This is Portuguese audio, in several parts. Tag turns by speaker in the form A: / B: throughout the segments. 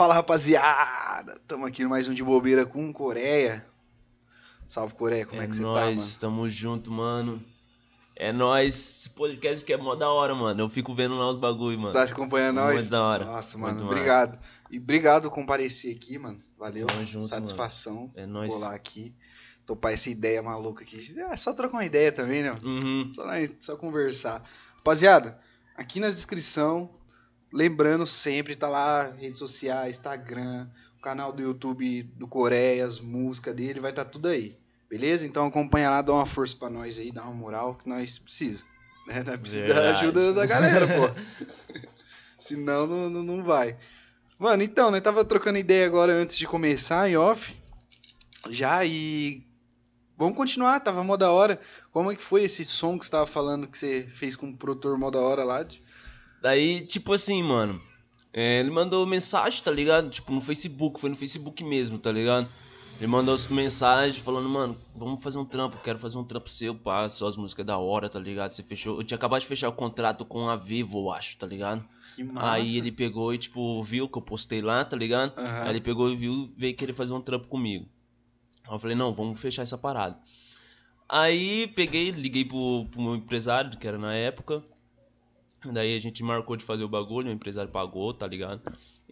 A: fala rapaziada! Tamo aqui no mais um de bobeira com Coreia. Salve Coreia, como é, que você tá,
B: nóis,
A: mano?
B: tamo junto, mano. É nóis. Esse podcast que é mó da hora, mano. Eu fico vendo lá os bagulho,
A: Você
B: mano.
A: tá acompanhando nós?
B: Muito da hora.
A: Nossa,
B: Muito
A: mano,
B: massa.
A: obrigado. E obrigado por comparecer aqui, mano. Valeu.
B: Tamo junto,
A: Satisfação
B: É nóis.
A: colar aqui. Topar essa ideia maluca aqui. É só trocar uma ideia também, né?
B: Uhum.
A: Só, só conversar. Rapaziada, aqui na descrição, lembrando sempre, tá lá, redes sociais, Instagram, o canal do YouTube do Coreia, as músicas dele, vai estar tudo aí. Beleza? Então acompanha lá, dá uma força pra nós aí, dá uma moral que nós precisa. Né? Nós precisa da ajuda da galera, pô. Senão não, não, não vai. Mano, então, nós tava trocando ideia agora antes de começar em off. Já e. Vamos continuar, tava mó da hora. Como é que foi esse som que você tava falando que você fez com o produtor mó da hora lá? de-
B: Daí, tipo assim, mano. é, ele mandou mensagem, tá ligado? Tipo, no Facebook, foi no Facebook mesmo, tá ligado? Ele mandou mensagem falando, mano, vamos fazer um trampo, quero fazer um trampo seu, pá, suas músicas da hora, tá ligado? Você fechou. Eu tinha acabado de fechar o contrato com a Vivo, eu acho, tá ligado?
A: Que massa.
B: Aí ele pegou e, tipo, viu que eu postei lá, tá ligado?
A: Aham.
B: Aí ele pegou e viu, veio querer fazer um trampo comigo. Aí eu falei, não, vamos fechar essa parada. Aí peguei, liguei pro, pro meu empresário, que era na época. Daí a gente marcou de fazer o bagulho, o empresário pagou, tá ligado?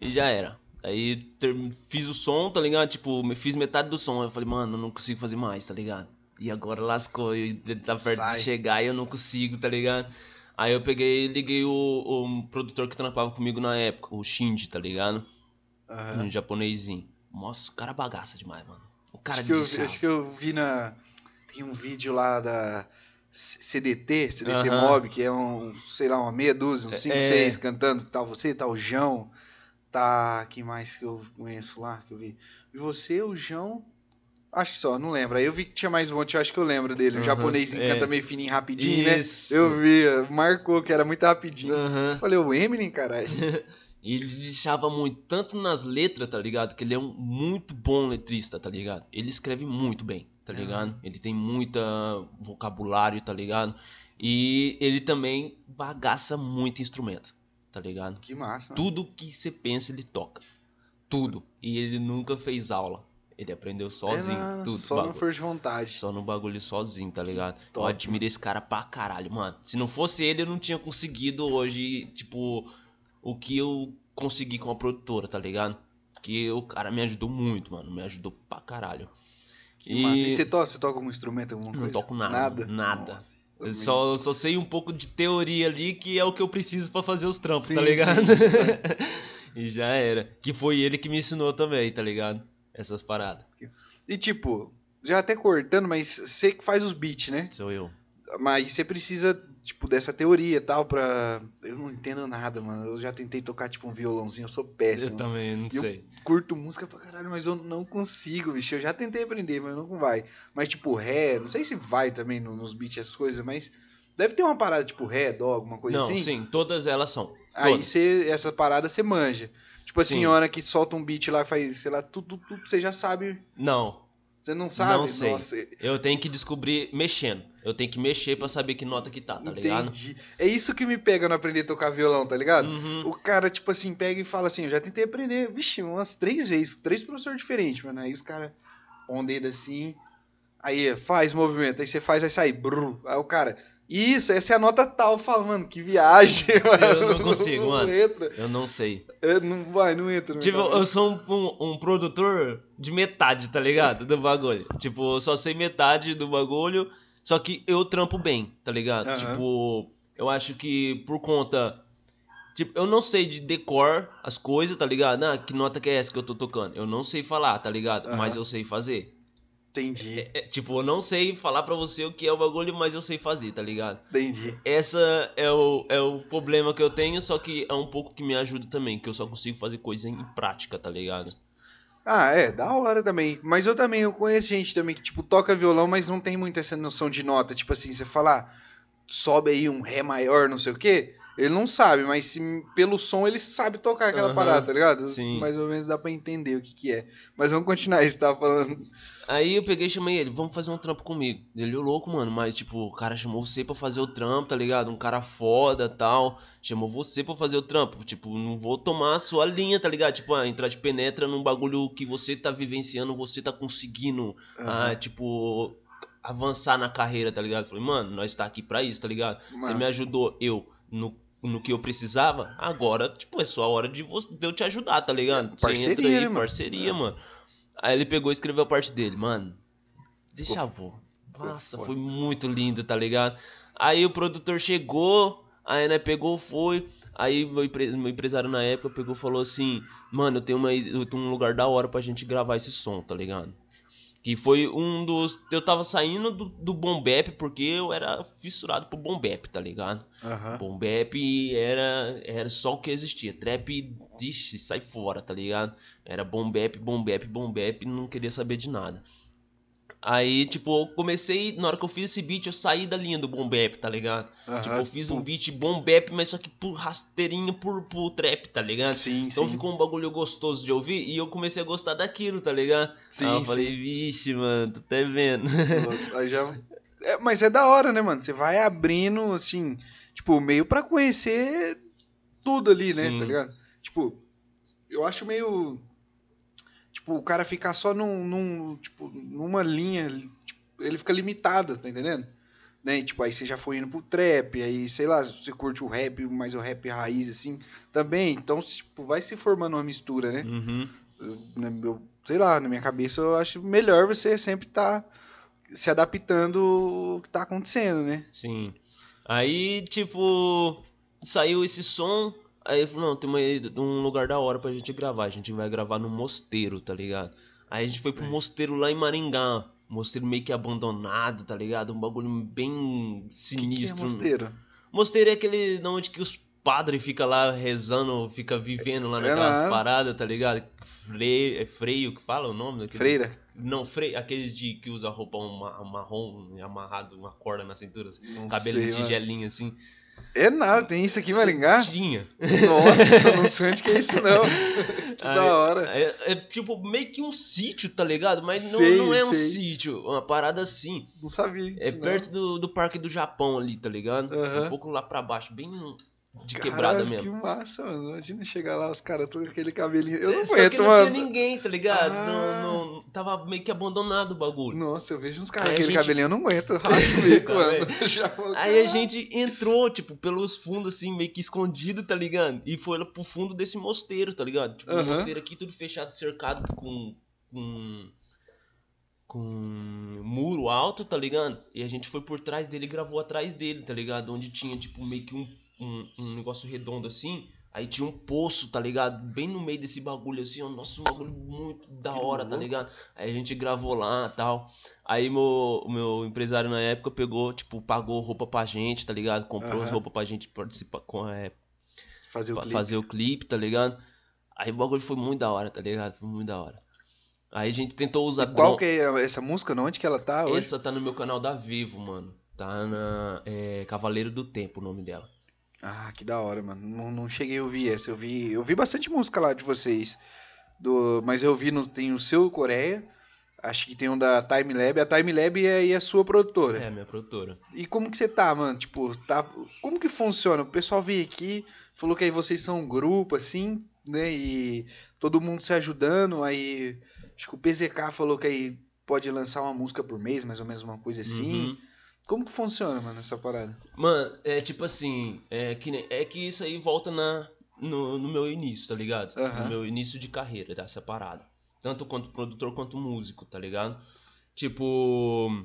B: E já era. Aí ter- fiz o som, tá ligado? Tipo, me- fiz metade do som. Aí eu falei, mano, eu não consigo fazer mais, tá ligado? E agora lascou, ele tá perto
A: Sai.
B: de chegar e eu não consigo, tá ligado? Aí eu peguei e liguei o, o produtor que trampava comigo na época, o Shinji, tá ligado?
A: Aham.
B: Um japonesinho. Nossa, o cara bagaça demais, mano. O cara
A: Acho que, eu, acho que eu vi na. Tem um vídeo lá da CDT, CDT
B: Aham.
A: Mob, que é um, sei lá, uma meia dúzia, uns 5,
B: É.
A: 6 cantando. Tá você, tá o João, tá. Quem mais que eu conheço lá que eu vi? Você, o João. Acho que só, não lembro. Aí eu vi que tinha mais um monte, eu acho que eu lembro dele. Um
B: Aham,
A: japonesinho que
B: é.
A: canta meio fininho, rapidinho,
B: Isso.
A: né? Eu vi, marcou que era muito rapidinho.
B: Aham.
A: Eu falei, o Eminem, caralho.
B: E ele deixava muito, tanto nas letras, tá ligado? Que ele é um muito bom letrista, tá ligado? Ele escreve muito bem, tá ligado? Ele tem muita vocabulário, tá ligado? E ele também bagaça muito instrumento, tá ligado?
A: Que massa. mano.
B: Tudo que você pensa ele toca. Tudo. E ele nunca fez aula. Ele aprendeu sozinho,
A: É na-
B: tudo.
A: Só no
B: bagulho.
A: força de vontade.
B: Só no bagulho sozinho, tá ligado?
A: top,
B: eu admiro esse cara pra caralho, mano. Se não fosse ele, eu não tinha conseguido hoje, tipo, o que eu consegui com a produtora, tá ligado? Que o cara me ajudou muito, mano. Me ajudou pra caralho.
A: Que
B: E-
A: massa. E você toca, você toca algum instrumento, alguma
B: Não
A: coisa?
B: toco nada,
A: Nada?
B: nada. Eu só, só sei um pouco de teoria ali, que é o que eu preciso pra fazer os trampos,
A: Sim,
B: tá ligado?
A: sim.
B: e já era. Que foi ele que me ensinou também, tá ligado? Essas paradas.
A: E tipo, já até cortando, mas você que faz os beats, né?
B: Sou eu.
A: Mas você precisa, tipo, dessa teoria e tal pra. Eu não entendo nada, mano. Eu já tentei tocar, tipo, um violãozinho, eu sou
B: Eu
A: péssimo.
B: também, não
A: Eu-
B: sei.
A: Curto música pra caralho, mas eu não consigo, bicho. Eu já tentei aprender, mas não vai. Mas, tipo, ré, não sei se vai também no- nos beats essas coisas, mas deve ter uma parada, tipo, ré, dó, alguma coisa
B: Não,
A: assim.
B: sim, todas elas são.
A: Aí
B: Todas.
A: você, essa parada você manja. Tipo a
B: Sim.
A: senhora que solta um beat lá e faz, sei lá, tudo, tudo, tudo, você já sabe.
B: Não,
A: Você não sabe?
B: Não sei.
A: Nossa,
B: eu tenho que descobrir mexendo. Eu tenho que mexer pra saber que nota que tá, tá ligado?
A: entendi. É isso que me pega no aprender a tocar violão, tá ligado?
B: Uhum.
A: O cara, tipo assim, pega e fala assim, eu já tentei aprender, vixe, umas três vezes, três professores diferentes, mano. Aí os caras o dedo assim, aí faz movimento, aí você faz, aí sai, brrr. Aí o cara, isso, essa é a nota tal, fala, mano, que viagem, mano.
B: não consigo,
A: não,
B: mano.
A: entra,
B: Eu não sei.
A: É, não vai, não entra.
B: Tipo, eu sou um, um- um produtor de metade, tá ligado? Do bagulho. Tipo, eu só sei metade do bagulho, só que eu trampo bem, tá ligado?
A: Aham.
B: Tipo, eu acho que por conta. Tipo, eu não sei de decor as coisas, tá ligado? Ah, que nota que é essa que eu tô tocando? Eu não sei falar, tá ligado?
A: Aham.
B: Mas eu sei fazer.
A: Entendi,
B: É, tipo, eu não sei falar pra você o que é o bagulho, mas eu sei fazer, tá ligado?
A: entendi.
B: Essa é o, é o problema que eu tenho, só que é um pouco que me ajuda também, que eu só consigo fazer coisa em prática, tá ligado?
A: Ah, é, da hora também. Mas eu também, eu conheço gente também que, tipo, toca violão, mas não tem muito essa noção de nota. Tipo assim, você falar, sobe aí um ré maior, não sei o quê. Ele não sabe, mas se, pelo som ele sabe tocar aquela
B: Aham,
A: parada, tá ligado?
B: sim.
A: Mais ou menos dá pra entender o que que é. Mas vamos continuar isso tava falando.
B: Aí eu peguei e chamei ele, vamos fazer um trampo comigo. Ele, ô louco, mano, mas tipo, o cara chamou você pra fazer o trampo, tá ligado? Um cara foda tal. Chamou você pra fazer o trampo. Tipo, não vou tomar a sua linha, tá ligado? Tipo, ah, entrar de penetra num bagulho que você tá vivenciando, você tá conseguindo, ah,
A: Aham.
B: tipo, avançar na carreira, tá ligado? Eu Falei, mano, nós tá aqui pra isso, tá ligado? Você
A: Mano.
B: me ajudou, eu, no, no que eu precisava, agora, tipo, é só a hora de, você, de eu te ajudar, tá ligado? Você
A: Parceria,
B: entra aí,
A: né, mano?
B: Parceria,
A: É.
B: mano. Aí ele pegou e escreveu a parte dele, mano. Deixa
A: ficou
B: Nossa, foi muito lindo, tá ligado? Aí o produtor chegou, aí né, pegou, foi. Aí meu, empre- meu empresário na época pegou e falou assim: Mano, eu tenho, uma, eu tenho um lugar da hora pra gente gravar esse som, tá ligado? Que foi um dos. Eu tava saindo do, do Boom Bap porque eu era fissurado pro Boom Bap, tá ligado?
A: Aham.
B: Boom Bap era, era só o que existia. Trap, ixi, sai fora, tá ligado? Era Bap, Boom Bap, não queria saber de nada. Aí, tipo, eu comecei, na hora que eu fiz esse beat, eu saí da linha do Boom Bap, tá ligado?
A: Aham.
B: Tipo, eu fiz um beat Boom Bap, mas só que por rasteirinho por, por trap, tá ligado?
A: Sim,
B: Então
A: sim.
B: ficou um bagulho gostoso de ouvir e eu comecei a gostar daquilo, tá ligado?
A: Sim,
B: Aí eu
A: sim.
B: falei, vixe, mano, tô até vendo.
A: Aí já... É, mas é da hora, né, mano? Você vai abrindo, assim, tipo, meio pra conhecer tudo ali, né,
B: Sim.
A: tá ligado? Tipo, eu acho meio. Tipo, o cara ficar só num, num, tipo, numa linha, tipo, ele fica limitado, tá entendendo? Né? E, tipo, aí você já foi indo pro trap, aí, sei lá, você curte o rap, mas o rap raiz, assim, também. Então, tipo, vai se formando uma mistura, né?
B: Uhum.
A: Eu- sei lá, na minha cabeça eu acho melhor você sempre estar se adaptando ao que tá acontecendo, né?
B: Sim. Aí, tipo, saiu esse som. Aí ele falou, não, tem uma- um lugar da hora pra gente gravar. A gente vai gravar no mosteiro, tá ligado? Aí a gente foi pro
A: É.
B: mosteiro lá em Maringá. Mosteiro meio que abandonado, tá ligado? Um bagulho bem
A: O que, que é
B: sinistro.
A: mosteiro?
B: Mosteiro é aquele de onde que os padres ficam lá rezando, fica vivendo lá
A: É
B: naquelas
A: lá.
B: paradas, tá ligado? Freio, é freio que fala o nome daquele?
A: Freira?
B: Não, freio, aqueles de que usa roupa ma- marrom, amarrado, uma corda na cintura, assim, cabelo
A: sei,
B: de
A: mano.
B: tigelinho assim.
A: É nada, tem isso aqui em Maringá?
B: Tinha.
A: Nossa, não sei onde que é isso não. Que
B: Aí-
A: da hora.
B: É, é tipo meio que um sítio, tá ligado? Mas não,
A: Sei,
B: não é um
A: sei.
B: sítio, uma parada assim.
A: Não sabia disso
B: É
A: não.
B: perto do, do Parque do Japão ali, tá ligado?
A: Aham.
B: Um pouco lá pra baixo, bem de quebrada
A: que
B: mesmo.
A: massa, mano. Imagina chegar lá, os caras todos com aquele cabelinho. Eu não
B: Só que não
A: mano.
B: tinha ninguém, tá ligado?
A: Ah.
B: Não, não- tava meio que abandonado o bagulho.
A: Nossa, eu vejo uns caras com aquele
B: gente-
A: cabelinho, eu não aguento. Eu racho o bico,
B: Tá
A: mano. Já
B: Aí a gente entrou, tipo, pelos fundos, assim, meio que escondido, tá ligado? E foi lá pro fundo desse mosteiro, tá ligado? Tipo, um mosteiro aqui, tudo fechado, cercado com. com. com muro alto, tá ligado? E a gente foi por trás dele e gravou atrás dele, tá ligado? Onde tinha, tipo, meio que um, um, um negócio redondo assim. Aí tinha um poço, tá ligado? Bem no meio desse bagulho assim, ó. Nossa, um bagulho muito da hora, tá ligado? Aí a gente gravou lá tal. Aí meu, o meu empresário na época pegou, tipo, pagou roupa pra gente, tá ligado? Comprou as
A: Aham.
B: roupas pra gente participar, com, é,
A: Fazer o
B: pra fazer o clipe, tá ligado? Aí o bagulho foi muito da hora, tá ligado? Foi muito da hora. Aí a gente tentou usar
A: E qual que é essa música? Onde que ela tá hoje?
B: Essa tá no meu canal da Vivo, mano. Tá na é, Cavaleiro do Tempo o nome dela.
A: Ah, que da hora, mano. Não, não cheguei a ouvir essa. Eu vi, eu vi bastante música lá de vocês. Do, mas eu vi no tem o seu Coreia. Acho que tem um da Time Lab. A Time Lab é a sua produtora.
B: É, minha produtora.
A: E como que você tá, mano? Tipo, tá, como que funciona? O pessoal veio aqui, falou que aí vocês são um grupo, assim, né? E todo mundo se ajudando. Aí, acho que o PZK falou que aí pode lançar uma música por mês, mais ou menos uma coisa assim.
B: Uhum.
A: Como que funciona, mano, essa parada?
B: Mano, é tipo assim, é que, é que isso aí volta na, no, no meu início, tá ligado?
A: Aham.
B: No meu início de carreira, dessa parada. Tanto quanto produtor quanto músico, tá ligado? Tipo.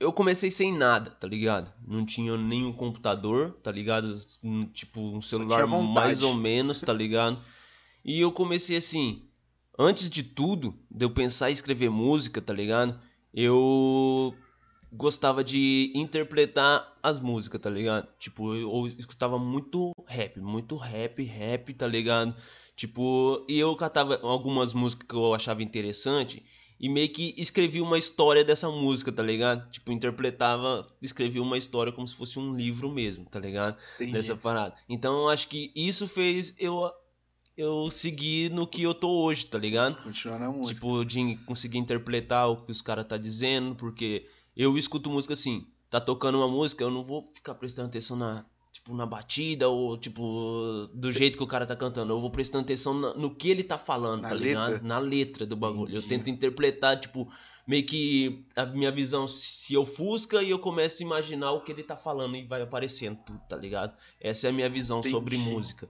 B: Eu comecei sem nada, tá ligado? Não tinha nenhum computador, tá ligado? Tipo, um celular mais ou menos, tá ligado? E eu comecei assim. Antes de tudo, de eu pensar em escrever música, tá ligado? Eu gostava de interpretar as músicas, tá ligado? Tipo, eu, escutava muito rap, muito rap, rap, tá ligado? Tipo, e eu catava algumas músicas que eu achava interessante e meio que escrevi uma história dessa música, tá ligado? Tipo, interpretava, escrevi uma história como se fosse um livro mesmo, tá ligado?
A: Entendi.
B: Dessa parada. Então eu acho que isso fez eu eu seguir no que eu tô hoje, tá ligado?
A: Continuar na música.
B: Tipo, de conseguir interpretar o que os caras tá dizendo, porque eu escuto música assim, tá tocando uma música, eu não vou ficar prestando atenção na, tipo, na batida ou, tipo, do
A: Cê-
B: jeito que o cara tá cantando. Eu vou prestando atenção na- no que ele tá falando,
A: Na
B: tá ligado?
A: letra?
B: Na letra do bagulho. Eu
A: Entendi.
B: tento interpretar, tipo, meio que a minha visão se ofusca e eu começo a imaginar o que ele tá falando e vai aparecendo tudo, tá ligado? Essa é a minha visão sobre
A: Entendi.
B: música.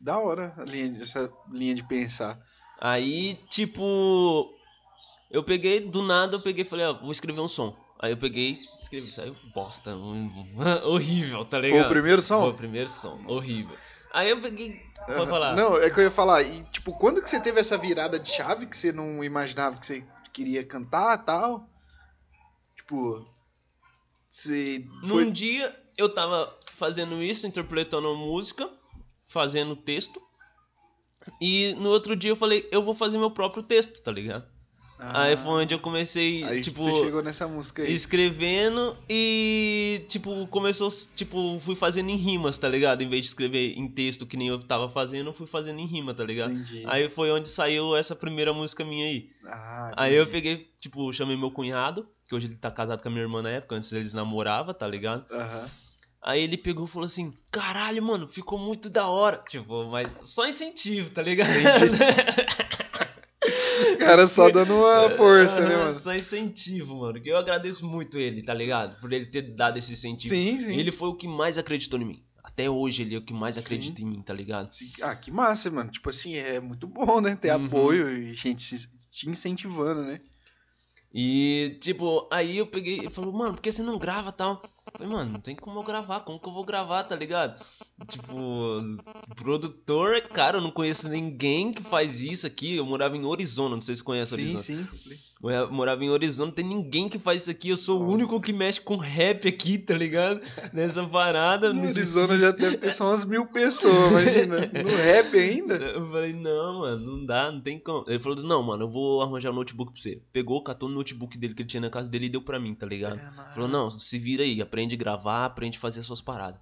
A: Da hora linha, essa linha de pensar.
B: Aí, tipo, eu peguei, do nada eu peguei e falei, ó, vou escrever um som. Aí eu peguei, escrevi, saiu bosta, horrível, tá ligado?
A: Foi o primeiro
B: Foi
A: som?
B: o primeiro som, horrível. Aí eu peguei, pode falar.
A: Não, é que eu ia falar. E, tipo, quando que você teve essa virada de chave que você não imaginava que você queria cantar tal? Tipo, você
B: Num
A: foi...
B: dia eu tava fazendo isso, interpretando música, fazendo texto. E no outro dia eu falei, eu vou fazer meu próprio texto, tá ligado? Aí foi onde eu comecei,
A: Ah, Aí
B: tipo,
A: você chegou nessa música aí.
B: escrevendo e, tipo, começou, tipo, fui fazendo em rimas, tá ligado? Em vez de escrever em texto que nem eu tava fazendo, eu fui fazendo em rima, tá ligado?
A: Entendi.
B: Aí foi onde saiu essa primeira música minha aí.
A: Ah,
B: Aí eu peguei, tipo, chamei meu cunhado, que hoje ele tá casado com a minha irmã na época, antes eles namoravam, tá ligado?
A: Aham.
B: Aí ele pegou e falou assim, caralho, mano, ficou muito da hora. Tipo, mas só incentivo, tá ligado?
A: Cara, só dando uma força, né,
B: Aham,
A: mano?
B: Só incentivo, mano. Que eu agradeço muito ele, tá ligado? Por ele ter dado esse incentivo.
A: Sim, sim.
B: Ele foi o que mais acreditou em mim. Até hoje ele é o que mais
A: Sim.
B: acredita em mim, tá ligado?
A: Sim. Ah, que massa, mano. Tipo assim, é muito bom, né? Ter
B: Uhum.
A: apoio e gente se- te incentivando, né?
B: E, tipo, aí eu peguei e falou, mano, por que você não grava tal? Falei, mano, não tem como eu gravar, como que eu vou gravar, tá ligado? Tipo, produtor, cara, eu não conheço ninguém que faz isso aqui. Eu morava em Arizona, não sei se você conhece
A: Sim,
B: Arizona.
A: sim.
B: Eu morava em Arizona, não tem ninguém que faz isso aqui. Eu sou o
A: Nossa.
B: único que mexe com rap aqui, tá ligado? Nessa parada.
A: No Arizona já deve ter só umas mil pessoas, imagina. No rap ainda?
B: Eu falei, não, mano, não dá, não tem como. Ele falou, não, mano, eu vou arranjar um notebook pra você. Pegou, catou o notebook dele que ele tinha na casa dele e deu pra mim, tá ligado? Falou, não, se vira aí, aprende a gravar, aprende a fazer as suas paradas.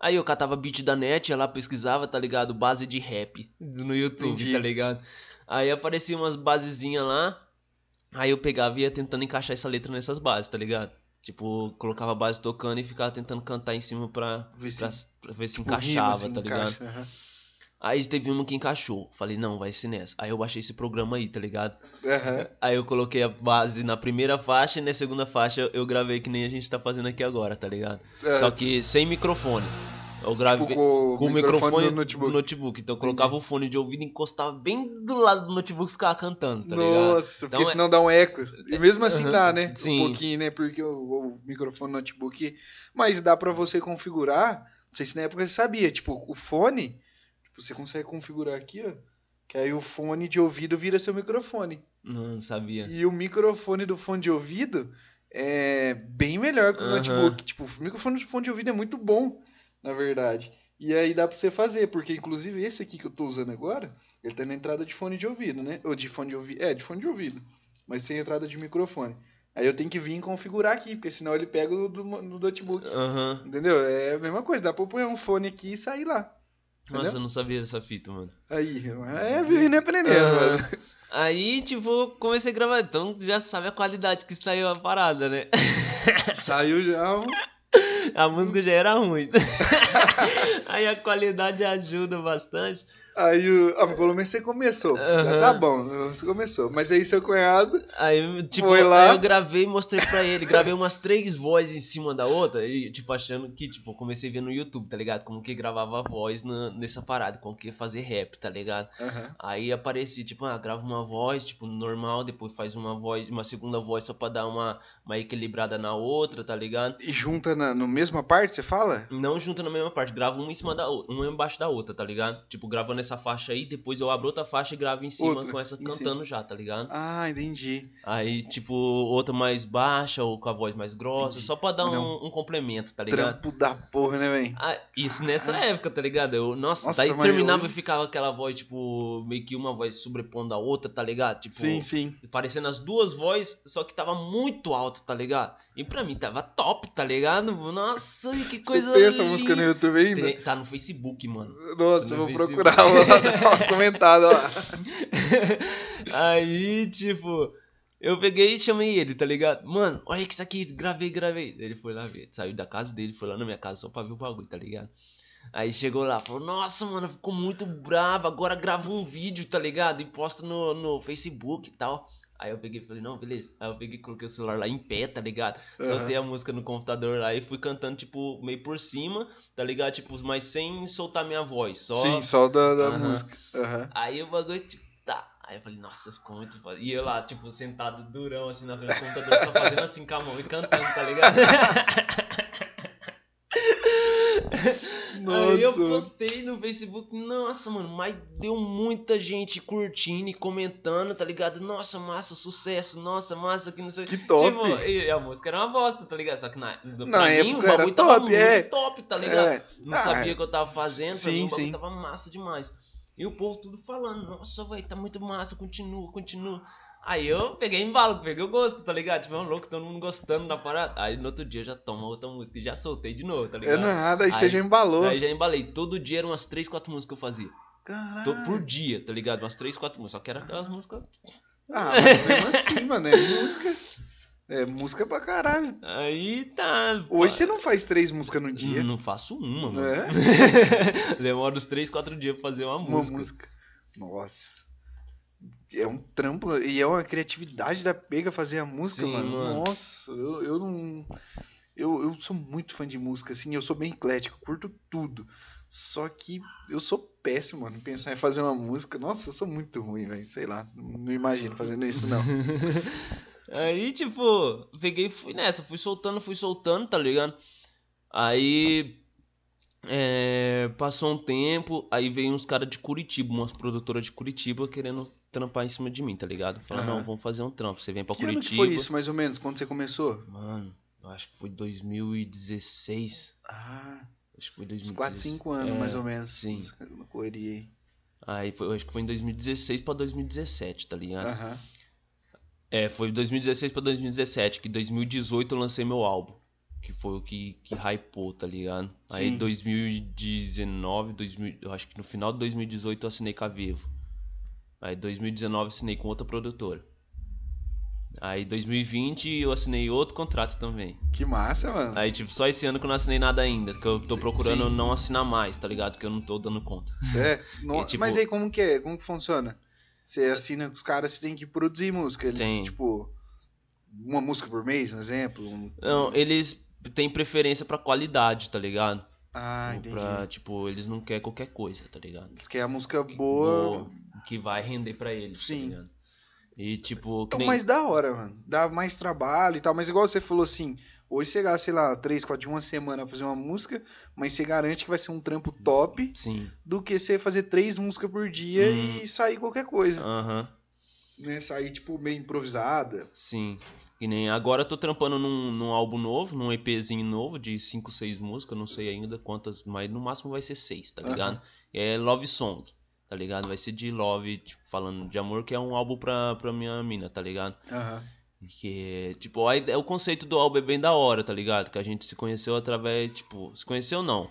B: Aí eu catava beat da net, ia lá pesquisava, tá ligado? Base de rap no YouTube,
A: Entendi.
B: tá ligado? Aí aparecia umas basezinhas lá, aí eu pegava e ia tentando encaixar essa letra nessas bases, tá ligado? Tipo, colocava a base tocando e ficava tentando cantar em cima pra,
A: Ver se-
B: pra, pra ver se
A: Tipo,
B: encaixava,
A: assim,
B: tá ligado?
A: encaixa, aham.
B: Aí teve uma que encaixou. Falei, não, vai ser nessa. Aí eu baixei esse programa aí, tá ligado? Aí eu coloquei a base na primeira faixa e na segunda faixa eu gravei que nem a gente tá fazendo aqui agora, tá ligado?
A: É,
B: Só que sem microfone. Eu gravei
A: tipo, com,
B: com o microfone,
A: do notebook.
B: do notebook. Então eu colocava o fone de ouvido e encostava bem do lado do notebook e ficava cantando, tá ligado?
A: Nossa,
B: Então
A: porque
B: é-
A: senão dá um eco. E mesmo assim
B: Aham.
A: dá, né?
B: Sim.
A: Um pouquinho, né? Porque o, o microfone no notebook. Mas dá pra você configurar. Não sei se na época você sabia. Tipo, o fone. Tipo, você consegue configurar aqui, ó. Que aí o fone de ouvido vira seu microfone.
B: Não, não sabia.
A: E o microfone do fone de ouvido é bem melhor que o
B: Aham.
A: notebook. Tipo, o microfone do fone de ouvido é muito bom, na verdade. E aí dá pra você fazer, porque inclusive esse aqui que eu tô usando agora, ele tá na entrada de fone de ouvido, né? Ou de fone de ouvido. É, de fone de ouvido. Mas sem entrada de microfone. Aí eu tenho que vir configurar aqui, porque senão ele pega o do, do notebook.
B: Aham.
A: Entendeu? É a mesma coisa, dá pra eu pôr um fone aqui e sair lá.
B: Nossa,
A: Entendeu?
B: eu não sabia dessa fita, mano.
A: Aí, é vivendo e aprendendo,
B: Aham.
A: mano.
B: Aí, tipo, comecei a gravar. Então já sabe a qualidade que saiu a parada, né?
A: Saiu já.
B: A música já era ruim. Aí a qualidade ajuda bastante.
A: Aí, o- ah, pelo menos você começou. Já
B: Aham.
A: tá bom, você começou. Mas aí seu cunhado.
B: Aí, tipo,
A: Foi lá.
B: aí eu gravei e mostrei pra ele. Gravei umas três vozes em cima da outra. E, tipo, achando que, tipo, comecei a ver no YouTube, tá ligado? Como que gravava a voz na- nessa parada, como que fazer rap, tá ligado?
A: Aham.
B: Aí aparecia, tipo, ah, grava uma voz, tipo, normal, depois faz uma voz, uma segunda voz só pra dar uma, uma equilibrada na outra, tá ligado?
A: E junta na no mesma parte, você fala?
B: Não junta na mesma parte, gravo uma em cima da outra, uma embaixo da outra, tá ligado? Tipo, gravando essa faixa aí, depois eu abro outra faixa e gravo em cima
A: Outra,
B: com essa cantando já, tá ligado?
A: Ah, entendi.
B: Aí, tipo, outra mais baixa ou com a voz mais grossa,
A: Entendi.
B: só pra dar um, um complemento, tá ligado?
A: Trampo da porra, né, velho?
B: Ah, isso nessa época, tá ligado? Eu, nossa,
A: Nossa,
B: daí terminava
A: hoje-
B: e ficava aquela voz, tipo, meio que uma voz sobrepondo a outra, tá ligado? Tipo,
A: Sim, sim.
B: parecendo as duas vozes, só que tava muito alto, tá ligado? E pra mim tava top, tá ligado? Nossa, que coisa
A: Você tem essa música no YouTube ainda?
B: Tem- Tá no Facebook, mano.
A: Nossa,
B: No
A: eu vou
B: Facebook.
A: procurar vou dar uma comentada lá.
B: Aí, tipo, eu peguei e chamei ele, tá ligado? Mano, olha que isso aqui, gravei, gravei. Ele foi lá ver, saiu da casa dele, foi lá na minha casa só pra ver o bagulho, tá ligado? Aí chegou lá, falou, nossa, mano, ficou muito bravo, agora grava um vídeo, tá ligado? E posta no, no Facebook e tal. Aí eu peguei e falei, não, beleza. Aí eu peguei e coloquei o celular lá em pé, tá ligado?
A: Aham.
B: Soltei a música no computador lá e fui cantando, tipo, meio por cima, tá ligado? Tipo, mas sem soltar minha voz, só...
A: Sim, só da, da
B: Aham.
A: música. Aham.
B: Aí o bagulho, tipo, tá. Aí eu falei, nossa, ficou muito foda. E eu lá, tipo, sentado durão, assim, na frente do computador, só fazendo assim com a mão e cantando, tá ligado? Aí eu
A: Nossa,
B: postei no Facebook, nossa, mano, mas deu muita gente curtindo e comentando, tá ligado? Nossa, massa, sucesso, nossa, massa, que não sei
A: Que top.
B: Tipo, e a música era uma bosta, tá ligado? Só que na, pra
A: Na
B: mim
A: época
B: o bagulho tava
A: top,
B: muito
A: é.
B: top, tá ligado?
A: É.
B: Não
A: Ah,
B: sabia o que eu tava fazendo, pra mim
A: sim,
B: o bagulho
A: sim.
B: tava massa demais. E o povo tudo falando, nossa, velho, tá muito massa, continua, continua. Aí eu peguei embalo, peguei o gosto, tá ligado? Tipo, é um louco, todo mundo gostando da parada. Aí no outro dia eu já tomo outra música e já soltei de novo, tá
A: É
B: ligado?
A: nada, aí você
B: Aí-
A: já embalou.
B: Aí já embalei. Todo dia eram umas 3, 4 músicas que eu fazia.
A: Caralho.
B: Por dia, tá ligado? Umas 3, 4 músicas. Só que era aquelas músicas.
A: Ah, mas mesmo assim, mano, é música. É música pra caralho.
B: Aí tá.
A: Hoje você não faz três músicas no dia.
B: Não faço uma, mano.
A: É?
B: Demora uns 3, 4 dias pra fazer uma
A: Uma
B: música.
A: música. Nossa. É um trampo e é uma criatividade da pega fazer a música,
B: Sim,
A: mano.
B: mano.
A: Nossa, eu, eu não. Eu, eu sou muito fã de música, assim, eu sou bem eclético, curto tudo. Só que eu sou péssimo, mano, pensar em fazer uma música. Nossa, eu sou muito ruim, velho. Sei lá, não imagino fazendo isso, não.
B: Aí, tipo, peguei e fui nessa, fui soltando, fui soltando, tá ligado? Aí. é, passou um tempo, aí veio uns caras de Curitiba, umas produtoras de Curitiba querendo trampar em cima de mim, tá ligado? Falaram,
A: Aham.
B: não, vamos fazer um trampo. Você vem pra
A: Que ano
B: Curitiba.
A: que foi isso, mais ou menos, quando você começou?
B: Mano, eu acho que foi 2016.
A: Ah,
B: Acho que foi
A: uns
B: 2016.
A: 4, 5 anos,
B: É,
A: mais ou menos.
B: sim.
A: Na correria aí.
B: Aí foi, acho que foi em 2016 pra 2017, tá ligado?
A: Aham.
B: É, foi 2016 pra 2017, que 2018 eu lancei meu álbum. Que foi o que, que hypou, tá ligado? Aí
A: Sim.
B: 2019, 2000, eu acho que no final de 2018 eu assinei com a Vivo. Aí 2019 eu assinei com outra produtora. Aí 2020 eu assinei outro contrato também.
A: Que massa, mano.
B: Aí, tipo, só esse ano que eu não assinei nada ainda. Que eu tô procurando
A: sim.
B: não assinar mais, tá ligado? Porque eu não tô dando conta.
A: É,
B: E, tipo-
A: mas aí como que é? Como que funciona? Você assina com os caras, você tem que produzir música. Eles,
B: Tem.
A: tipo, uma música por mês, um exemplo? um-
B: Não, eles têm preferência pra qualidade, tá ligado?
A: Ah,
B: Ou
A: entendi.
B: Pra, tipo, eles não querem qualquer coisa, tá ligado?
A: Eles querem a música boa.
B: Boa, que vai render pra eles,
A: Sim.
B: tá? E tipo,
A: Então,
B: nem...
A: mais da hora, mano. Dá mais trabalho e tal. Mas igual você falou assim, hoje você gasta, sei lá, três, quatro de uma semana pra fazer uma música, mas você garante que vai ser um trampo top
B: Sim.
A: do que você fazer três músicas por dia
B: Hum.
A: e sair qualquer coisa.
B: Aham.
A: Né? Sair, tipo, meio improvisada.
B: Sim. Que nem agora eu tô trampando num, num álbum novo, num EPzinho novo de 5, 6 músicas, não sei ainda quantas, mas no máximo vai ser 6, tá ligado? É Love Song, tá ligado? Vai ser de love, tipo, falando de amor, que é um álbum pra, pra minha mina, tá ligado?
A: Aham.
B: Que, tipo, a ide- o conceito do álbum é bem da hora, tá ligado? Que a gente se conheceu através, tipo, se conheceu não.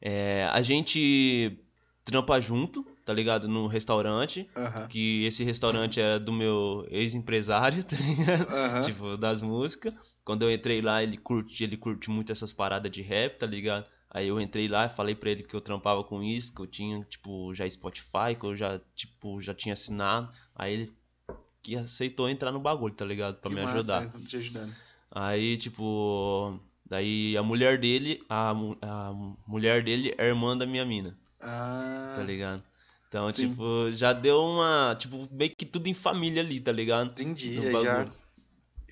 B: É, a gente trampa junto, tá ligado? No restaurante.
A: Aham.
B: Que esse restaurante é do meu ex-empresário, tá ligado?
A: Aham.
B: Tipo, das músicas. Quando eu entrei lá, ele curte, ele curte muito essas paradas de rap, tá ligado? Aí eu entrei lá e falei pra ele que eu trampava com isso, que eu tinha, tipo, já Spotify, que eu já, tipo, já tinha assinado. Aí ele que aceitou entrar no bagulho, tá ligado? Pra
A: Que
B: me
A: massa,
B: ajudar.
A: né? Te ajudando.
B: Aí, tipo, daí a mulher dele, a, a mulher dele é irmã da minha mina,
A: Ah,
B: tá ligado? Então,
A: Sim.
B: tipo, já deu uma, tipo, meio que tudo em família ali, tá ligado?
A: entendi. Aí já,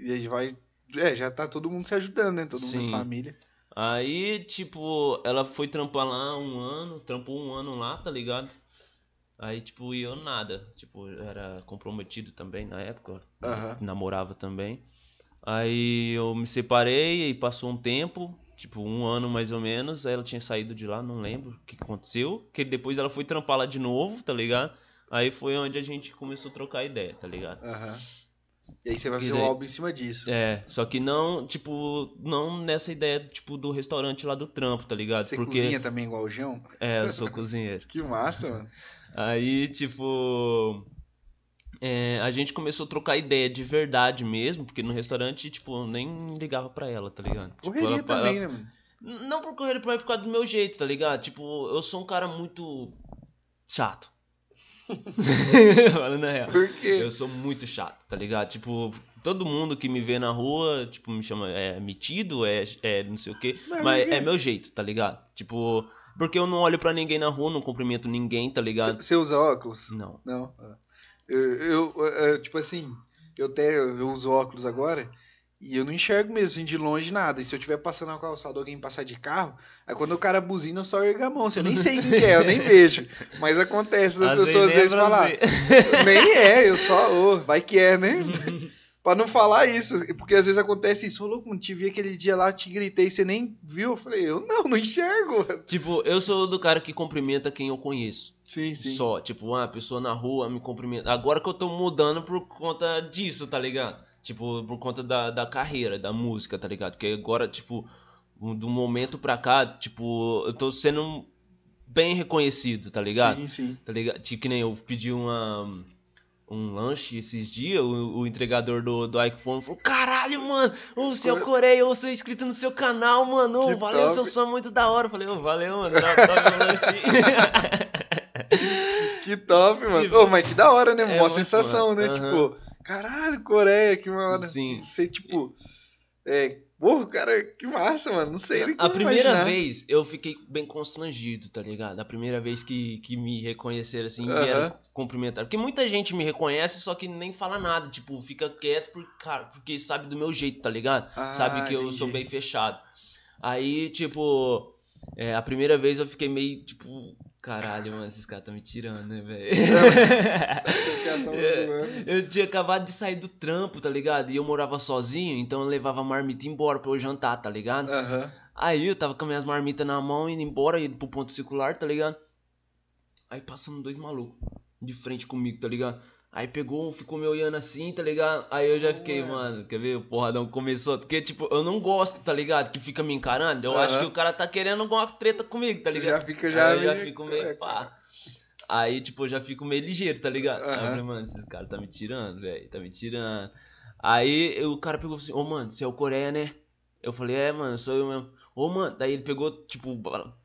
A: e aí vai. É, já tá todo mundo se ajudando, né? Todo mundo
B: Sim.
A: em família.
B: Aí, tipo, ela foi trampar lá um ano, trampou um ano lá, tá ligado? Aí, tipo, e eu nada. Tipo, era comprometido também na época.
A: Aham.
B: Namorava também. Aí eu me separei e passou um tempo, tipo, um ano mais ou menos. Aí ela tinha saído de lá, não lembro o que aconteceu. Que depois ela foi trampar lá de novo, tá ligado? Aí foi onde a gente começou a trocar ideia, tá ligado?
A: Aham. E aí você vai fazer um
B: daí-
A: álbum em cima disso.
B: É, só que não, tipo, não nessa ideia, tipo, do restaurante lá do trampo, tá ligado?
A: Você
B: Porque,
A: cozinha também igual o João?
B: é, eu sou cozinheiro.
A: Que massa, mano.
B: Aí, tipo, é, a gente começou a trocar ideia de verdade mesmo, porque no restaurante, tipo, eu nem ligava pra ela, tá ligado? Tipo,
A: Correria
B: ela-
A: também,
B: ela-
A: né, mano?
B: Não por correr pra por causa do meu jeito, tá ligado? Tipo, eu sou um cara muito chato. Falando na real.
A: Por quê?
B: Eu sou muito chato, tá ligado? Tipo, todo mundo que me vê na rua, tipo, me chama, é metido, é, é não sei o quê,
A: Mas
B: mas é meu jeito, tá ligado? Tipo, porque eu não olho pra ninguém na rua, não cumprimento ninguém, tá ligado?
A: Você usa óculos?
B: Não.
A: Não. Ah. Eu, eu, eu, tipo assim, eu até eu uso óculos agora e eu não enxergo mesmo assim, de longe nada. E se eu estiver passando na calçada alguém passar de carro, aí quando o cara buzina, eu só ergo a mão. Assim, eu nem sei quem que é, eu nem vejo. Mas acontece das
B: Às
A: pessoas às
B: é
A: vezes
B: pra
A: falar. Nem é, eu só, ô, vai que é, né? pra não falar isso, porque às vezes acontece isso, ô louco, não te vi aquele dia lá, te gritei, você nem viu. Eu falei, eu não, não enxergo.
B: Tipo, eu sou do cara que cumprimenta quem eu conheço.
A: Sim, sim.
B: Só, tipo, ah, a pessoa na rua me cumprimenta. Agora que eu tô mudando por conta disso, tá ligado? Tipo, por conta da, da carreira, da música, tá ligado? Porque agora, tipo, do momento pra cá, tipo, eu tô sendo bem reconhecido, tá ligado?
A: Sim, sim.
B: Tá ligado? Tipo, que nem eu pedi uma, um lanche esses dias, o, o entregador do, do iPhone falou, caralho, mano, o seu
A: Co-
B: Coreia, eu sou inscrito no seu canal, mano,
A: Que
B: valeu,
A: top.
B: seu som é muito da hora. Eu falei, ô, valeu, mano, dá, dá meu lanche.
A: Que top, mano.
B: Tipo,
A: Ô, mas que da hora, né?
B: é
A: Mó sensação, né?
B: massa.
A: Tipo, caralho, Coreia, que massa.
B: Sim.
A: Você, tipo. É. Porra, cara, que massa, mano. Não sei
B: A primeira
A: imaginar.
B: vez eu fiquei bem constrangido, tá ligado? A primeira vez que, que me reconheceram assim,
A: Aham.
B: vieram cumprimentar. Porque muita gente me reconhece, só que nem fala nada. Tipo, fica quieto por, cara, porque sabe do meu jeito, tá ligado?
A: Ah,
B: sabe que eu
A: entendi.
B: sou bem fechado. Aí, tipo, é, a primeira vez eu fiquei meio, tipo, caralho, mano, esses caras tão me tirando, né, velho? É.
A: zoando.
B: Eu tinha acabado de sair do trampo, tá ligado? E eu morava sozinho, então eu levava a marmita embora pra eu jantar, tá ligado?
A: Aham.
B: Aí eu tava com as minhas marmitas na mão, indo embora, indo pro ponto circular, tá ligado? Aí passando dois malucos de frente comigo, tá ligado? Aí pegou, ficou me olhando assim, tá ligado? Aí eu já fiquei,
A: Ué.
B: mano, quer ver? O porradão começou. Porque, tipo, eu não gosto, tá ligado? Que fica me encarando. Eu acho
A: Aham.
B: que o cara tá querendo alguma treta comigo, tá
A: Você
B: ligado?
A: já fica já
B: Aí eu já fico meio pá. Aí, tipo, eu já fico meio ligeiro, tá ligado? Aí eu falei, mano, esses caras tá me tirando, velho, tá me tirando. Aí o cara pegou assim, ô mano, você é o Coreia, né? Eu falei, é, mano, sou eu mesmo. Ô, mano, daí ele pegou, tipo,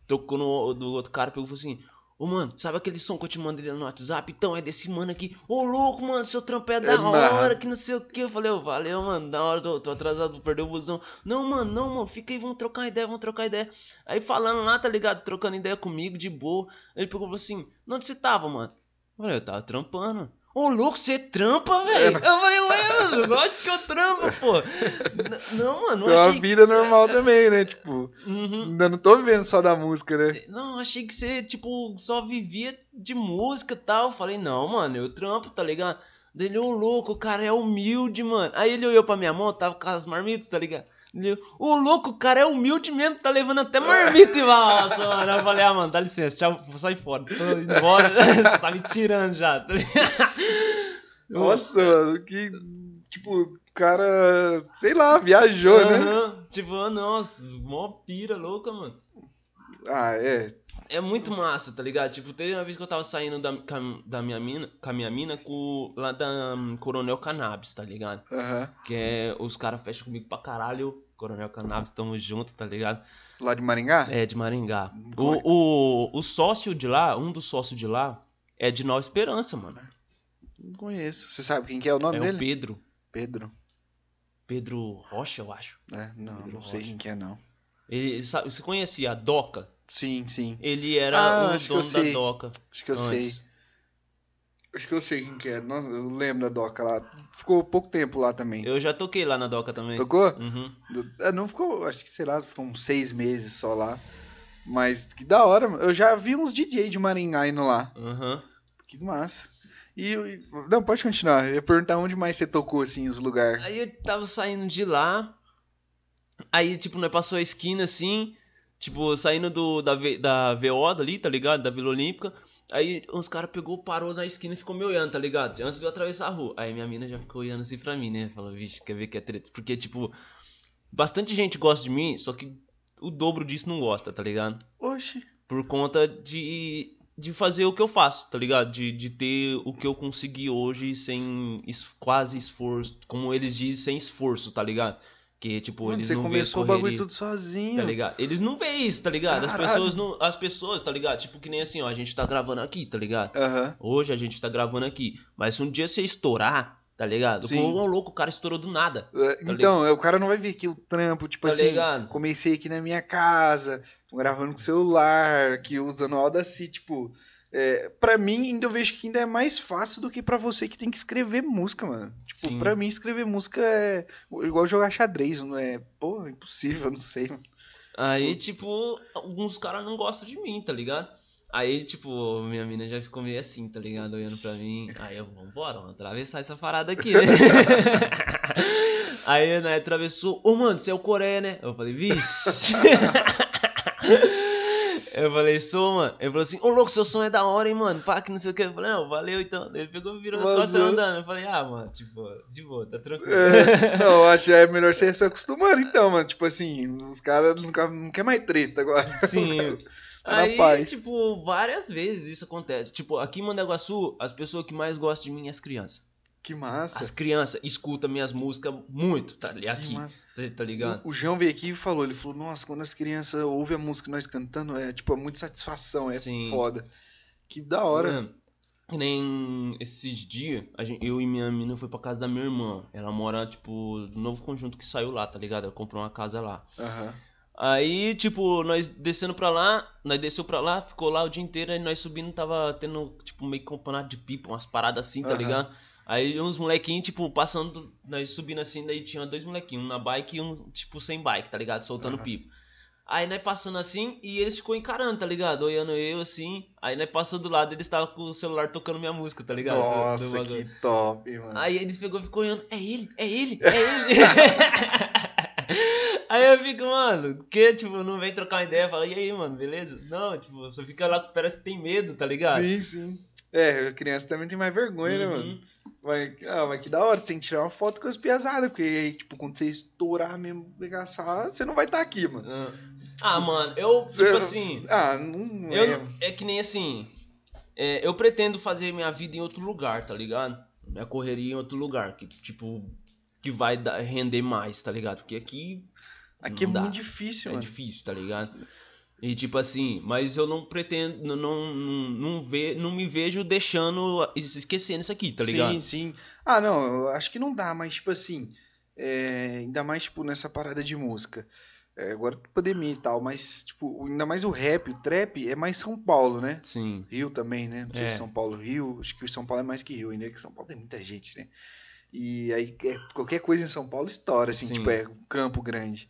B: tocou no do outro cara, pegou e falou assim, ô, mano, sabe aquele som que eu te mandei no WhatsApp? Então, é desse mano aqui. Ô, louco, mano, seu trampo é da
A: É
B: hora, que não sei o que. Eu falei, ô, valeu, mano, da hora, tô, tô atrasado, vou perder o busão. Não, mano, não, mano, fica aí, vamos trocar ideia, vamos trocar ideia. Aí falando lá, tá ligado? Trocando ideia comigo, de boa. Ele pegou e falou assim, onde você tava, mano? Eu falei, eu tava trampando. Ô, louco, você trampa, velho? Eu falei, ué, mano, lógico que eu trampo, pô. N- Não, mano, não
A: uma
B: achei...
A: vida normal também, né? Tipo,
B: Uhum.
A: ainda não tô vivendo só da música, né?
B: Não, achei que você, tipo, só vivia de música e tal. Eu falei, não, mano, eu trampo, tá ligado? Daí ele, ô louco, o cara é humilde, mano. Aí ele olhou pra minha mão, tava com as marmitas, tá ligado? Ô louco, o cara é humilde mesmo, tá levando até marmita e nossa, mano. Eu falei, ah, mano, dá licença, tchau, vou sair fora. Tô indo embora, você tá me tirando já, tá?
A: Nossa, mano, que. Tipo, o cara, sei lá, viajou, né?
B: Tipo, ah, nossa, mó pira louca, mano.
A: Ah, é.
B: É muito massa, tá ligado? Tipo, teve uma vez que eu tava saindo da, com, da minha mina, com a minha mina com, lá da hum, Coronel Cannabis, tá ligado?
A: Aham.
B: Que é, os caras fecham comigo pra caralho. Coronel Cannabis, tamo junto, tá ligado?
A: Lá de Maringá?
B: É, de Maringá. O, o, o sócio de lá, um dos sócios de lá, é de Nova Esperança, mano.
A: Não conheço. Você sabe quem que é o nome
B: É
A: dele?
B: o Pedro.
A: Pedro.
B: Pedro Rocha, eu acho.
A: É, não,
B: Pedro
A: não sei
B: Rocha.
A: quem que é, não.
B: Ele, sabe, você conhecia a Doca?
A: Sim, sim.
B: Ele era
A: Ah,
B: o dono da. Doca.
A: Acho que eu
B: antes.
A: sei. Acho que eu sei quem que é. Nossa, eu lembro da Doca lá. Ficou pouco tempo lá também.
B: Eu já toquei lá na Doca também.
A: Tocou?
B: Uhum.
A: É, não ficou, acho que sei lá, ficou uns seis meses só lá. Mas que da hora, eu já vi uns DJ de Maringá indo lá.
B: Uhum.
A: Que massa. E, não, pode continuar. Eu ia perguntar onde mais você tocou, assim, os lugares.
B: Aí eu tava saindo de lá. Aí, tipo, nós passou a esquina assim. Tipo, saindo do, da, V- da VO ali, tá ligado? Da Vila Olímpica. Aí uns caras pegou, parou na esquina e ficou me olhando, tá ligado? Antes de eu atravessar a rua. Aí minha mina já ficou olhando assim pra mim, né? Falou, vixe, quer ver que é treta? Porque, tipo, bastante gente gosta de mim, só que o dobro disso não gosta, tá ligado?
A: Oxi.
B: Por conta de, de fazer o que eu faço, tá ligado? De, de ter o que eu consegui hoje sem es- quase esforço. Como eles dizem, sem esforço, tá ligado? Que, tipo,
A: Mano,
B: eles
A: você
B: não
A: começou o bagulho tudo sozinho.
B: Tá ligado? Eles não veem isso, tá ligado? As
A: Caralho.
B: pessoas não. As pessoas, tá ligado? Tipo, que nem assim, ó, a gente tá gravando aqui, tá ligado?
A: Aham.
B: Hoje a gente tá gravando aqui. Mas se um dia você estourar, tá ligado?
A: Sim.
B: Ô louco, o cara estourou do nada.
A: É, então, é, o cara não vai ver aqui o trampo, tipo
B: Tá
A: assim,
B: ligado?
A: comecei aqui na minha casa, gravando com celular, aqui usando o Audacity, tipo, é, pra mim ainda eu vejo que ainda é mais fácil do que pra você que tem que escrever música, mano. Tipo,
B: Sim.
A: pra mim escrever música é igual jogar xadrez, não é, pô, impossível, não sei, mano.
B: Aí, tipo, alguns caras não gostam de mim, tá ligado? Aí, tipo, minha mina já ficou meio assim, tá ligado? Olhando pra mim. Aí eu, vambora, vamos atravessar essa parada aqui, né? Aí, né, atravessou. Ô, mano, você é o Coreia, né? Eu falei, vixe. Eu falei, sou, mano. Ele falou assim, ô louco, seu som é da hora, hein, mano. Pá, que não sei o que. Eu falei, não, valeu então. Ele pegou e virou as costas
A: Vazou.
B: andando. Eu falei, ah, mano, tipo, de boa, tá tranquilo.
A: É, não, eu acho que é melhor você se acostumando então, mano. Tipo assim, os caras não, quer- não quer mais treta agora.
B: Sim.
A: Tá
B: Aí,
A: paz.
B: tipo, várias vezes isso acontece. Tipo, aqui em Mandaguaçu, as pessoas que mais gostam de mim é as crianças.
A: Que massa.
B: As crianças escutam minhas músicas muito, tá
A: Que
B: aqui,
A: massa.
B: tá, tá ligado?
A: O, o João veio aqui e falou, ele falou, nossa, quando as crianças ouvem a música nós cantando, é tipo, é muita satisfação, é
B: Sim.
A: foda. Que da hora.
B: Que nem esses dias, gente- eu e minha menina foi pra casa da minha irmã. Ela mora, tipo, no novo conjunto que saiu lá, tá ligado? Ela comprou uma casa lá.
A: Aham.
B: Aí, tipo, nós descendo pra lá, nós desceu pra lá, ficou lá o dia inteiro, aí nós subindo, tava tendo, tipo, meio que campeonato de pipa, umas paradas assim, tá
A: Aham.
B: ligado? Aí uns molequinhos, tipo, passando, nós subindo assim, daí tinha dois molequinhos, um na bike e um, tipo, sem bike, tá ligado? Soltando
A: Aham.
B: pipa. Aí nós passando assim, e eles ficou encarando, tá ligado? Olhando eu assim, aí nós passando do lado, eles estavam com o celular tocando minha música, tá ligado? Do- do
A: Nossa,
B: bagulho.
A: que top, mano.
B: Aí eles pegou e ficou olhando, é ele, é ele, é ele. aí eu fico, mano, que, tipo, não vem trocar uma ideia, fala, e aí, mano, beleza? Não, tipo, só fica lá, parece que tem medo, tá ligado?
A: Sim, sim. É, criança também tem mais vergonha, né,
B: Uhum.
A: mano? Mas, ah, mas que da hora, tem que tirar uma foto com as piazadas, porque aí, tipo, quando você estourar mesmo, regaçar, você não vai estar aqui, mano.
B: Ah. Ah, mano, eu,
A: Você-
B: tipo assim,
A: Ah, não
B: eu
A: é.
B: é que nem assim, é, eu pretendo fazer minha vida em outro lugar, tá ligado? Minha correria em outro lugar, que, tipo, que vai dar- render mais, tá ligado? Porque aqui
A: Aqui é
B: dá.
A: muito difícil,
B: É
A: mano.
B: difícil, tá ligado? E tipo assim, mas eu não pretendo, não, não, não, ve, não me vejo deixando, esquecendo isso aqui, tá ligado?
A: Sim, sim. Ah, não, eu acho que não dá, mas, tipo assim, é, ainda mais, tipo, nessa parada de música. É, agora pandemia e tal, mas, tipo, ainda mais o rap, o trap é mais São Paulo, né?
B: Sim.
A: Rio também, né? Não sei
B: É.
A: se São Paulo, Rio. Acho que o São Paulo é mais que Rio ainda, que São Paulo tem muita gente, né? E aí é, qualquer coisa em São Paulo estoura, assim,
B: Sim.
A: tipo, é um campo grande.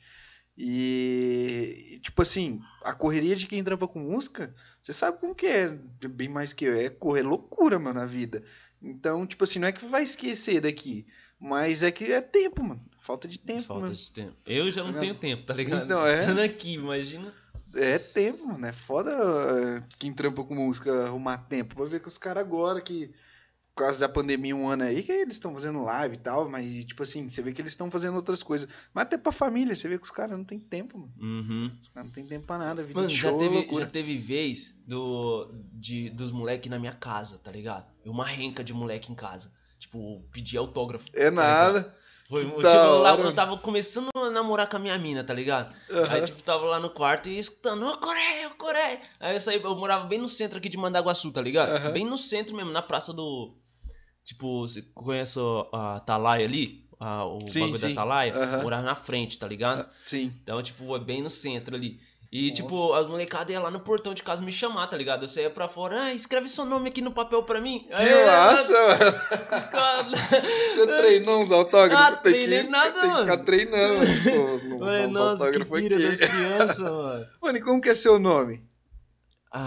A: E, tipo assim, a correria de quem trampa com música, você sabe como que é, bem mais que eu, é correr loucura, mano, na vida. Então, tipo assim, não é que vai esquecer daqui, mas é que é tempo, mano. Falta de tempo,
B: Falta
A: mano.
B: de tempo. Eu já não
A: Tá
B: tenho tempo, tá ligado?
A: Então, é.
B: Estando aqui, imagina.
A: É tempo, mano. É foda é, quem trampa com música arrumar tempo. Vai ver que os caras agora que, por causa da pandemia, um ano aí, que eles estão fazendo live e tal, mas, tipo assim, você vê que eles estão fazendo outras coisas. Mas até pra família, você vê que os caras não tem tempo, mano.
B: Uhum.
A: Os caras não tem tempo pra nada. Vida
B: Mano,
A: de
B: já
A: show é
B: teve,
A: loucura.
B: já teve vez do, de, dos moleques na minha casa, tá ligado? E uma renca de moleque em casa. Tipo, pedir autógrafo.
A: É nada.
B: Foi, tipo, lá, eu tava começando a namorar com a minha mina, tá ligado? Aí,
A: Aham.
B: tipo, tava lá no quarto e escutando, ô Coreia, ô Coreia. Aí eu saí, eu morava bem no centro aqui de Mandaguaçu, tá ligado?
A: Aham.
B: Bem no centro mesmo, na praça do. Tipo, você conhece a Atalaia ali? A- o
A: Sim,
B: bagulho
A: sim.
B: da Atalaia?
A: Aham.
B: Morava na frente, tá ligado?
A: Sim.
B: Então, tipo, é bem no centro ali. E,
A: Nossa.
B: tipo, as molecadas iam lá no portão de casa me chamar, tá ligado? Eu saía pra fora, ah, escreve seu nome aqui no papel pra mim.
A: Que
B: Aí,
A: massa, mano.
B: cara,
A: Você treinou uns autógrafos?
B: Ah,
A: tem
B: treinei
A: que,
B: nada,
A: tem que
B: mano.
A: ficar treinando. Tipo, uns
B: nossa, que
A: autógrafos aqui.
B: das crianças, mano.
A: Mano, e como que é seu nome?
B: Ah,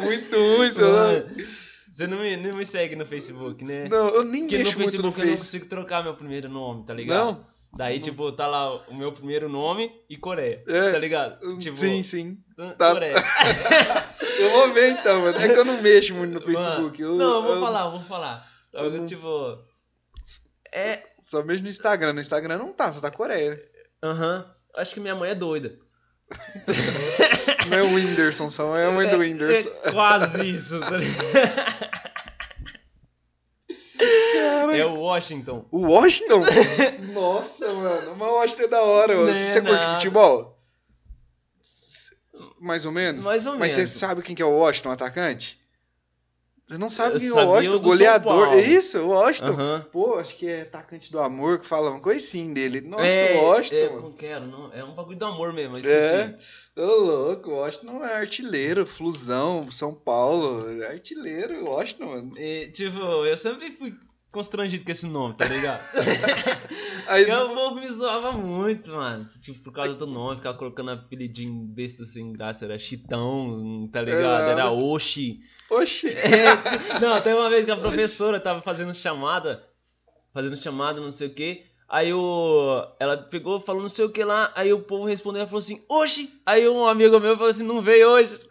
A: muito ruim seu nome.
B: você não me, não me segue no Facebook, né?
A: Não, eu nem
B: Porque no
A: mexo muito no
B: Facebook eu não consigo trocar meu primeiro nome, tá ligado?
A: Não?
B: Daí,
A: Não.
B: tipo, tá lá o meu primeiro nome e Coreia,
A: É.
B: tá ligado? Tipo,
A: sim, sim.
B: Tá. Coreia.
A: Eu vou ver então, mano. É que eu não mexo muito no
B: Mano,
A: Facebook. Eu,
B: não, eu vou
A: eu
B: falar, eu vou falar.
A: eu não-
B: tipo. É.
A: Só mesmo no Instagram. No Instagram não tá, só tá Coreia.
B: Aham. Acho que minha mãe é doida.
A: Não é o Whindersson, só é a mãe do Whindersson.
B: É quase isso, tá ligado?
A: Cara,
B: É o Washington.
A: O Washington? Nossa, mano. Mas o Washington é da hora.
B: Não é
A: Você curte
B: nada.
A: futebol? Mais ou menos?
B: Mais ou
A: Mas você
B: menos.
A: sabe quem que é o Washington, atacante? Você não sabe
B: Eu
A: quem é o Washington,
B: o
A: goleador. É isso, o Washington.
B: Aham.
A: Pô, acho que é atacante do amor que fala uma coisa assim dele. Nossa,
B: é,
A: o Washington.
B: É, não quero, não. É um bagulho do amor mesmo, eu
A: É,
B: esqueci.
A: ô louco, o Washington é artilheiro, Flusão, São Paulo, é artilheiro, o Washington, mano.
B: E, tipo, eu sempre fui constrangido com esse nome, tá ligado?
A: Aí,
B: o povo me zoava muito, mano. Tipo, por causa do nome, ficava colocando apelidinho besta sem graça. Era Chitão, tá ligado?
A: É,
B: Era Oxi.
A: Oxi,
B: É, não, tem uma vez que a professora tava fazendo chamada, fazendo chamada, não sei o que. Aí o. Ela pegou, falou não sei o que lá, aí o povo respondeu e falou assim, oxi! Aí um amigo meu falou assim, não veio hoje.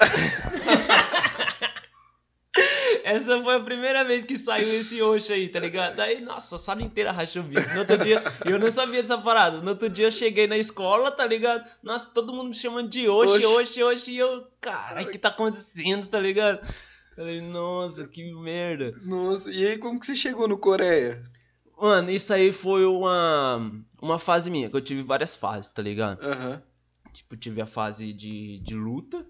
B: Essa foi a primeira vez que saiu esse oxi aí, tá ligado? Daí, nossa, a sala inteira rachou o bico. No outro dia, eu não sabia dessa parada. No outro dia eu cheguei na escola, tá ligado? Nossa, todo mundo me chamando de oxi,
A: Oxi.
B: oxi, oxi. E eu, caralho, o que tá acontecendo, tá ligado? Falei, nossa, que merda.
A: nossa, e aí como que você chegou no Coreia?
B: Mano, isso aí foi uma, uma fase minha, que eu tive várias fases, tá ligado?
A: Aham,
B: Tipo, tive a fase de, de luta.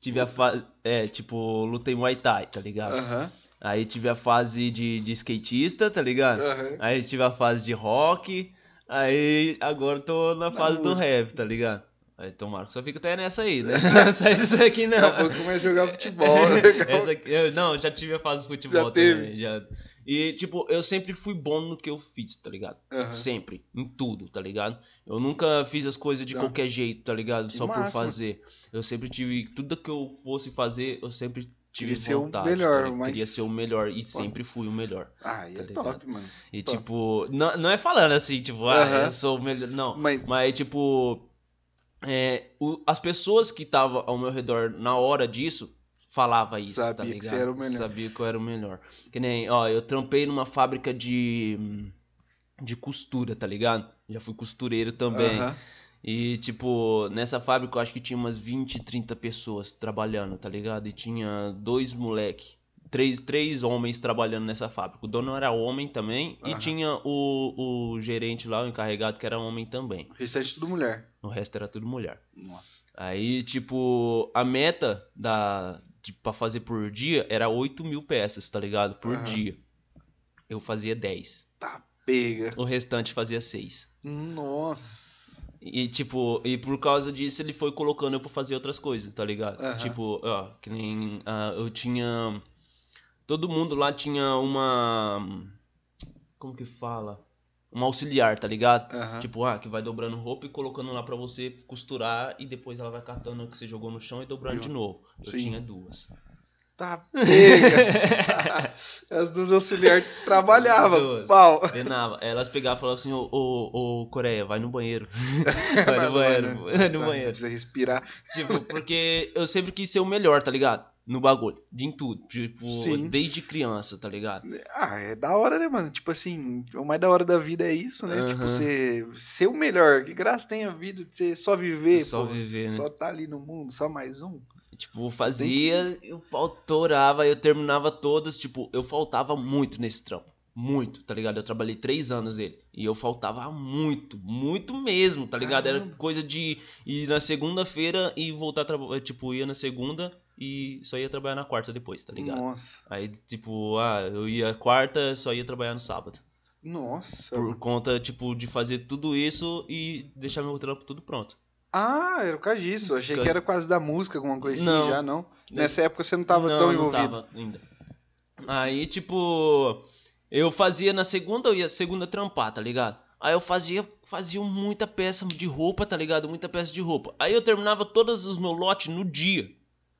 B: Tive a fase. É, tipo, luta em Muay Thai, tá ligado?
A: aham,
B: Aí tive a fase de, de skatista, tá ligado?
A: aham.
B: Aí tive a fase de rock. Aí agora tô na fase do rap, tá ligado? Aí tomara que só fica até nessa aí, né? Sai disso aqui não.
A: Daqui a pouco começa a jogar futebol. né?
B: Essa aqui- eu- não, já tive a fase de futebol
A: Já
B: também.
A: teve?
B: Já. E, tipo, eu sempre fui bom no que eu fiz, tá ligado?
A: Aham.
B: Sempre. Em tudo, tá ligado? Eu nunca fiz as coisas de
A: Não.
B: qualquer jeito, tá ligado? Só por fazer. Eu sempre tive. Tudo que eu fosse fazer, eu sempre tive
A: Queria ser o
B: vontade.
A: melhor,
B: tá
A: mas-
B: Queria ser o melhor. E sempre fui o melhor.
A: Ah, e é
B: Tá ligado?
A: top, mano.
B: E,
A: Top.
B: tipo, não, não é falando assim, tipo, ah,
A: Aham.
B: eu sou o melhor. Não.
A: Mas,
B: Mas, tipo, é, o- as pessoas que estavam ao meu redor na hora disso falava isso,
A: Sabia
B: tá
A: que
B: ligado?
A: você era o melhor.
B: Sabia que eu era o melhor. Que nem, ó, eu trampei numa fábrica de de costura, tá ligado? Já fui costureiro também.
A: aham,
B: E, tipo, nessa fábrica eu acho que tinha umas 20, 30 pessoas trabalhando, tá ligado? E tinha dois moleque, três, três homens trabalhando nessa fábrica. O dono era homem também e tinha o, o gerente lá, o encarregado, que era homem também.
A: o restante tudo mulher.
B: O resto era tudo mulher.
A: Nossa.
B: Aí, tipo, a meta da, de, pra fazer por dia era 8 mil peças, tá ligado? Por
A: Aham.
B: dia. Eu fazia 10.
A: Tá, pega.
B: O restante fazia 6.
A: Nossa.
B: E, tipo, e por causa disso ele foi colocando eu pra fazer outras coisas, tá ligado?
A: Aham.
B: Tipo, ó, que nem. ah, eu tinha. Todo mundo lá tinha uma. Como que fala? Uma auxiliar, tá ligado?
A: Aham.
B: Tipo, ah, que vai dobrando roupa e colocando lá pra você costurar e depois ela vai catando o que você jogou no chão e dobrando de novo. Eu
A: Sim.
B: tinha duas.
A: Tá, pega. As duas auxiliares trabalhavam. Pau.
B: Penava. Elas pegavam e falavam assim, ô, ô, ô, Coreia, vai no banheiro. vai no banheiro, vai no
A: Tá,
B: banheiro.
A: Precisa respirar.
B: Tipo, porque eu sempre quis ser o melhor, tá ligado? No bagulho. De em tudo. Tipo,
A: Sim.
B: desde criança, tá ligado?
A: Ah, é da hora, né, mano? Tipo assim, o mais da hora da vida é isso, né?
B: Aham.
A: Tipo, você ser o melhor. Que graça tem a vida de você só viver,
B: Só
A: pô.
B: viver, né?
A: Só tá ali no mundo, só mais um.
B: Tipo, fazia, eu faltorava, eu terminava todas, tipo, eu faltava muito nesse trampo. Muito, tá ligado? Eu trabalhei três anos nele. E eu faltava muito, muito mesmo, tá ligado? Era
A: Caramba.
B: coisa de ir na segunda-feira e voltar a trabalhar. Tipo, ia na segunda e só ia trabalhar na quarta depois, tá ligado?
A: Nossa.
B: Aí, tipo, ah, eu ia quarta, só ia trabalhar no sábado.
A: Nossa.
B: Por conta, tipo, de fazer tudo isso e deixar meu trampo tudo pronto.
A: Ah, era por causa disso. Achei que era causa da música, alguma coisa assim
B: Não.
A: já, não. Nessa época você não tava
B: não,
A: tão
B: não
A: envolvido.
B: tava ainda. Aí, tipo, eu fazia na segunda, eu ia segunda trampar, tá ligado? Aí eu fazia, fazia muita peça de roupa, tá ligado? Muita peça de roupa. Aí eu terminava todos os meus lotes no dia.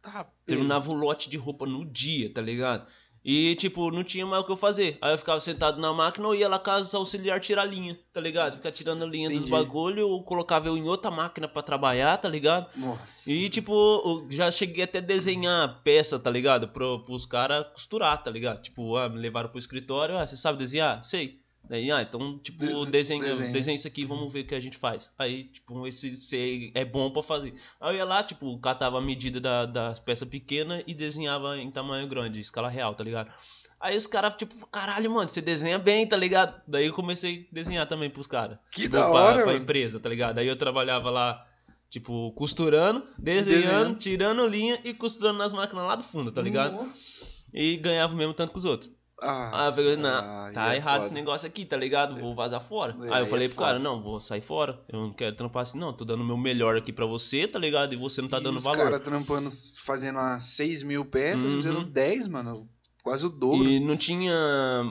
A: Tá,
B: Terminava o lote de roupa no dia, tá ligado? E, tipo, não tinha mais o que eu fazer. Aí eu ficava sentado na máquina ou ia lá casa auxiliar tirar linha, tá ligado? Ficar tirando a linha dos
A: Entendi.
B: bagulho, ou colocava eu em outra máquina pra trabalhar, tá ligado?
A: Nossa.
B: E, tipo, eu já cheguei até a desenhar peça, tá ligado? Pro, pros caras costurar, tá ligado? Tipo, ah, me levaram pro escritório, ah, você sabe desenhar? Sei. Daí, ah, então, tipo,
A: Dese-
B: desenha,
A: desenha.
B: desenha isso aqui, vamos ver o que a gente faz. Aí, tipo, vamos ver se, se é bom pra fazer. Aí eu ia lá, tipo, catava a medida da, das peças pequenas e desenhava em tamanho grande, escala real, tá ligado? Aí os caras, tipo, caralho, mano, você desenha bem, tá ligado? Daí eu comecei a desenhar também pros caras.
A: Que
B: tipo,
A: da
B: pra,
A: hora,
B: pra empresa, tá ligado? Aí eu trabalhava lá, tipo, costurando, desenhando,
A: Desenhando.
B: tirando linha e costurando nas máquinas lá do fundo, tá ligado?
A: Nossa.
B: E ganhava o mesmo tanto que os outros.
A: Ah,
B: Ah, falei, não, tá
A: é
B: errado
A: foda.
B: esse negócio aqui, tá ligado? Vou vazar fora.
A: É,
B: aí eu
A: aí
B: falei
A: é
B: pro cara, não, vou sair fora. Eu não quero trampar assim, não. Tô dando o meu melhor aqui pra você, tá ligado? E você não tá
A: E
B: dando
A: os
B: valor.
A: caras trampando, fazendo umas 6 mil peças,
B: Uhum.
A: fizeram 10, mano. Quase o dobro.
B: E não tinha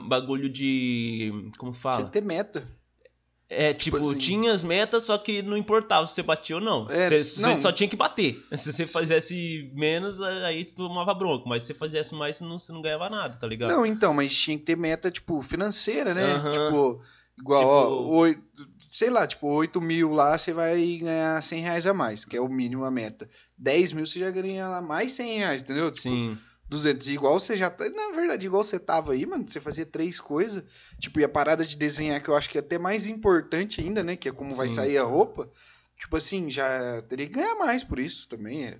B: bagulho de. Como
A: Tinha
B: fala?
A: que ter meta.
B: É, tipo,
A: assim-
B: tinha as metas, só que não importava se você batia ou não.
A: É,
B: Você, você
A: não.
B: só tinha que bater. Se você fizesse menos, aí você tomava bronco. Mas se você fizesse mais, você não, você não ganhava nada, tá ligado?
A: Não, então, mas tinha que ter meta, tipo, financeira, né? Tipo, igual,
B: Tipo-
A: ó, oito, sei lá, tipo, 8 mil lá você vai ganhar 100 reais a mais, que é o mínimo a meta. 10 mil você já ganha lá mais 100 reais, entendeu? Tipo,
B: Sim.
A: 200. Igual você já tá. Na verdade, igual você tava aí, mano. Você fazia três coisas. Tipo, e a parada de desenhar, que eu acho que é até mais importante ainda, né? Que é como vai
B: Sim.
A: sair a roupa. Tipo assim, já teria que ganhar mais por isso também. É,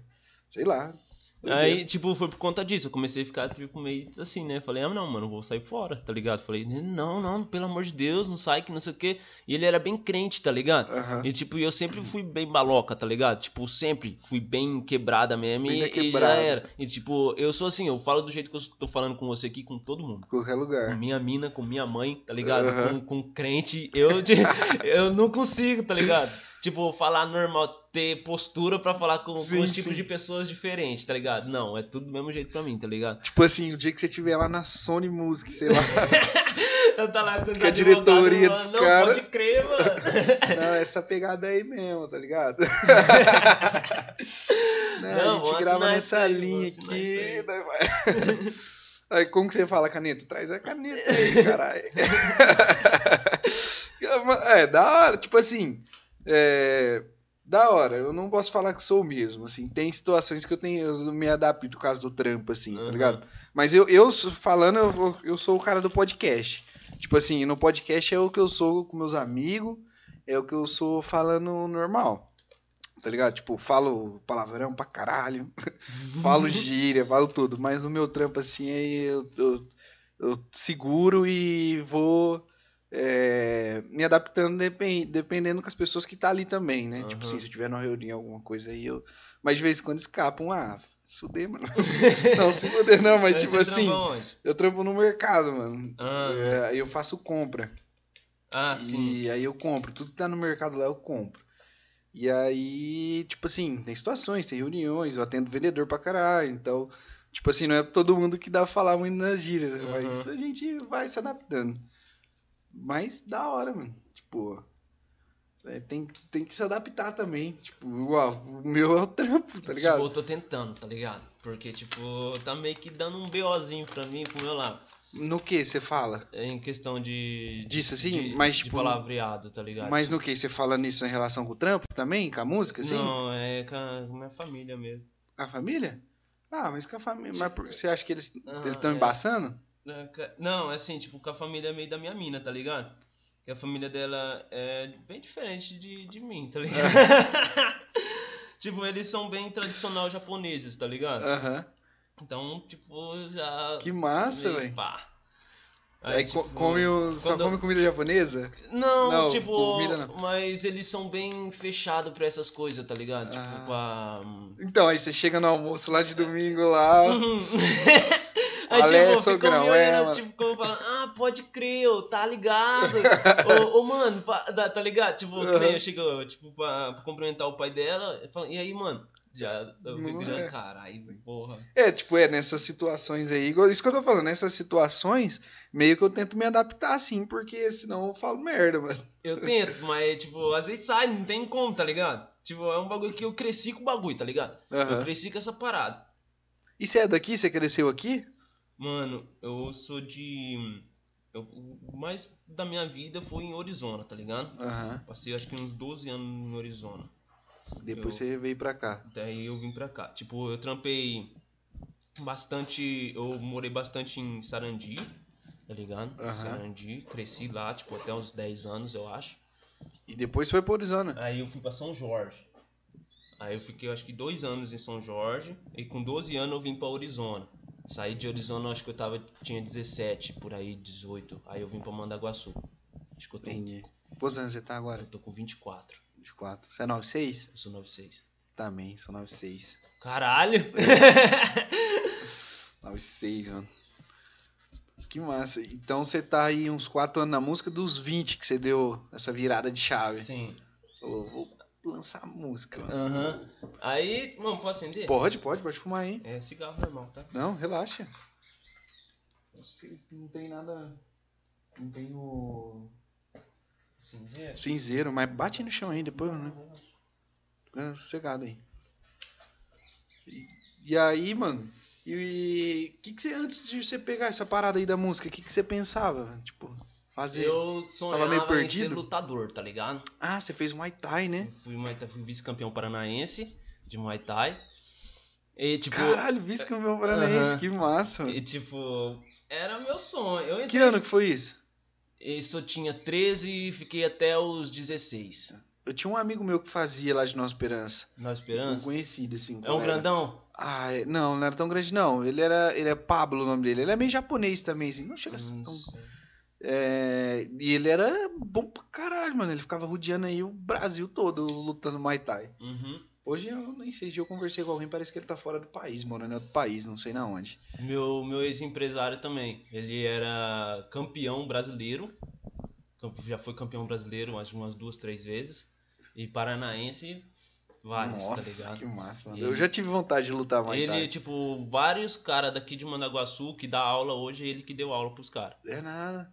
A: sei lá.
B: Aí, tipo, foi por conta disso. Eu comecei a ficar, tipo, meio assim, né? Falei, ah, não, mano, vou sair fora, tá ligado? Falei, não, não, pelo amor de Deus, não sai que não sei o quê. E ele era bem crente, tá ligado?
A: Aham.
B: E, tipo, eu sempre fui bem maloca, tá ligado? Tipo, sempre fui bem quebrada mesmo
A: Bem
B: e, e já
A: quebrada.
B: era. E, tipo, eu sou assim, eu falo do jeito que eu tô falando com você aqui, com todo mundo.
A: Qualquer
B: Com
A: lugar.
B: minha mina, com minha mãe, tá ligado?
A: Aham.
B: Com, com crente, eu, eu não consigo, tá ligado? Tipo, falar normal, ter postura pra falar com, os tipos de pessoas diferentes, tá ligado? Não, é tudo do mesmo jeito pra mim, tá ligado?
A: Tipo assim, o dia que você estiver lá na Sony Music, sei lá.
B: Eu tá lá com
A: a diretoria dos
B: Não,
A: cara-
B: pode crer, mano.
A: Não, essa pegada aí mesmo, tá ligado? Não,
B: Não,
A: a gente grava nessa
B: aí,
A: linha aqui.
B: aí.
A: daí vai- Aí, como que você fala caneta? Traz a caneta aí, caralho. é, da hora. Tipo assim, é, da hora. Eu não posso falar que sou o mesmo, assim. Tem situações que eu tenho, eu me adapto por causa do trampo, assim, tá
B: Uhum.
A: ligado? Mas eu, eu falando, eu, eu sou o cara do podcast. Tipo assim, no podcast é o que eu sou com meus amigos, é o que eu sou falando normal. Tá ligado? Tipo, falo palavrão pra caralho, falo gíria, falo tudo. Mas o meu trampo, assim, é eu, eu, eu seguro e vou é, me adaptando depen- dependendo com as pessoas que tá ali também, né? Tipo
B: Aham.
A: assim, se eu tiver numa reunião, alguma coisa aí, eu. Mas de vez em quando escapam, ah, fuder, mano. não, se fuder não, mas tipo
B: você
A: assim,
B: trampa onde?
A: eu trampo no mercado, mano.
B: Ah.
A: É, aí eu faço compra.
B: Ah, sim.
A: E aí eu compro. Tudo que tá no mercado lá eu compro. E aí, tipo assim, tem situações, tem reuniões, eu atendo vendedor pra caralho. Então, tipo assim, não é todo mundo que dá pra falar muito nas gírias, né? mas
B: Uhum.
A: a gente vai se adaptando. Mas da hora, mano. Tipo, é, tem, tem que se adaptar também. Tipo, igual, o meu é o trampo, tá ligado?
B: Tipo, eu tô tentando, tá ligado? Porque, tipo, tá meio que dando um BOzinho pra mim, pro meu lado.
A: No que você fala?
B: Em questão de.
A: Disso assim?
B: De,
A: Mas,
B: de
A: tipo,
B: palavreado, tá ligado?
A: Mas no que? Você fala nisso em relação com o trampo também? Com a música, assim?
B: Não, é com a, minha família mesmo.
A: A família? Ah, mas com a família. Mas por- você acha que eles
B: Ah,
A: estão
B: é.
A: embaçando?
B: É, ca- Não, é assim, tipo, com a família meio da minha mina, tá ligado? Que a família dela é bem diferente de, de mim, tá ligado? tipo, eles são bem tradicional japoneses, tá ligado?
A: Aham.
B: Então, tipo, já.
A: Que massa, velho.
B: pá.
A: Aí, co-
B: tipo,
A: come o- só come comida japonesa?
B: Não,
A: Não,
B: tipo,
A: comida não.
B: mas eles são bem fechados pra essas coisas, tá ligado?
A: Ah.
B: Tipo, pra.
A: Então, aí você chega no almoço lá de domingo lá.
B: Uhum. Aí,
A: Ale é
B: tipo, ficou
A: sogrão,
B: me
A: é,
B: olhando,
A: mano.
B: tipo, ficou falando, ah, pode crer, ô, tá ligado? ô, ô, mano, tá, ligado? Tipo,
A: Aham.
B: eu chego, tipo, pra, pra cumprimentar o pai dela, falo, e aí, mano? Já, eu fico já,
A: é.
B: caralho, porra.
A: É, tipo, é, nessas situações aí, isso que eu tô falando, nessas situações, meio que eu tento me adaptar assim, porque senão eu falo merda, mano.
B: Eu tento, mas, tipo, às vezes sai, não tem como, tá ligado? Tipo, é um bagulho que eu cresci com o bagulho, tá ligado? Eu cresci com essa parada.
A: E você é daqui? Você cresceu aqui?
B: Mano, eu sou de. Eu, o mais da minha vida foi em Arizona, tá ligado?
A: Aham.
B: Passei acho que uns 12 anos em Arizona.
A: Depois
B: Eu-
A: você veio pra cá.
B: Daí eu vim pra cá. Tipo, eu trampei bastante. Eu morei bastante em Sarandi, tá ligado?
A: Aham.
B: Sarandi, cresci lá, tipo, até uns 10 anos, eu acho.
A: E depois foi pra Arizona.
B: Aí eu fui pra São Jorge. Aí eu fiquei acho que dois anos em São Jorge. E com 12 anos eu vim pra Arizona. Saí de Arizona, acho que eu tava. Tinha 17, por aí, 18. Aí eu vim pra Mandaguaçu. Acho que eu tô.
A: Entendi. Quantos anos você tá agora?
B: Eu tô com 24.
A: 24. Você é 96?
B: Eu sou 96.
A: Também, sou 96.
B: Caralho!
A: 96, mano. Que massa. Então você tá aí uns 4 anos na música dos 20 que você deu essa virada de chave.
B: Sim.
A: Eu vou lançar música, mano.
B: Aham. Aí, mano, posso acender?
A: Pode, pode, pode fumar aí.
B: É cigarro normal, tá?
A: Não, relaxa. Não tem nada. Não tem o.
B: Cinzeiro?
A: Cinzeiro, mas bate no chão aí depois, né? Fica sossegado aí. E, e aí, mano, e o que, que você, antes de você pegar essa parada aí da música, o que, que você pensava? Tipo, fazer.
B: Eu sonhava
A: meio
B: em ser
A: perdido?
B: lutador, tá ligado?
A: Ah, você fez Muay Thai, né?
B: Eu fui, Muay Thai- fui vice-campeão paranaense de Muay Thai. E tipo,
A: Caralho, vice-campeão paranaense,
B: Aham.
A: que massa, mano.
B: e, tipo, era meu sonho. Eu
A: Que
B: entrei,
A: ano que foi isso?
B: Isso eu tinha 13 e fiquei até os 16.
A: Eu tinha um amigo meu que fazia lá de Nova Esperança.
B: Nova
A: Um
B: Esperança.
A: conhecido, assim.
B: É um
A: colega.
B: grandão?
A: Ah, é- não, não era tão grande, não. Ele era. Ele é Pablo o nome dele. Ele é meio japonês também, assim. Não chega a ser tão.
B: Isso.
A: É, e ele era bom pra caralho, mano. Ele ficava rodeando aí o Brasil todo lutando Muay Thai.
B: Uhum.
A: Hoje eu nem sei se eu conversei com alguém, parece que ele tá fora do país, morando em outro país, não sei na onde.
B: Meu, meu ex-empresário também. Ele era campeão brasileiro. Já foi campeão brasileiro acho umas duas, três vezes. E paranaense, vários,
A: Nossa,
B: tá ligado?
A: que massa, mano. Eu já tive vontade de lutar Muay
B: Ele, tipo, vários caras daqui de Mandaguaçu que dá aula hoje, é ele que deu aula pros caras.
A: É nada.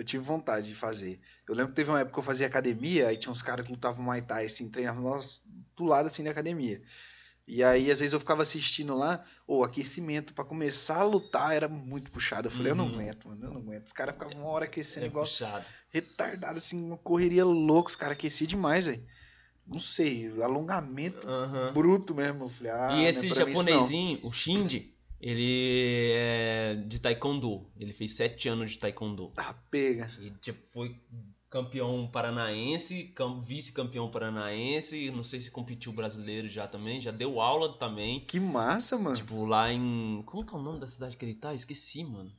A: Eu tive vontade de fazer. Eu lembro que teve uma época que eu fazia academia, aí tinha uns caras que lutavam Muay Thai, assim, treinavam nós do lado, assim, da academia. E aí, às vezes, eu ficava assistindo lá, o aquecimento pra começar a lutar era muito puxado. Eu falei, eu não
B: Uhum.
A: aguento, mano, eu não aguento. Os caras ficavam uma hora aquecendo
B: É
A: igual
B: puxado.
A: retardado, assim, uma correria louca, os caras aqueciam demais, velho. Não sei, alongamento
B: Aham.
A: bruto mesmo. Eu falei, ah,
B: e
A: não é
B: esse
A: não.
B: japonesinho, o Shinji, ele é de taekwondo. Ele fez sete anos de taekwondo.
A: Ah, pega.
B: E tipo, foi campeão paranaense, cam- vice-campeão paranaense, não sei se competiu brasileiro já também, já deu aula também.
A: Que massa, mano.
B: Tipo, lá em. Como que é o nome da cidade que ele tá? Esqueci, mano.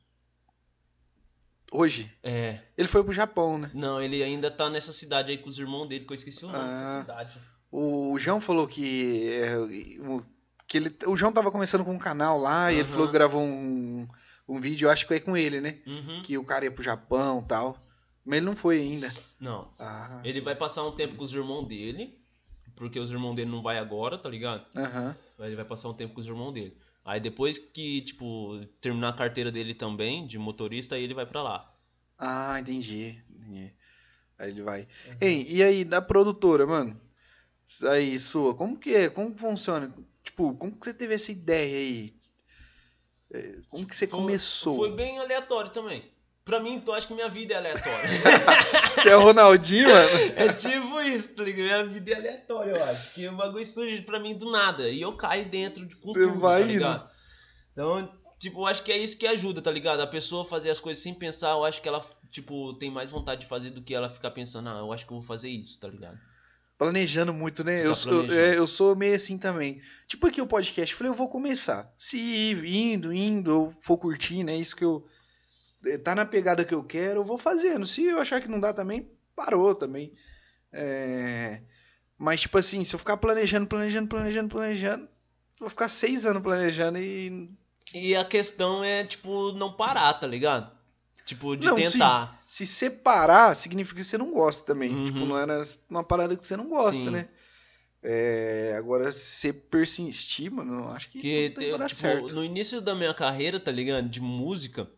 A: Hoje,
B: É.
A: ele foi pro Japão, né?
B: Não, ele ainda tá nessa cidade aí com os irmãos dele, que eu esqueci o nome
A: Ah.
B: dessa cidade.
A: O João falou que, é, que ele, o João tava começando com um canal lá e ele falou que gravou um, um vídeo, eu acho que foi com ele, né?
B: Uhum.
A: Que o cara ia pro Japão e tal. Mas ele não foi ainda.
B: Não.
A: Ah,
B: Ele vai passar um tempo com os irmãos dele, porque os irmãos dele não vai agora, tá ligado?
A: aham.
B: Ele vai passar um tempo com os irmãos dele. Aí depois que, tipo, terminar a carteira dele também, de motorista, aí ele vai pra lá.
A: Ah, entendi. entendi. Aí ele vai.
B: Uhum.
A: Ei, e aí, da produtora, mano? Aí, sua, como que é? Como funciona? Tipo, como que você teve essa ideia aí? É, Como que você
B: Foi-
A: começou?
B: Foi bem aleatório também. Pra mim, então, acho que minha vida é aleatória.
A: Você é o Ronaldinho, mano?
B: é tipo isso, tá ligado? Minha vida é aleatória, eu acho. Que o bagulho surge pra mim do nada. E eu caio dentro de com
A: Você
B: tudo,
A: vai
B: tá
A: indo.
B: ligado? Então, tipo, eu acho que é isso que ajuda, tá ligado? A pessoa fazer as coisas sem pensar, eu acho que ela, tipo, tem mais vontade de fazer do que ela ficar pensando, ah, eu acho que eu vou fazer isso, tá ligado?
A: Planejando muito, né?
B: Fica
A: Eu, sou- eu, é, eu sou meio assim também. Tipo aqui o podcast, eu falei, eu vou começar. Se ir indo, indo, eu for curtindo, é isso que eu. é, Tá na pegada que eu quero, eu vou fazendo. Se eu achar que não dá também, parou também. É, Mas, tipo assim, se eu ficar planejando, planejando, planejando, planejando, vou ficar seis anos planejando e
B: E a questão é, tipo, não parar, tá ligado? Tipo, de
A: Não,
B: tentar.
A: Se separar, significa que você não gosta também.
B: Uhum.
A: Tipo, não era uma parada que você não gosta,
B: Sim.
A: né? É, agora, se você persistir, mano, acho que
B: Que eu, tipo,
A: certo.
B: no início da minha carreira, tá ligado? De música,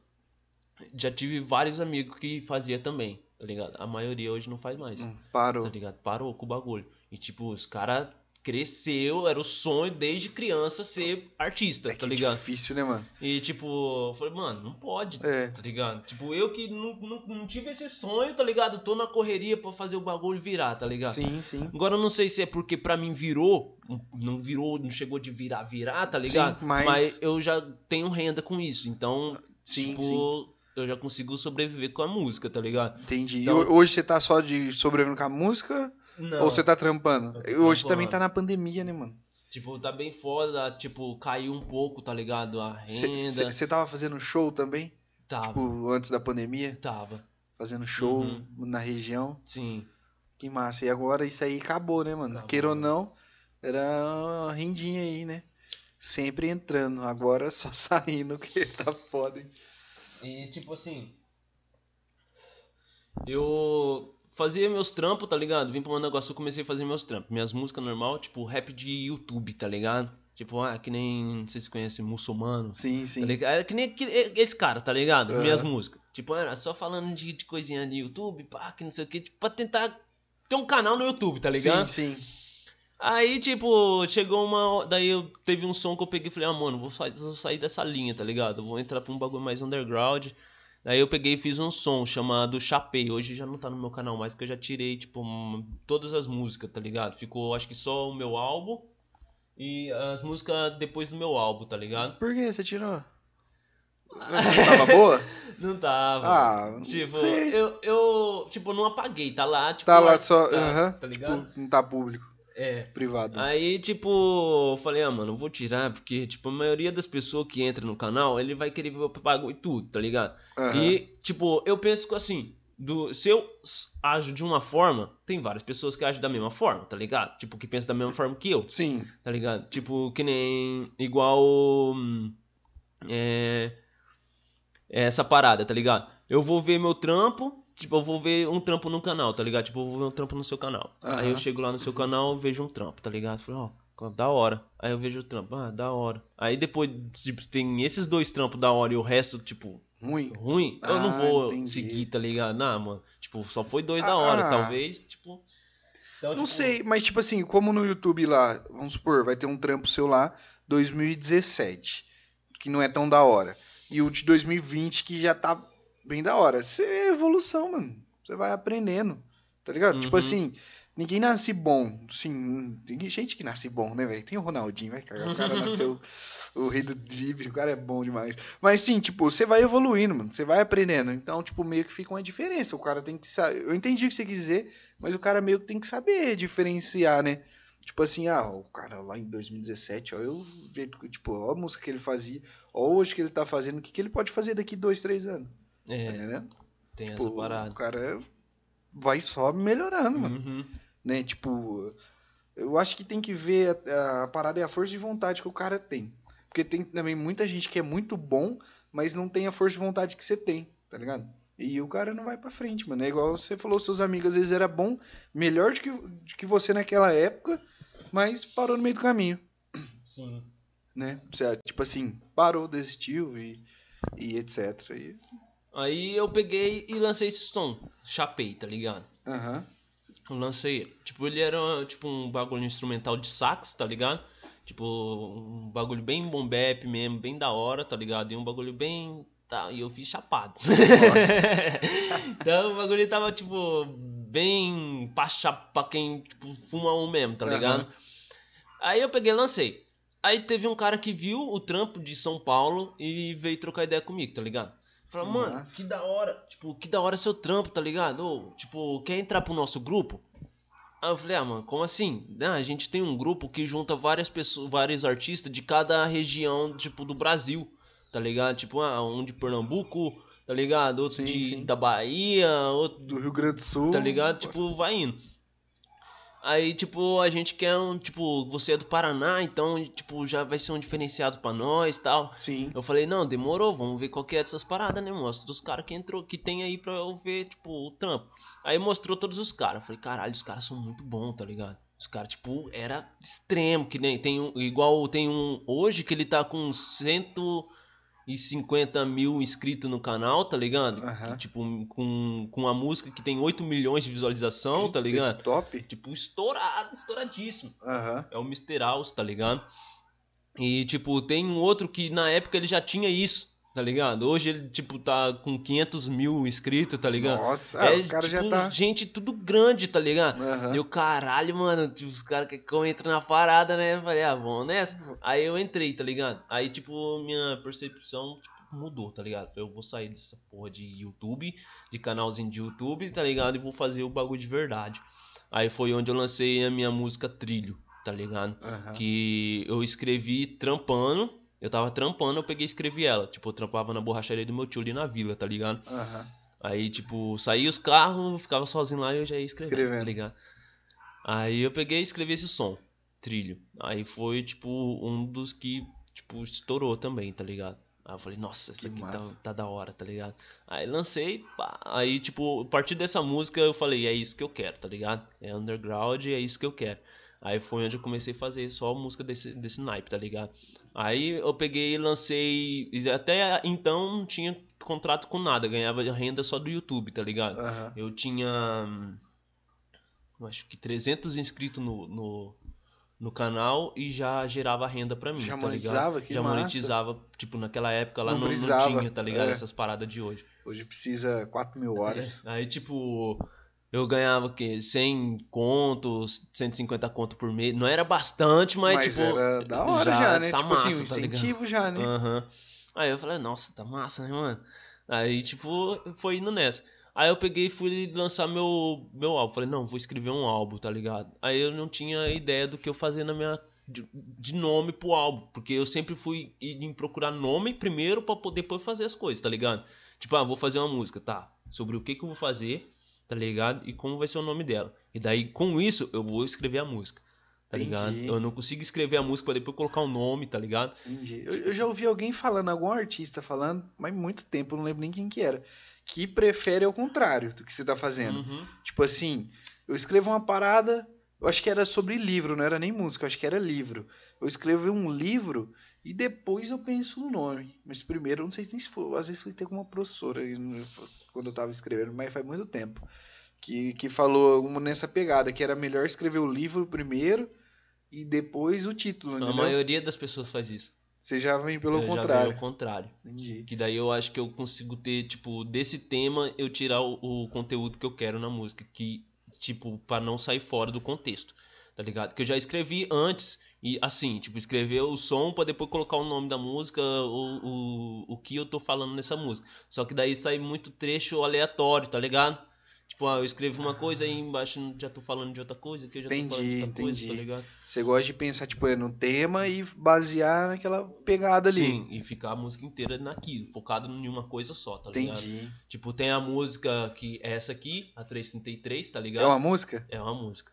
B: já tive vários amigos que fazia também, tá ligado? A maioria hoje não faz mais, tá
A: parou.
B: ligado? Parou com o bagulho. E tipo, os caras cresceu, era o sonho desde criança ser artista,
A: É
B: tá ligado?
A: difícil, né, mano?
B: E tipo, eu falei, mano, não pode,
A: É.
B: tá ligado? Tipo, eu que não, não, não tive esse sonho, tá ligado? Tô na correria pra fazer o bagulho virar, tá ligado?
A: Sim, sim.
B: Agora eu não sei se é porque pra mim virou, não virou, não chegou de virar, virar, tá ligado?
A: Sim, mas-
B: eu já tenho renda com isso, então,
A: Sim,
B: tipo,
A: sim.
B: eu já consigo sobreviver com a música, tá ligado?
A: Entendi.
B: Então-
A: ho- hoje você tá só de sobrevivendo com a música?
B: Não.
A: Ou você tá trampando? Hoje
B: trampando.
A: também tá na pandemia, né, mano?
B: Tipo, tá bem foda, tipo, caiu um pouco, tá ligado? A renda.
A: Você tava fazendo show também?
B: Tava,
A: Tipo, antes da pandemia?
B: tava,
A: Fazendo show
B: Uhum.
A: na região?
B: sim.
A: Que massa. E agora isso aí acabou, né, mano?
B: Acabou.
A: Queira ou não, era uma rendinha aí, né? Sempre entrando. Agora só saindo, que tá foda, hein?
B: E tipo assim. Eu fazia meus trampos, tá ligado? Vim pra Mandaguaçu, comecei a fazer meus trampos. Minhas músicas normal, tipo rap de YouTube, tá ligado? Tipo, ah, que nem. Não sei se conhece muçulmano.
A: Sim,
B: Tá
A: sim.
B: ligado? Era que nem aquele- esse cara, tá ligado?
A: Aham.
B: Minhas músicas. Tipo, era só falando de, de coisinha de YouTube, pá, que não sei o que, tipo, pra tentar ter um canal no YouTube, tá ligado?
A: Sim, sim.
B: Aí, tipo, chegou uma. Daí eu teve um som que eu peguei e falei, ah, mano, vou sair, vou sair dessa linha, tá ligado? Vou entrar pra um bagulho mais underground. Daí eu peguei e fiz um som chamado Chapei. Hoje já não tá no meu canal mais, que eu já tirei, tipo, todas as músicas, tá ligado? Ficou, acho que só o meu álbum e as músicas depois do meu álbum, tá ligado?
A: Por que você tirou? Tava boa?
B: Não tava.
A: Ah, não
B: tipo,
A: sei.
B: eu, eu, tipo, não apaguei, tá lá, tipo,
A: Tá lá só.
B: tá,
A: aham.
B: tá ligado?
A: Tipo, não tá público.
B: É.
A: Privado.
B: Aí, tipo, eu falei, ah, mano, eu vou tirar, porque, tipo, a maioria das pessoas que entra no canal, ele vai querer ver o bagulho e tudo, tá ligado?
A: Aham.
B: E, tipo, eu penso assim, do, se eu ajo de uma forma, tem várias pessoas que agem da mesma forma, tá ligado? Tipo, que pensam da mesma forma que eu,
A: Sim.
B: tá ligado? Tipo, que nem, igual, hum, é, essa parada, tá ligado? Eu vou ver meu trampo, tipo, eu vou ver um trampo no canal, tá ligado? Tipo, eu vou ver um trampo no seu canal. Aí eu chego lá no seu canal, vejo um trampo, tá ligado? Falei, ó, da hora. Aí eu vejo o trampo, ah, da hora. Aí depois, tipo, tem esses dois trampos da hora e o resto, tipo,
A: Ruim.
B: ruim, eu não
A: Ah,
B: vou
A: entendi.
B: seguir, tá ligado? Não, mano, tipo, só foi dois da
A: Ah,
B: hora,
A: ah.
B: talvez, tipo... Então,
A: Não
B: tipo,
A: sei, mas tipo assim, como no YouTube lá, vamos supor, vai ter um trampo seu lá, 2017, que não é tão da hora. E o de 2020 que já tá bem da hora. É evolução, mano. Você vai aprendendo, tá ligado? Tipo
B: Uhum.
A: assim, ninguém nasce bom. Sim, tem gente que nasce bom, né, velho? Tem o Ronaldinho, vai cagar. O cara nasceu o rei do drible, o cara é bom demais. Mas sim, tipo, você vai evoluindo, mano. Você vai aprendendo. Então, tipo, meio que fica uma diferença. O cara tem que saber. Eu entendi o que você quis dizer, mas o cara meio que tem que saber diferenciar, né? Tipo assim, ah, o cara lá em 2017, ó, eu vejo, tipo, ó a música que ele fazia, ó hoje que ele tá fazendo, o que, que ele pode fazer daqui dois, três anos,
B: É,
A: entendendo?
B: Tem
A: Tipo,
B: essa parada.
A: o cara vai só melhorando, mano,
B: Uhum.
A: né? Tipo, eu acho que tem que ver, a, a parada é a força de vontade que o cara tem. Porque tem também muita gente que é muito bom, mas não tem a força de vontade que você tem, tá ligado? E o cara não vai pra frente, mano. É igual você falou, seus amigos às vezes era bom, melhor do que, do que você naquela época, mas parou no meio do caminho,
B: Sim.
A: né? Você, tipo assim, parou, desistiu e, e etc. E,
B: Aí eu peguei e lancei esse som, chapei, tá ligado?
A: aham.
B: Eu lancei. Tipo, ele era tipo um bagulho instrumental de sax, tá ligado? Tipo, um bagulho bem bombep mesmo, bem da hora, tá ligado? E um bagulho bem. Tá, e eu fiz chapado. então o bagulho tava, tipo, bem pra, pra quem tipo, fuma um mesmo, tá ligado? Aí eu peguei e lancei. Aí teve um cara que viu o trampo de São Paulo e veio trocar ideia comigo, tá ligado? Falou, mano, que da hora, tipo, que da hora seu trampo, tá ligado? Ô, tipo, quer entrar pro nosso grupo? Aí eu falei, ah, mano, como assim? Ah, a gente tem um grupo que junta várias pessoas, vários artistas de cada região, tipo, do Brasil, tá ligado? Tipo, ah, um de Pernambuco, tá ligado? Outro
A: Sim,
B: de,
A: sim.
B: da Bahia, outro
A: Do Rio Grande do Sul.
B: tá ligado? Tipo, vai indo. Aí, tipo, a gente quer um, tipo, você é do Paraná, então, tipo, já vai ser um diferenciado pra nós tal.
A: Sim.
B: Eu falei, não, demorou, vamos ver qual que é dessas paradas, né? Mostra dos caras que entrou, que tem aí pra eu ver, tipo, o trampo. Aí mostrou todos os caras. Eu falei, caralho, os caras são muito bons, tá ligado? Os caras, tipo, era extremo, que nem tem um, igual tem um hoje que ele tá com 150 mil inscritos no canal, tá ligado?
A: Aham.
B: Tipo, com, com uma música que tem 8 milhões de visualização, tá ligado?
A: Top.
B: Tipo, estourado, estouradíssimo.
A: Aham.
B: É o Mr. House, tá ligado? E, tipo, tem um outro que na época ele já tinha isso, tá ligado? Hoje ele, tipo, tá com 500 mil inscritos, tá ligado?
A: Nossa, ah, os caras já
B: tipo,
A: tá.
B: gente tudo grande, tá ligado?
A: Aham.
B: E o caralho, mano, tipo, os caras que eu entre na parada, né? Eu falei, ah, vamos nessa. Aí eu entrei, tá ligado? Aí, tipo, minha percepção tipo, mudou, tá ligado? Eu vou sair dessa porra de YouTube, de canalzinho de YouTube, tá ligado? E vou fazer o bagulho de verdade. Aí foi onde eu lancei a minha música Trilho, tá ligado?
A: Aham.
B: Que eu escrevi trampando. Eu tava trampando, eu peguei e escrevi ela. Tipo, eu trampava na borracharia do meu tio ali na vila, tá ligado?
A: Aham.
B: Aí, tipo, saía os carros, ficava sozinho lá e eu já ia escrevendo,
A: Escrevendo.
B: tá ligado? Aí eu peguei e escrevi esse som, trilho. Aí foi, tipo, um dos que, tipo, estourou também, tá ligado? Aí eu falei, nossa, isso aqui tá, tá da hora, tá ligado? Aí lancei, pá. Aí, tipo, a partir dessa música eu falei, é isso que eu quero, tá ligado? É underground, é isso que eu quero. Aí foi onde eu comecei a fazer só música desse, desse naipe, tá ligado? Aí eu peguei e lancei. Até então não tinha contrato com nada, ganhava renda só do YouTube, tá ligado?
A: Aham.
B: Eu tinha. acho que 300 inscritos no, no, no canal e já gerava renda pra mim,
A: Já
B: tá
A: monetizava?
B: ligado?
A: Que
B: já
A: massa.
B: monetizava, tipo, naquela época lá
A: Não
B: não, não tinha, tá ligado?
A: é.
B: Essas paradas de hoje.
A: Hoje precisa 4 mil horas.
B: É, Aí, tipo, eu ganhava o quê? 100 contos, 150 contos por mês. Não era bastante, mas,
A: Mas,
B: tipo.
A: era da hora já, né?
B: tá
A: tipo
B: massa,
A: assim, um
B: tá
A: incentivo já, né?
B: Aham. Aí eu falei, nossa, tá massa, né, mano? Aí, tipo, foi indo nessa. Aí eu peguei e fui lançar meu, meu álbum. Falei, não, vou escrever um álbum, tá ligado? Aí eu não tinha ideia do que eu fazia na minha. De, de nome pro álbum. Porque eu sempre fui em procurar nome primeiro pra poder depois fazer as coisas, tá ligado? Tipo, ah, vou fazer uma música, tá? Sobre o que que eu vou fazer, tá ligado? E como vai ser o nome dela. E daí, com isso, eu vou escrever a música. Tá ligado?
A: Entendi.
B: Eu não consigo escrever a música pra depois colocar o nome, tá ligado?
A: Entendi. Eu, eu já ouvi alguém falando, algum artista falando, mas muito tempo, eu não lembro nem quem que era, que prefere ao contrário do que você tá fazendo.
B: Uhum.
A: Tipo assim, eu escrevo uma parada, eu acho que era sobre livro, não era nem música, eu acho que era livro. Eu escrevo um livro e depois eu penso no nome. Mas primeiro, eu não sei nem se foi, às vezes foi ter com uma professora no- quando eu tava escrevendo, mas faz muito tempo. Que, que falou nessa pegada, que era melhor escrever o livro primeiro e depois o título,
B: A
A: entendeu?
B: maioria das pessoas faz isso.
A: Você já vem pelo
B: eu já
A: contrário.
B: vejo ao contrário.
A: Entendi.
B: Que daí eu acho que eu consigo ter, tipo, desse tema eu tirar o, o conteúdo que eu quero na música. Que, tipo, pra não sair fora do contexto. Tá ligado? Que eu já escrevi antes. E assim, tipo, escrever o som pra depois colocar o nome da música, o, o, o que eu tô falando nessa música. Só que daí sai muito trecho aleatório, tá ligado? Tipo, ah, eu escrevo uma coisa e embaixo já tô falando de outra coisa, que eu já tô falando de
A: Entendi,
B: outra coisa, tá
A: entendi.
B: ligado?
A: Você gosta de pensar, tipo, é, no tema e basear naquela pegada ali.
B: Sim, e ficar a música inteira naquilo, focado em uma coisa só, tá ligado?
A: Entendi.
B: Tipo, tem a música que é essa aqui, a 333, tá
A: É
B: ligado?
A: uma música?
B: É uma música.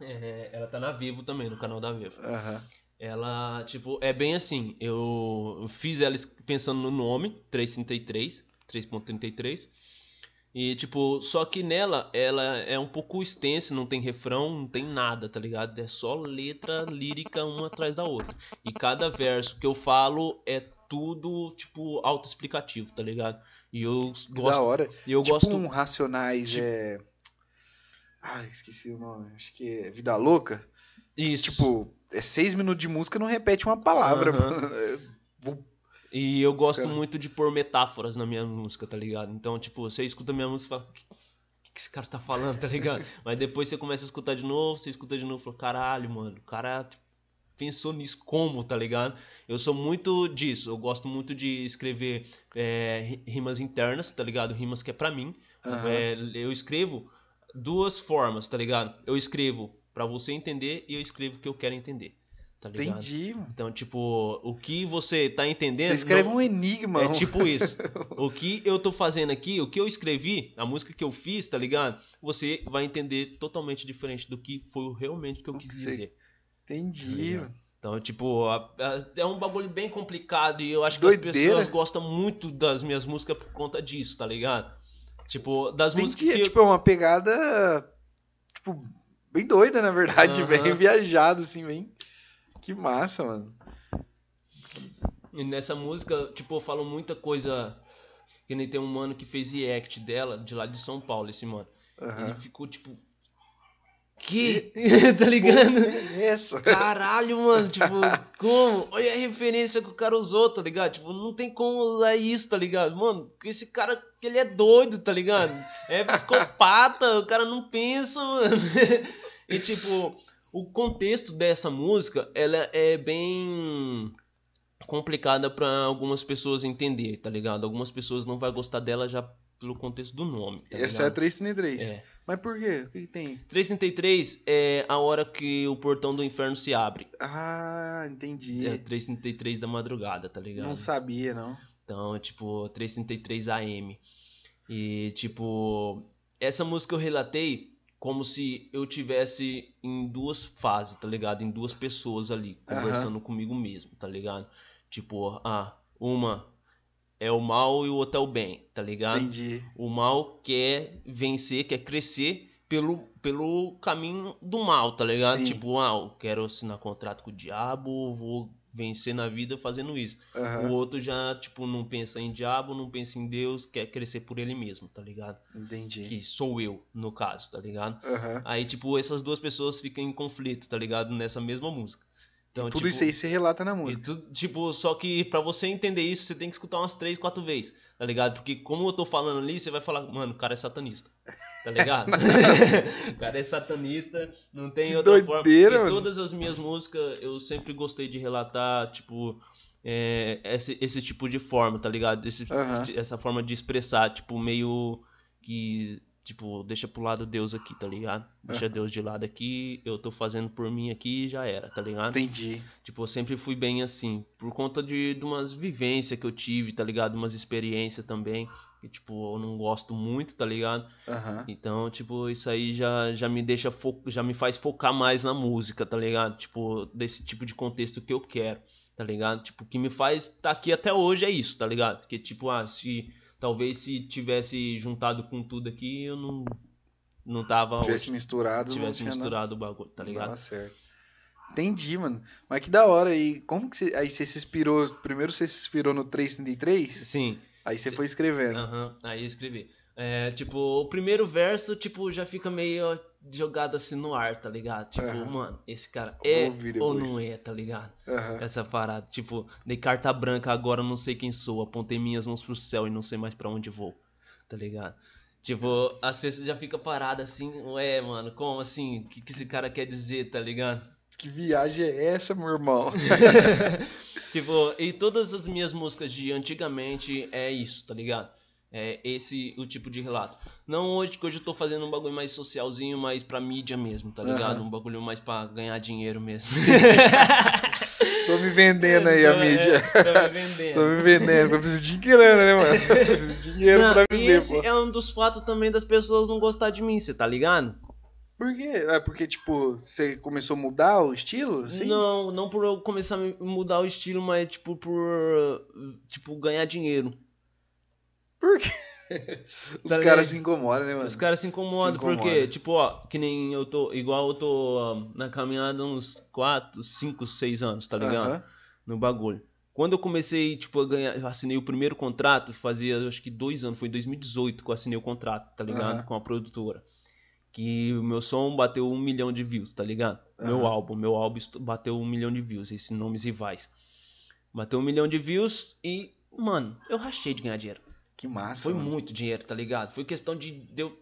B: É, ela tá na Vivo também, no canal da Vivo.
A: Aham.
B: Ela, tipo, é bem assim. Eu fiz ela pensando no nome, 333, 3.33. E, tipo, só que nela, ela é um pouco extensa, não tem refrão, não tem nada, tá ligado? É só letra lírica uma atrás da outra. E cada verso que eu falo é tudo, tipo, autoexplicativo, tá ligado? E eu
A: Que da
B: gosto.
A: hora.
B: E eu
A: tipo
B: gosto.
A: um Racionais,
B: Tipo-
A: é... Ah, esqueci o nome. Acho que é Vida Louca.
B: Isso.
A: Tipo, é seis minutos de música não repete uma palavra. Vou-
B: E eu gosto
A: Cara.
B: muito de pôr metáforas na minha música, tá ligado? Então, tipo, você escuta minha música e fala, o que, que esse cara tá falando, tá ligado? Mas depois você começa a escutar de novo, você escuta de novo e fala, caralho, mano, o cara tipo, pensou nisso como, tá ligado? Eu sou muito disso, eu gosto muito de escrever é, ri- rimas internas, tá ligado? Rimas que é pra mim.
A: Aham.
B: É, eu escrevo duas formas, tá ligado? Eu escrevo pra você entender e eu escrevo o que eu quero entender. tá ligado?
A: Entendi, mano.
B: Então, tipo, o que você tá entendendo.
A: Você escreve
B: não-
A: um enigma.
B: É tipo isso. O que eu tô fazendo aqui, o que eu escrevi, a música que eu fiz, tá ligado? Você vai entender totalmente diferente do que foi realmente que eu quis
A: que você-
B: dizer.
A: Entendi, mano.
B: Então, tipo, é um bagulho bem complicado e eu acho que
A: Doideira.
B: as pessoas gostam muito das minhas músicas por conta disso, tá ligado? Tipo, das músicas que
A: Tipo, é uma pegada. Tipo, bem doida, na verdade.
B: Aham.
A: Bem viajado, assim, bem. Que massa, mano.
B: E nessa música, tipo, eu falo muita coisa. Que nem tem um mano que fez react dela, de lá de São Paulo, esse mano. Ele
A: Aham.
B: ficou tipo. Que? tá ligado?
A: Porra é essa?
B: Caralho, mano, tipo, como? Olha a referência que o cara usou, tá ligado? Tipo, não tem como usar isso, tá ligado? Mano, esse cara, ele é doido, tá ligado? É psicopata, o cara não pensa, mano. E tipo, o contexto dessa música, ela é bem complicada pra algumas pessoas entender, tá ligado? Algumas pessoas não vai gostar dela já pelo contexto do nome, tá
A: Essa é a
B: ligado?
A: 333.
B: É.
A: Mas por quê? O que, que tem?
B: 333 é a hora que o portão do inferno se abre.
A: Ah, entendi.
B: É 333 da madrugada, tá ligado?
A: Não sabia, não.
B: Então, é tipo, 333 AM. E, tipo, essa música eu relatei como se eu tivesse em duas fases, tá ligado? Em duas pessoas ali, conversando comigo mesmo, tá ligado? Tipo, ah, uma é o mal e o outro é o bem, tá ligado?
A: Entendi.
B: O mal quer vencer, quer crescer pelo, pelo caminho do mal, tá ligado?
A: Sim.
B: Tipo, ah, eu quero assinar contrato com o diabo, vou vencer na vida fazendo isso.
A: Aham.
B: O outro já, tipo, não pensa em diabo, não pensa em Deus, quer crescer por ele mesmo, tá ligado?
A: Entendi.
B: Que sou eu, no caso, tá ligado?
A: Aham.
B: Aí, tipo, essas duas pessoas ficam em conflito, tá ligado? Nessa mesma música. Então,
A: Tudo
B: tipo,
A: isso aí você relata na música.
B: tu- tipo, só que pra você entender isso, você tem que escutar umas três, quatro vezes, tá ligado? Porque como eu tô falando ali, você vai falar, mano, o cara é satanista, tá ligado? o cara é satanista, não tem
A: Que
B: outra
A: doideira,
B: forma. E
A: mano.
B: todas as minhas músicas, eu sempre gostei de relatar, tipo, é, esse, esse tipo de forma, tá ligado? Esse,
A: Aham.
B: Essa forma de expressar, tipo, meio que... Tipo, deixa pro lado Deus aqui, tá ligado? Deixa Deus de lado aqui, eu tô fazendo por mim aqui e já era, tá ligado?
A: Entendi.
B: Tipo, eu sempre fui bem assim, por conta de, de umas vivências que eu tive, tá ligado? Umas experiências também, que, tipo, eu não gosto muito, tá ligado?
A: Aham.
B: Então, tipo, isso aí já, já me deixa, fo já me faz focar mais na música, tá ligado? Tipo, desse tipo de contexto que eu quero, tá ligado? Tipo, o que me faz estar aqui até hoje é isso, tá ligado? Porque, tipo, ah, se, talvez se tivesse juntado com tudo aqui, eu não, não tava
A: Tivesse
B: hoje,
A: misturado, não
B: tivesse
A: nada.
B: misturado o bagulho, tá ligado?
A: Nossa, certo. Entendi, mano. Mas que da hora. E como que você. Aí você se inspirou. Primeiro você se inspirou no 333?
B: Sim.
A: Aí você foi escrevendo.
B: Aham, aí eu escrevi. É, tipo, o primeiro verso, tipo, já fica meio jogado assim no ar, tá ligado? Tipo,
A: Aham.
B: mano, esse cara é ou não é, tá ligado?
A: Aham.
B: Essa parada. Tipo, dei carta branca, agora não sei quem sou. Apontei minhas mãos pro céu e não sei mais pra onde vou, tá ligado? Tipo, as pessoas já ficam paradas assim, ué, mano, como assim? O que, que esse cara quer dizer, tá ligado?
A: Que viagem é essa, meu irmão?
B: Tipo, e todas as minhas músicas de antigamente é isso, tá ligado? É esse o tipo de relato. Não hoje, que hoje eu tô fazendo um bagulho mais socialzinho, mais pra mídia mesmo, tá ligado?
A: Aham.
B: Um bagulho mais pra ganhar dinheiro mesmo.
A: Tô me vendendo aí a
B: Tô-
A: mídia.
B: é, tô me vendendo.
A: Tô me vendendo. Eu preciso de grana, né, mano? Eu preciso de dinheiro
B: Não,
A: pra
B: e
A: viver,
B: esse
A: pô.
B: é um dos fatos também das pessoas não gostar de mim, você tá ligado?
A: Por quê? É porque, tipo, você começou a mudar o estilo? Assim?
B: Não, não por eu começar a mudar o estilo, mas tipo por tipo ganhar dinheiro.
A: Por quê? Os
B: Tá
A: caras se incomodam, né, mano?
B: Os caras se incomodam,
A: incomoda.
B: porque, tipo, ó, que nem eu tô, igual eu tô na caminhada uns 4, 5, 6 anos, tá ligado?
A: Aham.
B: No bagulho. Quando eu comecei, tipo, a ganhar, eu assinei o primeiro contrato, fazia acho que dois anos, foi em 2018 que eu assinei o contrato, tá ligado?
A: Aham.
B: Com a produtora. Que o meu som bateu um milhão de views, tá ligado? Meu
A: Aham.
B: álbum, meu álbum bateu um milhão de views, esses nomes rivais. Bateu um milhão de views e, mano, eu rachei de ganhar dinheiro.
A: Que massa,
B: Foi
A: mano.
B: muito dinheiro, tá ligado? Foi questão de, de eu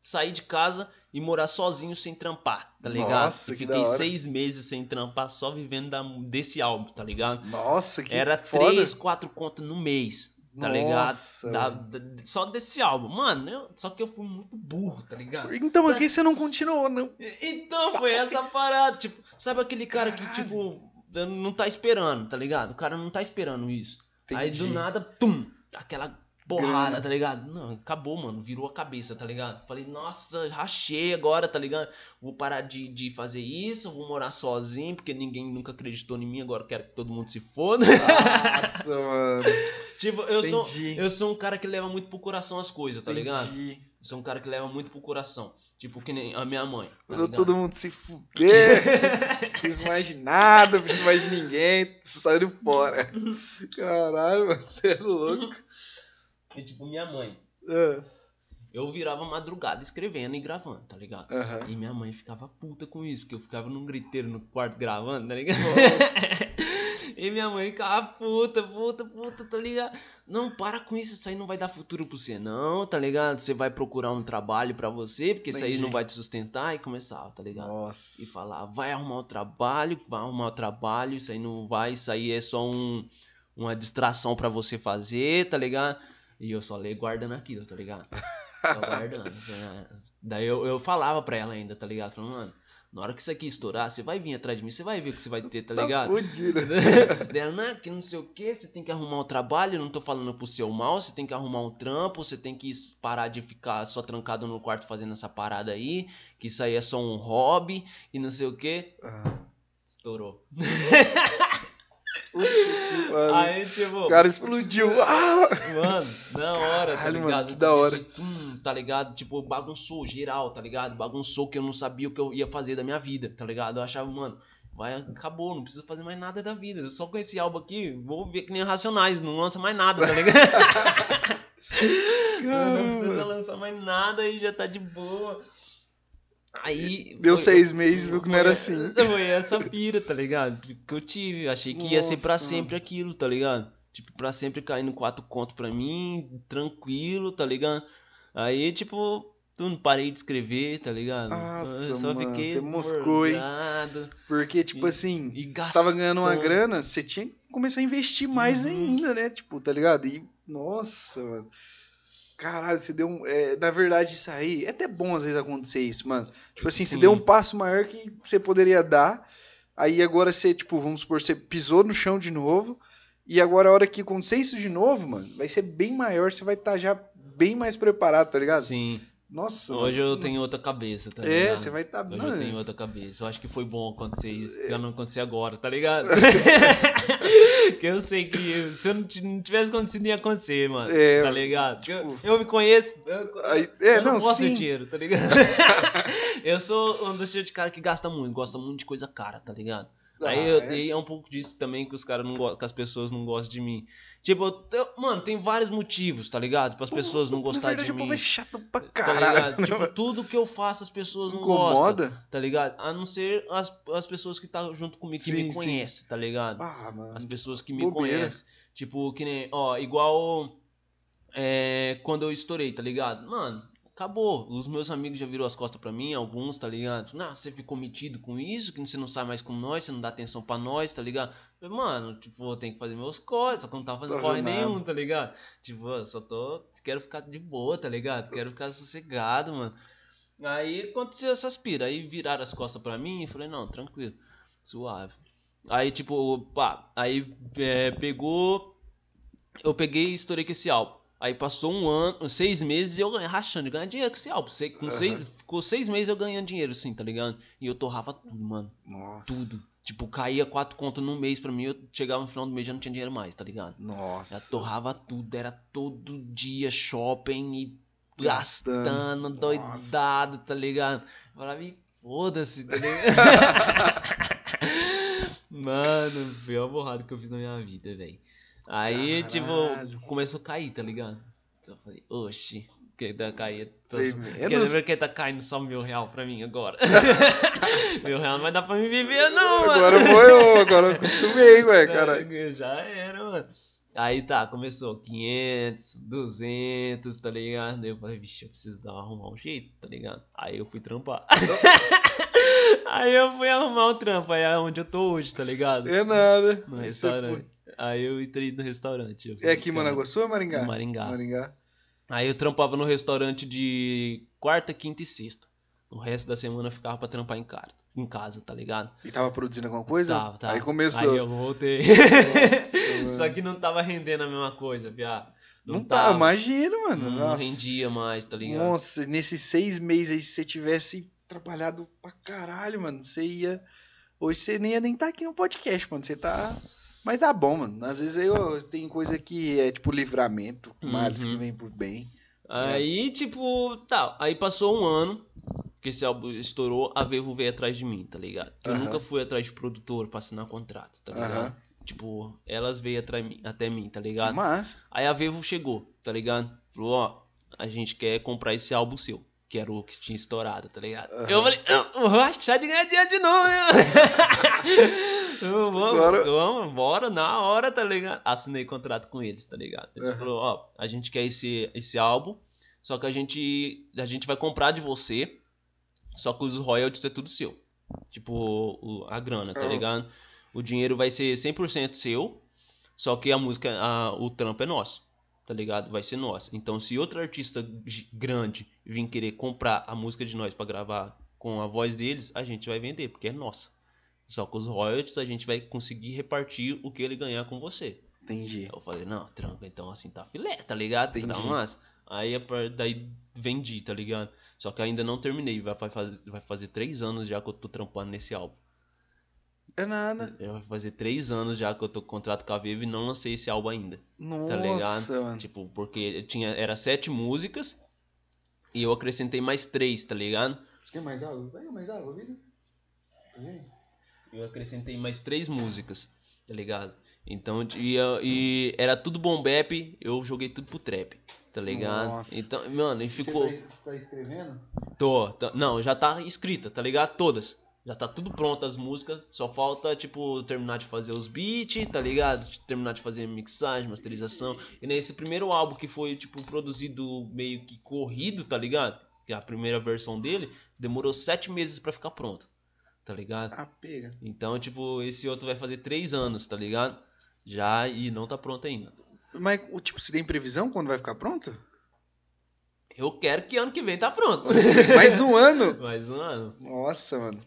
B: sair de casa e morar sozinho sem trampar, tá ligado?
A: Nossa,
B: Eu
A: que
B: fiquei
A: da
B: seis meses sem trampar, só vivendo da- desse álbum, tá ligado?
A: Nossa, que
B: Era
A: foda.
B: três, quatro contas no mês, tá ligado?
A: Nossa,
B: Da-
A: mano.
B: da- só desse álbum. Mano, eu- só que eu fui muito burro, tá ligado?
A: Então, por que você não continuou, não?
B: Então, foi essa parada. Tipo, sabe aquele cara que, tipo, não tá esperando, tá ligado? O cara não tá esperando isso. Aí do
A: Entendi.
B: nada, tum, aquela porrada,
A: Grana.
B: tá ligado? Não, acabou, mano. Virou a cabeça, tá ligado? Falei, nossa, rachei agora, tá ligado? Vou parar de, de fazer isso, vou morar sozinho, porque ninguém nunca acreditou em mim, agora quero que todo mundo se foda.
A: Nossa, mano.
B: tipo, eu sou, eu sou um cara que leva muito pro coração as coisas, tá ligado?
A: Entendi.
B: Eu sou um cara que leva muito pro coração. Tipo, que nem a minha mãe. Tá ligado?
A: todo mundo se fuder. não preciso mais de nada, não preciso mais de ninguém. Saindo fora. Caralho, mano, você é louco.
B: E, tipo, minha mãe.
A: Ah,
B: Eu virava madrugada escrevendo e gravando, tá ligado?
A: Aham.
B: E minha mãe ficava puta com isso, porque eu ficava num griteiro no quarto gravando, tá ligado? e minha mãe ficava puta, puta, puta, tá ligado? Não, para com isso, isso aí não vai dar futuro pra você, não, tá ligado? Você vai procurar um trabalho pra você, porque isso aí
A: Entendi.
B: não vai te sustentar. E começava, tá ligado?
A: Nossa.
B: E falar, vai arrumar o trabalho, vai arrumar o trabalho, isso aí não vai, isso aí é só um, uma distração pra você fazer, tá ligado? E eu só leio guardando aquilo, tá ligado? Só guardando. né? Daí eu, eu falava pra ela ainda, tá ligado? Falando, mano, na hora que isso aqui estourar, você vai vir atrás de mim, você vai ver o que você vai ter, tá
A: Tá
B: ligado?
A: fudido.
B: Dela, não, que não sei o que, você tem que arrumar o trabalho, eu não tô falando pro seu mal, você tem que arrumar um trampo, você tem que parar de ficar só trancado no quarto fazendo essa parada aí, que isso aí é só um hobby e não sei o que.
A: Ah,
B: Estourou.
A: mano,
B: Aí, tipo,
A: o cara explodiu. Ah!
B: mano, na hora, tá
A: Caralho, mano,
B: ligado?
A: que da hora.
B: Tum, tá ligado? Tipo, bagunçou geral, tá ligado? Bagunçou que eu não sabia o que eu ia fazer da minha vida, tá ligado? Eu achava, mano, vai, acabou, não preciso fazer mais nada da vida. Eu só com esse álbum aqui, vou ver que nem Racionais, não lança mais nada, tá ligado? não precisa lançar mais nada e já tá de boa. Aí.
A: Deu
B: foi-
A: seis meses e viu que não era assim.
B: Foi essa pira, tá ligado? Que eu tive. Achei que ia ser pra
A: Nossa,
B: sempre aquilo, tá ligado? Tipo, pra sempre caindo quatro contos pra mim, tranquilo, tá ligado? Aí, tipo, eu não parei de escrever, tá ligado?
A: Nossa,
B: eu só
A: mano,
B: fiquei
A: você moscou, hein? Porque, tipo
B: E-
A: assim,
B: e
A: você tava ganhando uma grana, você tinha que começar a investir mais
B: Uhum.
A: ainda, né? Tipo, tá ligado? E, nossa, mano. Caralho, você deu um. é, na verdade, isso aí. É até bom às vezes acontecer isso, mano. Tipo assim, você deu um passo maior que você poderia dar. Aí agora você, tipo, vamos supor, você pisou no chão de novo. E agora a hora que acontecer isso de novo, mano, vai ser bem maior, você vai estar já bem mais preparado, tá ligado?
B: Sim,
A: Nossa.
B: hoje
A: mano.
B: eu tenho outra cabeça, tá
A: É,
B: ligado?
A: você vai estar.
B: Hoje
A: Mano,
B: eu tenho outra cabeça. Eu acho que foi bom acontecer isso,
A: É.
B: pra não acontecer agora, tá ligado? que eu sei que se eu não não tivesse acontecido, ia acontecer, mano.
A: É,
B: tá ligado?
A: tipo-
B: eu, eu me conheço. Eu,
A: Aí- é,
B: eu não,
A: não,
B: gosto
A: sim.
B: de dinheiro, tá ligado? eu sou um dos tipos de cara que gasta muito, gosta muito de coisa cara, tá ligado? Aí
A: Ah,
B: eu,
A: é?
B: e é um pouco disso também que os caras não gostam, que as pessoas não gostam de mim. Tipo, eu- mano, tem vários motivos, tá ligado? Para as pessoas não gostarem de
A: o povo
B: mim.
A: é chato pra
B: Tá
A: caralho.
B: ligado? Tipo, tudo que eu faço as pessoas não gostam,
A: Incomoda?
B: tá ligado? A não ser as, as pessoas que tá junto comigo, que
A: Sim,
B: me
A: sim.
B: conhecem, tá ligado?
A: Ah, mano.
B: As pessoas que me
A: Bobeira.
B: conhecem. Tipo, que nem, ó, igual é, quando eu estourei, tá ligado? Mano, acabou. Os meus amigos já viram as costas pra mim, alguns, tá ligado? Não, você ficou metido com isso, que você não sai mais com nós, você não dá atenção pra nós, tá ligado? Falei, Mano, tipo, eu tenho que fazer meus corres, só que eu não tava fazendo corre nenhum, tá ligado? Tipo, eu só tô. Quero ficar de boa, tá ligado? Quero ficar sossegado, mano. Aí aconteceu essas pira, aí viraram as costas pra mim e falei, não, tranquilo, suave. Aí, tipo, pá, aí é, pegou. Eu peguei e estourei com esse álbum. Aí passou um ano, seis meses e eu ganhei, rachando, ganhando dinheiro com esse álbum. Com seis,
A: Aham.
B: ficou seis meses eu ganhando dinheiro, assim, tá ligado? E eu torrava tudo, mano.
A: Nossa.
B: Tudo. Tipo, caía quatro contas no mês pra mim, eu chegava no final do mês já não tinha dinheiro mais, tá ligado? Já
A: Nossa.
B: torrava tudo, era todo dia shopping e
A: Gastando.
B: gastando, doidado, tá ligado? Eu falava, "Ih, foda-se, tá ligado? Mano, foi a borrada que eu fiz na minha vida, velho. Aí,
A: Caralho.
B: tipo, começou a cair, tá ligado? Então eu falei, oxi, que tá caindo. Tô...
A: Bem
B: Quer dizer que tá caindo só mil real pra mim agora. mil real não vai dar pra me viver, não, mano.
A: Agora foi eu, agora eu acostumei, ué, caralho.
B: É, Já era, mano. Aí tá, começou 500, 200, tá ligado? Daí eu falei, vixe, eu preciso dar, arrumar um jeito, tá ligado? Aí eu fui trampar. aí eu fui arrumar um trampo, aí é onde eu tô hoje, tá ligado?
A: É nada.
B: No
A: Você
B: restaurante. Aí eu entrei no restaurante.
A: É aqui em Managuaçu ou Maringá?
B: Maringá.
A: Maringá.
B: Aí eu trampava no restaurante de quarta, quinta e sexta. O resto da semana eu ficava pra trampar em casa, em casa tá ligado?
A: E tava produzindo alguma coisa?
B: Tava, tava.
A: Aí começou.
B: Aí eu voltei. Só que não tava rendendo a mesma coisa, viado.
A: Não, tá, imagina, mano.
B: Não
A: Nossa.
B: rendia mais, tá ligado?
A: Nossa, nesses seis meses aí, se você tivesse trabalhado pra caralho, mano, você ia. Hoje você nem ia nem estar aqui no podcast, mano. Você tá. Mas tá bom, mano. Às vezes eu tem coisa que é tipo livramento, males
B: Uhum.
A: que vem por bem.
B: Aí, tipo, tá. Aí passou um ano que esse álbum estourou, a Vevo veio atrás de mim, tá ligado? Que eu nunca fui atrás de produtor pra assinar contrato, tá ligado?
A: Aham.
B: Tipo, elas veio atrás mi- até mim, tá
A: Que
B: ligado?
A: massa.
B: Aí a Vevo chegou, tá ligado? Falou, ó, a gente quer comprar esse álbum seu. Que era o que tinha estourado, tá ligado? Eu falei, vou achar de ganhar dinheiro de novo, né? Vamos,
A: Agora-
B: vamos, bora, na hora, tá ligado? Assinei contrato com eles, tá ligado? Eles
A: Aham.
B: falaram, ó, a gente quer esse, esse álbum, só que a gente, a gente vai comprar de você, só que os royalties é tudo seu. Tipo, o- a grana, tá
A: Aham.
B: ligado? O dinheiro vai ser 100% seu, só que a música, a- o trampo é nosso, tá ligado? Vai ser nosso. Então, se outro artista grande vir querer comprar a música de nós pra gravar com a voz deles, a gente vai vender, porque é nossa. Só com os royalties a gente vai conseguir repartir o que ele ganhar com você.
A: Entendi.
B: Eu falei, não, tranca, então assim tá filé, tá ligado? Tá
A: Entendi.
B: massa. Aí daí vendi, tá ligado? Só que ainda não terminei, vai, fazer, vai fazer três anos já que eu tô trampando nesse álbum.
A: É nada.
B: Já Vai fazer três anos já que eu tô com contrato com a Vivo e não lancei esse álbum ainda.
A: Nossa,
B: Tá ligado?
A: mano.
B: Tipo, porque tinha, era sete músicas e eu acrescentei mais três, tá ligado?
A: Você quer mais água? Pega mais água, vida. Tá vendo?
B: Eu acrescentei mais três músicas, tá ligado? Então, e, e era tudo bom bap, eu joguei tudo pro trap, tá ligado?
A: Nossa.
B: Então, mano, e ficou.
A: Você tá, você tá escrevendo?
B: Tô, tá- não, já tá escrita, tá ligado? Todas. Já tá tudo pronto as músicas. Só falta, tipo, terminar de fazer os beats, tá ligado? Terminar de fazer mixagem, masterização. E nesse primeiro álbum que foi, tipo, produzido meio que corrido, tá ligado? Que é a primeira versão dele, demorou sete meses pra ficar pronto. Tá ligado?
A: Ah, pega.
B: Então, tipo, esse outro vai fazer três anos, tá ligado? Já e não tá pronto ainda.
A: Mas, o tipo, você tem previsão quando vai ficar pronto?
B: Eu quero que ano que vem tá pronto.
A: Mais um ano?
B: Mais um ano.
A: Nossa, mano.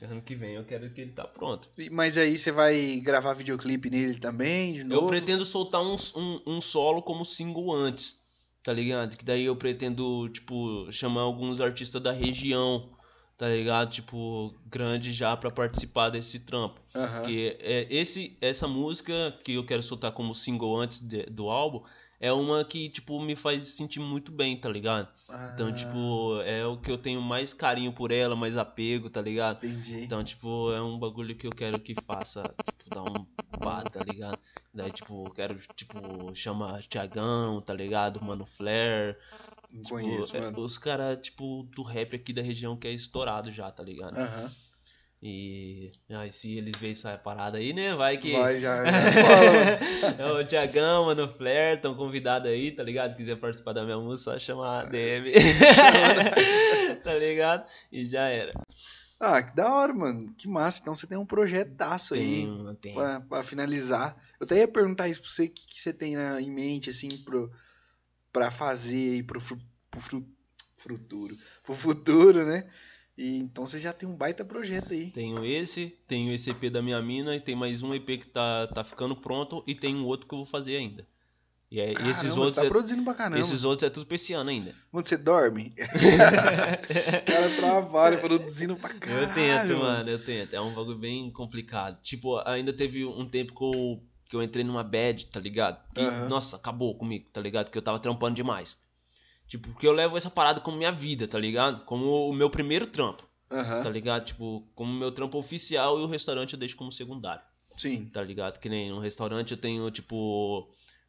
B: Ano que vem eu quero que ele tá pronto.
A: Mas aí você vai gravar videoclipe nele também, de
B: Eu
A: novo?
B: pretendo soltar um, um, um solo como single antes, tá ligado? Que daí eu pretendo, tipo, chamar alguns artistas da região, tá ligado? Tipo, grande já pra participar desse trampo.
A: Aham.
B: Porque é, esse, essa música que eu quero soltar como single antes de- do álbum é uma que, tipo, me faz sentir muito bem, tá ligado? Então,
A: Ah,
B: tipo, é o que eu tenho mais carinho por ela, mais apego, tá ligado?
A: Entendi.
B: Então, tipo, é um bagulho que eu quero que faça, tipo, dar um pá, tá ligado? Daí, tipo, eu quero, tipo, chamar Thiagão, tá ligado? Mano Flair. Tipo,
A: conheço,
B: é,
A: mano.
B: os caras, tipo, do rap aqui da região que é estourado já, tá ligado?
A: Aham.
B: E aí, se eles verem essa parada aí, né? Vai que.
A: Vai, já, já mano.
B: É o Thiagão, Mano Flair, tão convidado aí, tá ligado? Quiser participar da minha música, só chamar a DM. tá ligado? E já era.
A: Ah, que da hora, mano. Que massa. Então você tem um projetaço aí
B: Tem, tem.
A: pra, pra finalizar. Eu até ia perguntar isso pra você, o que, que você tem na- em mente, assim, pro, pra fazer aí pro, pro futuro. Pro futuro, né? E, então você já tem um baita projeto aí.
B: Tenho esse, tenho esse EP da minha mina e tem mais um EP que tá, tá ficando pronto e tem um outro que eu vou fazer ainda. E é,
A: Caramba,
B: esses
A: você
B: outros
A: tá
B: é,
A: produzindo pra caramba.
B: esses outros é tudo pra esse ano ainda.
A: Quando você dorme, o cara trabalha produzindo pra caralho.
B: eu tento, mano, eu tento. É um bagulho bem complicado. Tipo, ainda teve um tempo que eu, que eu entrei numa bad, tá ligado? Que,
A: Aham.
B: nossa, acabou comigo, tá ligado? Porque eu tava trampando demais. Tipo, porque eu levo essa parada como minha vida, tá ligado? Como o meu primeiro trampo,
A: Aham,
B: tá ligado? Tipo, como meu trampo oficial e o restaurante eu deixo como secundário.
A: Sim.
B: tá ligado? Que nem no restaurante eu tenho, tipo,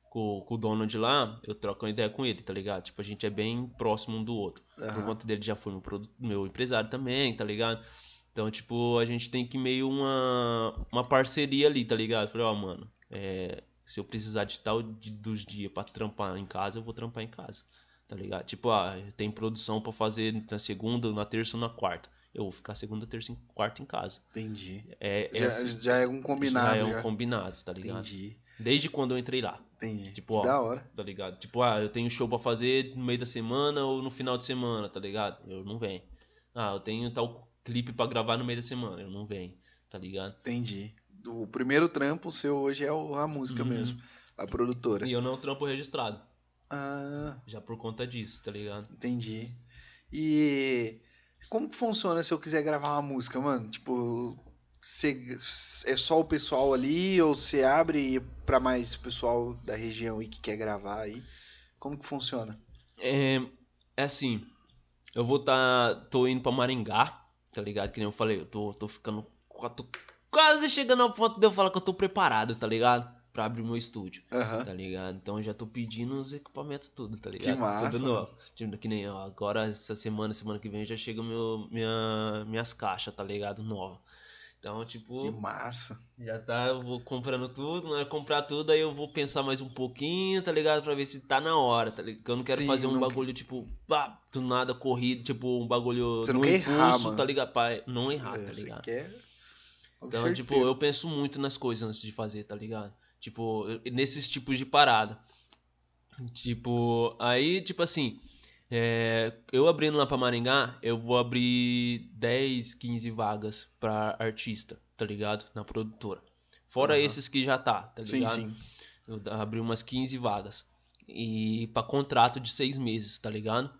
B: com, com o dono de lá, eu troco uma ideia com ele, tá ligado? Tipo, a gente é bem próximo um do outro. Por
A: Aham.
B: conta dele já foi meu, meu empresário também, tá ligado? Então, tipo, a gente tem que meio uma, uma parceria ali, tá ligado? Eu Falei, ó, mano, é, se eu precisar de tal di- dos dias pra trampar em casa, eu vou trampar em casa. Tá ligado? Tipo, ah, tem produção pra fazer na segunda, na terça ou na quarta. Eu vou ficar segunda, terça e quarta em casa.
A: Entendi.
B: É,
A: Já,
B: essa-
A: já é um combinado.
B: já é um
A: já.
B: combinado, tá ligado?
A: Entendi.
B: Desde quando eu entrei lá,
A: Entendi.
B: Tipo,
A: que
B: ó.
A: da hora.
B: tá ligado? Tipo, ah, eu tenho show pra fazer no meio da semana ou no final de semana, tá ligado? Eu não venho. Ah, eu tenho tal clipe pra gravar no meio da semana, eu não venho, tá ligado?
A: Entendi. O primeiro trampo seu hoje é a música
B: Uhum.
A: mesmo, a produtora.
B: E eu não trampo registrado,
A: Ah,
B: já por conta disso, tá ligado?
A: entendi. E como que funciona se eu quiser gravar uma música, mano? Tipo, você- é só o pessoal ali ou você abre pra mais pessoal da região aí que quer gravar aí? Como que funciona?
B: É, é assim, eu vou tá, tô indo pra Maringá, tá ligado? Que nem eu falei, eu tô, tô ficando, tô quase chegando ao ponto de eu falar que eu tô preparado, tá ligado? Pra abrir o meu estúdio.
A: Aham.
B: tá ligado? Então eu já tô pedindo os equipamentos tudo, tá ligado?
A: massa,
B: Tudo novo. Tipo, que nem ó, agora essa semana, semana que vem já chega meu, minha, minhas caixas, tá ligado? Nova. Então,
A: Que
B: tipo,
A: massa.
B: já tá, eu vou comprando tudo, né? Comprar tudo, aí eu vou pensar mais um pouquinho, tá ligado? Pra ver se tá na hora, tá ligado? Porque eu não quero
A: Sim,
B: fazer um
A: não-
B: bagulho, tipo, pá, do nada corrido, tipo, um bagulho
A: Você não quer
B: impulso,
A: errar, mano.
B: tá ligado? Pra não errar,
A: É,
B: tá
A: você
B: ligado?
A: quer
B: Então, tipo,
A: certeiro.
B: eu penso muito nas coisas antes de fazer, tá ligado? Tipo, nesses tipos de parada. Tipo, aí, tipo assim, é, eu abrindo lá pra Maringá, eu vou abrir 10, 15 vagas pra artista, tá ligado? Na produtora. Fora
A: Aham.
B: esses que já tá, tá
A: Sim,
B: ligado?
A: sim.
B: Eu da- abri umas 15 vagas. E pra contrato de seis meses, tá ligado?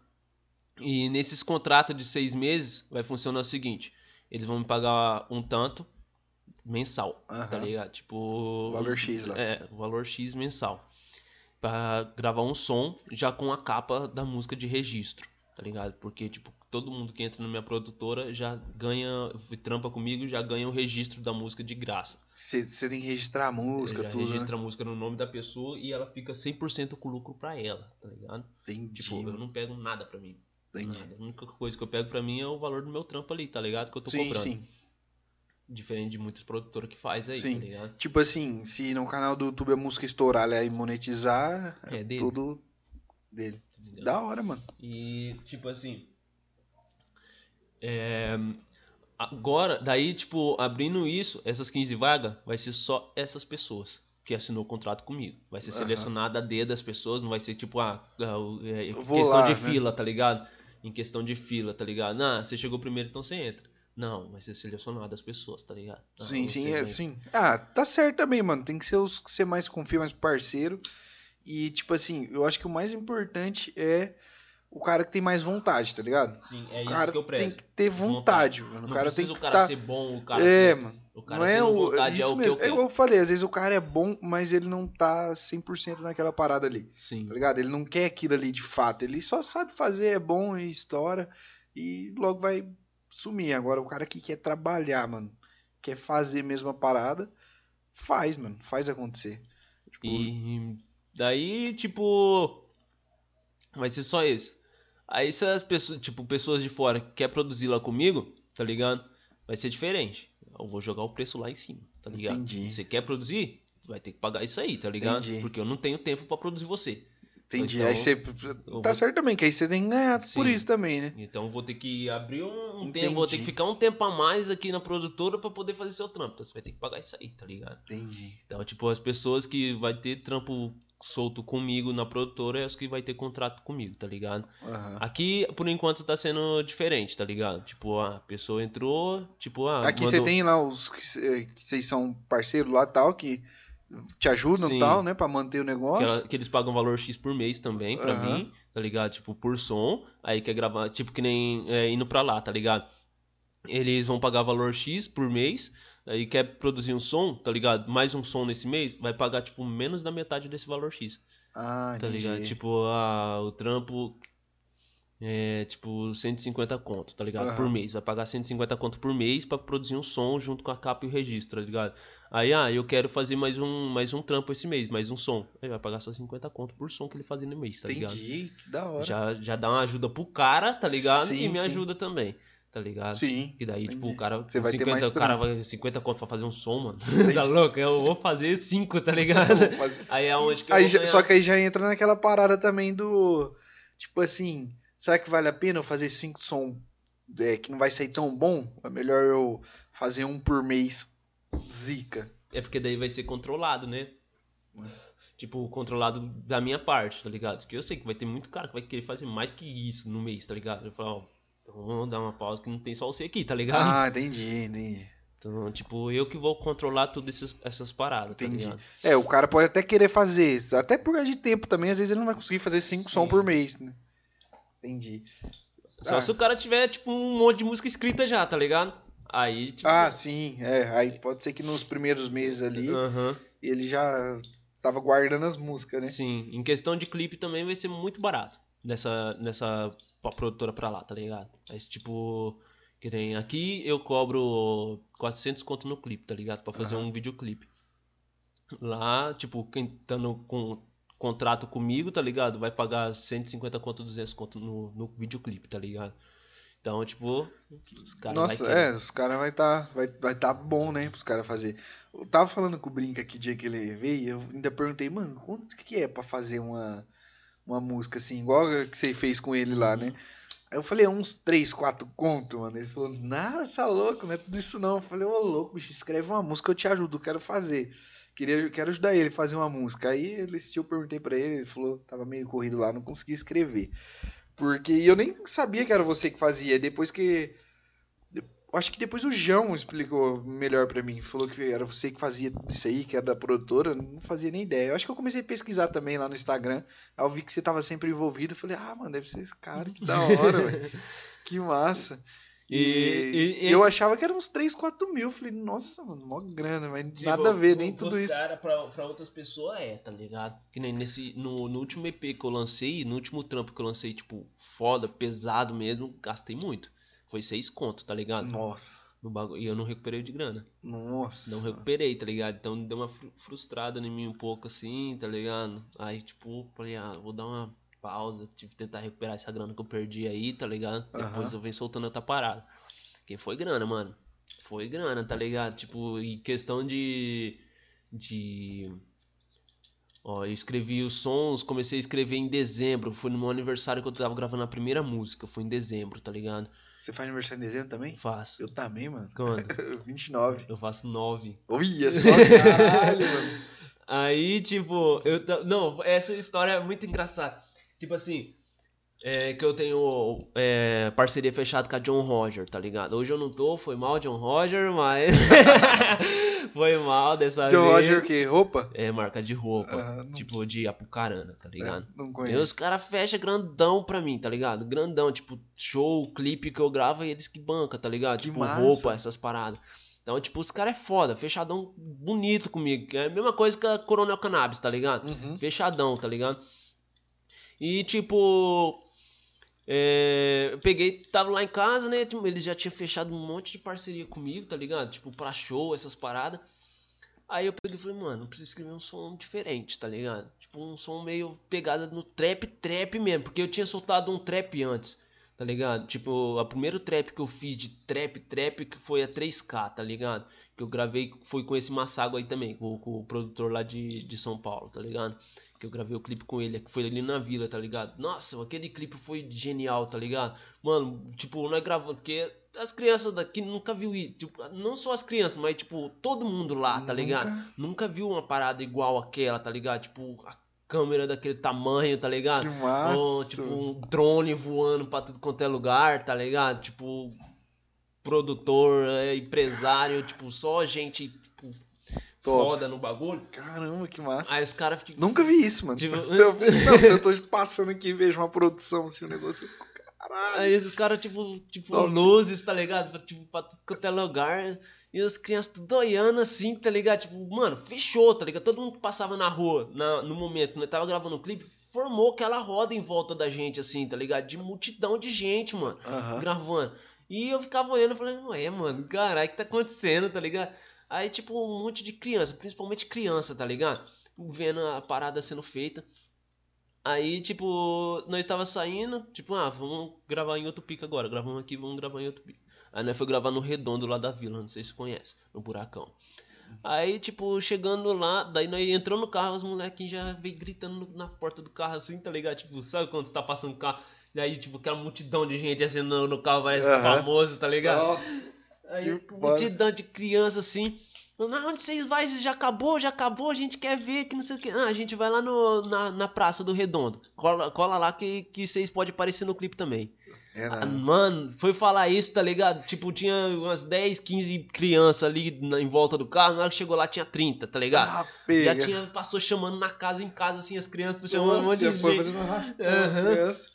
B: E nesses contratos de seis meses vai funcionar o seguinte: eles vão me pagar um tanto mensal, tá
A: Aham.
B: ligado? Tipo.
A: Valor X lá.
B: É, o valor X mensal. Pra gravar um som já com a capa da música de registro, tá ligado? Porque, tipo, todo mundo que entra na minha produtora já ganha, trampa comigo, já ganha o registro da música de graça.
A: Você tem que registrar a música,
B: já
A: tudo, né?
B: registra a música no nome da pessoa e ela fica 100% com lucro pra ela, tá ligado?
A: Entendi.
B: Tipo, eu não pego nada pra mim.
A: entendi.
B: Nada. A única coisa que eu pego pra mim é o valor do meu trampo ali, tá ligado? Que eu tô
A: Sim,
B: cobrando.
A: sim.
B: Diferente de muitas produtoras que faz aí,
A: Sim.
B: tá ligado?
A: Tipo assim, se no canal do YouTube a música estourar lá e monetizar,
B: É dele.
A: tudo dele.
B: entendeu?
A: Da hora, mano.
B: E, tipo assim. É, agora, daí, tipo, abrindo isso, essas 15 vagas, vai ser só essas pessoas que assinou o contrato comigo. Vai ser
A: Aham.
B: selecionada a dedo das pessoas, não vai ser tipo, ah, ah, é, questão
A: lá,
B: de
A: né?
B: fila, tá ligado? Em questão de fila, tá ligado? Não, você chegou primeiro, então você entra. Não, vai ser selecionado as pessoas, tá ligado? Ah,
A: sim,
B: você
A: sim, é sim. Ah, tá certo também, mano. Tem que ser os que você mais confia, mais parceiro. E, tipo assim, eu acho que o mais importante é o cara que tem mais vontade, tá ligado?
B: Sim, é isso
A: cara
B: que eu prezo.
A: tem que ter vontade, mano. O
B: Não
A: cara tem que
B: o cara
A: tá...
B: ser bom, o cara
A: É,
B: ser...
A: mano.
B: O cara
A: não é o.
B: vontade
A: isso
B: é o
A: mesmo.
B: que eu
A: É igual eu falei, às vezes o cara é bom, mas ele não tá 100% naquela parada ali.
B: Sim.
A: Tá ligado? Ele não quer aquilo ali de fato. Ele só sabe fazer, é bom e estoura. E logo vai sumir. Agora, o cara que quer trabalhar, mano, quer fazer mesmo a parada, faz, mano. Faz acontecer. Tipo,
B: E daí, tipo, vai ser só esse. Aí se as pessoas, tipo, pessoas de fora que quer produzir lá comigo, tá ligado? Vai ser diferente. Eu vou jogar o preço lá em cima, tá ligado?
A: Entendi.
B: Você quer produzir? Vai ter que pagar isso aí, tá ligado?
A: Entendi.
B: Porque eu não tenho tempo pra produzir você.
A: Entendi.
B: então,
A: aí você. Tá
B: vou-
A: certo também, que aí você tem que ganhar por isso também, né?
B: Então vou ter que abrir um,
A: Entendi.
B: tempo, vou ter que ficar um tempo a mais aqui na produtora pra poder fazer seu trampo. Então você vai ter que pagar isso aí, tá ligado?
A: Entendi.
B: Então, tipo, as pessoas que vai ter trampo solto comigo na produtora é as que vai ter contrato comigo, tá ligado?
A: Aham.
B: Aqui, por enquanto, tá sendo diferente, tá ligado? Tipo, a pessoa entrou, tipo, ah,
A: Aqui você
B: mandou-
A: tem lá os que vocês são parceiros lá tal, que te ajudam
B: Sim.
A: tal, né? Pra manter o
B: que,
A: negócio.
B: ela- que eles pagam valor X por mês também pra
A: Aham.
B: mim, tá ligado? Tipo, por som. Aí quer gravar, tipo, que nem é, indo pra lá, tá ligado? Eles vão pagar valor X por mês. Aí quer produzir um som, tá ligado? Mais um som nesse mês, vai pagar, tipo, menos da metade desse valor X.
A: Ah,
B: Tá
A: entendi.
B: ligado? Tipo, ah, o trampo é tipo 150 conto, tá ligado?
A: Aham.
B: Por mês. Vai pagar 150 conto por mês pra produzir um som junto com a capa e o registro, tá ligado? Aí, ah, eu quero fazer mais um, mais um trampo esse mês, mais um som. Aí vai pagar só 50 conto por som que ele fazer no mês, tá ligado?
A: Entendi, que da hora.
B: Já, já dá uma ajuda pro cara, tá ligado?
A: Sim,
B: e me
A: sim.
B: ajuda também, tá ligado?
A: Sim.
B: E daí, tipo,
A: entendi.
B: o cara.
A: Você vai ter
B: 50,
A: mais
B: o cara vai 50 conto pra fazer um som, mano. tá louco? Eu vou fazer 5, tá ligado?
A: Mas-
B: Aí é onde que eu
A: Aí
B: vou
A: já- só que aí já entra naquela parada também do. Tipo assim, será que vale a pena eu fazer cinco som é, que não vai sair tão bom? É melhor eu fazer um por mês. Zica.
B: É porque daí vai ser controlado, né? Tipo, controlado da minha parte, tá ligado? Porque eu sei que vai ter muito cara que vai querer fazer mais que isso no mês, tá ligado? Eu falo, ó, Então vamos dar uma pausa que não tem só você aqui, tá ligado?
A: Ah, entendi, entendi.
B: Então, tipo, eu que vou controlar todas essas, paradas,
A: Entendi.
B: tá ligado?
A: É, o cara pode até querer fazer, até por causa de tempo também, às vezes ele não vai conseguir fazer cinco sons por mês, né? Entendi.
B: Só
A: Ah.
B: se o cara tiver, tipo, um monte de música escrita já, tá ligado? Aí, tipo.
A: Ah, sim, é. Aí pode ser que nos primeiros meses ali
B: aham.
A: ele já tava guardando as músicas, né?
B: Sim, em questão de clipe também vai ser muito barato nessa, nessa produtora pra lá, tá ligado? Mas tipo, que nem aqui eu cobro 400 conto no clipe, tá ligado? Pra fazer
A: Aham.
B: um videoclipe. Lá, tipo, quem tá no com, contrato comigo, tá ligado? Vai pagar 150 conto, 200 conto no, no videoclipe, tá ligado? Então, tipo, os caras vai
A: Nossa,
B: querer.
A: é, os caras vai tá, vai, vai tá bom, né, pros caras fazer. Eu tava falando com o Brinca que dia que ele veio, eu ainda perguntei, mano, quanto que é pra fazer uma, uma música assim, igual a que você fez com ele lá, né? Aí eu falei, uns 3, 4 conto, mano. Ele falou, nada, você é louco, não é tudo isso não. Eu falei, ô louco, bicho, escreve uma música, eu te ajudo, eu quero fazer. Queria, quero ajudar ele a fazer uma música. Aí ele eu perguntei pra ele, ele falou, tava meio corrido lá, não conseguia escrever. Porque eu nem sabia que era você que fazia. Depois que. Acho que depois o João explicou melhor pra mim. Falou que era você que fazia isso aí, que era da produtora. eu Não fazia nem ideia. Eu acho que eu comecei a pesquisar também lá no Instagram. Aí eu vi que você tava sempre envolvido. Eu falei, ah, mano, deve ser esse cara, que da hora, velho. Que massa. E,
B: E- e
A: eu
B: esse-
A: achava que era uns 3, 4 mil. Falei, nossa, mano, mó grana, mas
B: Tipo,
A: nada a ver, nem tudo isso.
B: cara pra, pra outras pessoas é, tá ligado? Que nem nesse. No, no último EP que eu lancei, no último trampo que eu lancei, tipo, foda, pesado mesmo, gastei muito. Foi seis conto, tá ligado?
A: Nossa,
B: No bagulho. E eu não recuperei de grana.
A: nossa.
B: Não recuperei, tá ligado? Então deu uma fru- frustrada em mim um pouco assim, tá ligado? Aí, tipo, falei, ah, vou dar uma pausa, tive que tentar recuperar essa grana que eu perdi aí, tá ligado? Depois
A: Aham.
B: eu venho soltando outra parada. Porque foi grana, mano. Foi grana, tá ligado? Tipo, em questão de. De. Ó, eu escrevi os sons, comecei a escrever em dezembro. Foi no meu aniversário que eu tava gravando a primeira música. Foi em dezembro, tá ligado?
A: Você faz aniversário em dezembro também?
B: Faço.
A: Eu também, mano.
B: Quando?
A: 29.
B: Eu faço nove.
A: Olha só, caralho, mano.
B: Aí, tipo, eu. Não, essa história é muito engraçada. Tipo assim, é que eu tenho é, parceria fechada com a John Roger, tá ligado? Hoje eu não tô, foi mal, John Roger, mas. foi mal dessa
A: John
B: vez.
A: Roger o quê? Roupa?
B: É, marca de roupa.
A: Ah, não-
B: Tipo, de Apucarana, tá ligado?
A: É, não
B: E
A: conheço.
B: os caras fecham grandão pra mim, tá ligado? Grandão, tipo, show, clipe que eu gravo e eles que banca, tá ligado?
A: Que
B: tipo,
A: massa.
B: roupa, essas paradas. Então, tipo, os caras é foda, fechadão bonito comigo. É a mesma coisa que a Coronel Cannabis, tá ligado?
A: Uhum.
B: Fechadão, tá ligado? E tipo. é, eu peguei, tava lá em casa, né? tipo, Eles já tinham fechado um monte de parceria comigo, tá ligado? Tipo, pra show, essas paradas. Aí eu peguei e falei, mano, preciso escrever um som diferente, tá ligado? Tipo, um som meio pegada no trap, trap mesmo. Porque eu tinha soltado um trap antes, tá ligado? Tipo, a primeiro trap que eu fiz de trap, trap, que foi a 3K, tá ligado? Que eu gravei, foi com esse Massago aí também, com, com o produtor lá de, de São Paulo, tá ligado? Que eu gravei o clipe com ele, que foi ali na vila, tá ligado? Nossa, aquele clipe foi genial, tá ligado? Mano, tipo, nós gravamos, porque as crianças daqui nunca viu isso. Tipo, não só as crianças, mas tipo, todo mundo lá, tá ligado?
A: Nunca?
B: Nunca viu uma parada igual aquela, tá ligado? Tipo, a câmera daquele tamanho, tá ligado?
A: Que massa.
B: Ou, tipo, um drone voando pra tudo quanto é lugar, tá ligado? Tipo, produtor, é, empresário, tipo, só gente,
A: Top.
B: foda no bagulho.
A: Caramba, que massa.
B: Aí os caras ficam.
A: Nunca vi isso, mano.
B: Tipo-
A: Eu, não, eu tô passando aqui e vejo uma produção assim, um negócio. Caralho.
B: Aí os caras, tipo, tipo
A: Top.
B: luzes, tá ligado? Tipo, pra tudo quanto é lugar. E as crianças tudo olhando assim, tá ligado? Tipo, mano, fechou, tá ligado? Todo mundo que passava na rua, na, no momento, né? Tava gravando o clipe, formou aquela roda em volta da gente, assim, tá ligado? De multidão de gente, mano.
A: Aham.
B: gravando. E eu ficava olhando e falando, ué, mano, caralho, o que tá acontecendo, tá ligado? Aí, tipo, um monte de criança, principalmente criança, tá ligado? Vendo a parada sendo feita. Aí, tipo, nós tava saindo, tipo, ah, vamos gravar em outro pico agora. Gravamos aqui, vamos gravar em outro pico. Aí nós foi gravar no Redondo lá da vila, não sei se conhece, no Buracão. Aí, tipo, chegando lá, daí nós entramos no carro, os molequinhos já veio gritando na porta do carro assim, tá ligado? Tipo, sabe quando você tá passando o carro, e aí, tipo, aquela multidão de gente assim no, no carro, parece
A: Aham.
B: famoso, tá ligado?
A: Nossa,
B: Aí, multidão de criança assim. Não, onde vocês vai? Já acabou, já acabou, a gente quer ver que não sei o que. Ah, a gente vai lá no, na, na Praça do Redondo. Cola, cola lá que, que vocês podem aparecer no clipe também.
A: É
B: Ah,
A: nada.
B: Mano, foi falar isso, tá ligado? Tipo, tinha umas 10, 15 crianças ali na- em volta do carro. Na hora que chegou lá, tinha 30, tá ligado?
A: Ah,
B: Já tinha, passou chamando na casa, em casa, assim, as crianças chamando um monte
A: Nossa,
B: de
A: foi
B: gente.
A: fazendo arrastão as
B: Aham.
A: crianças.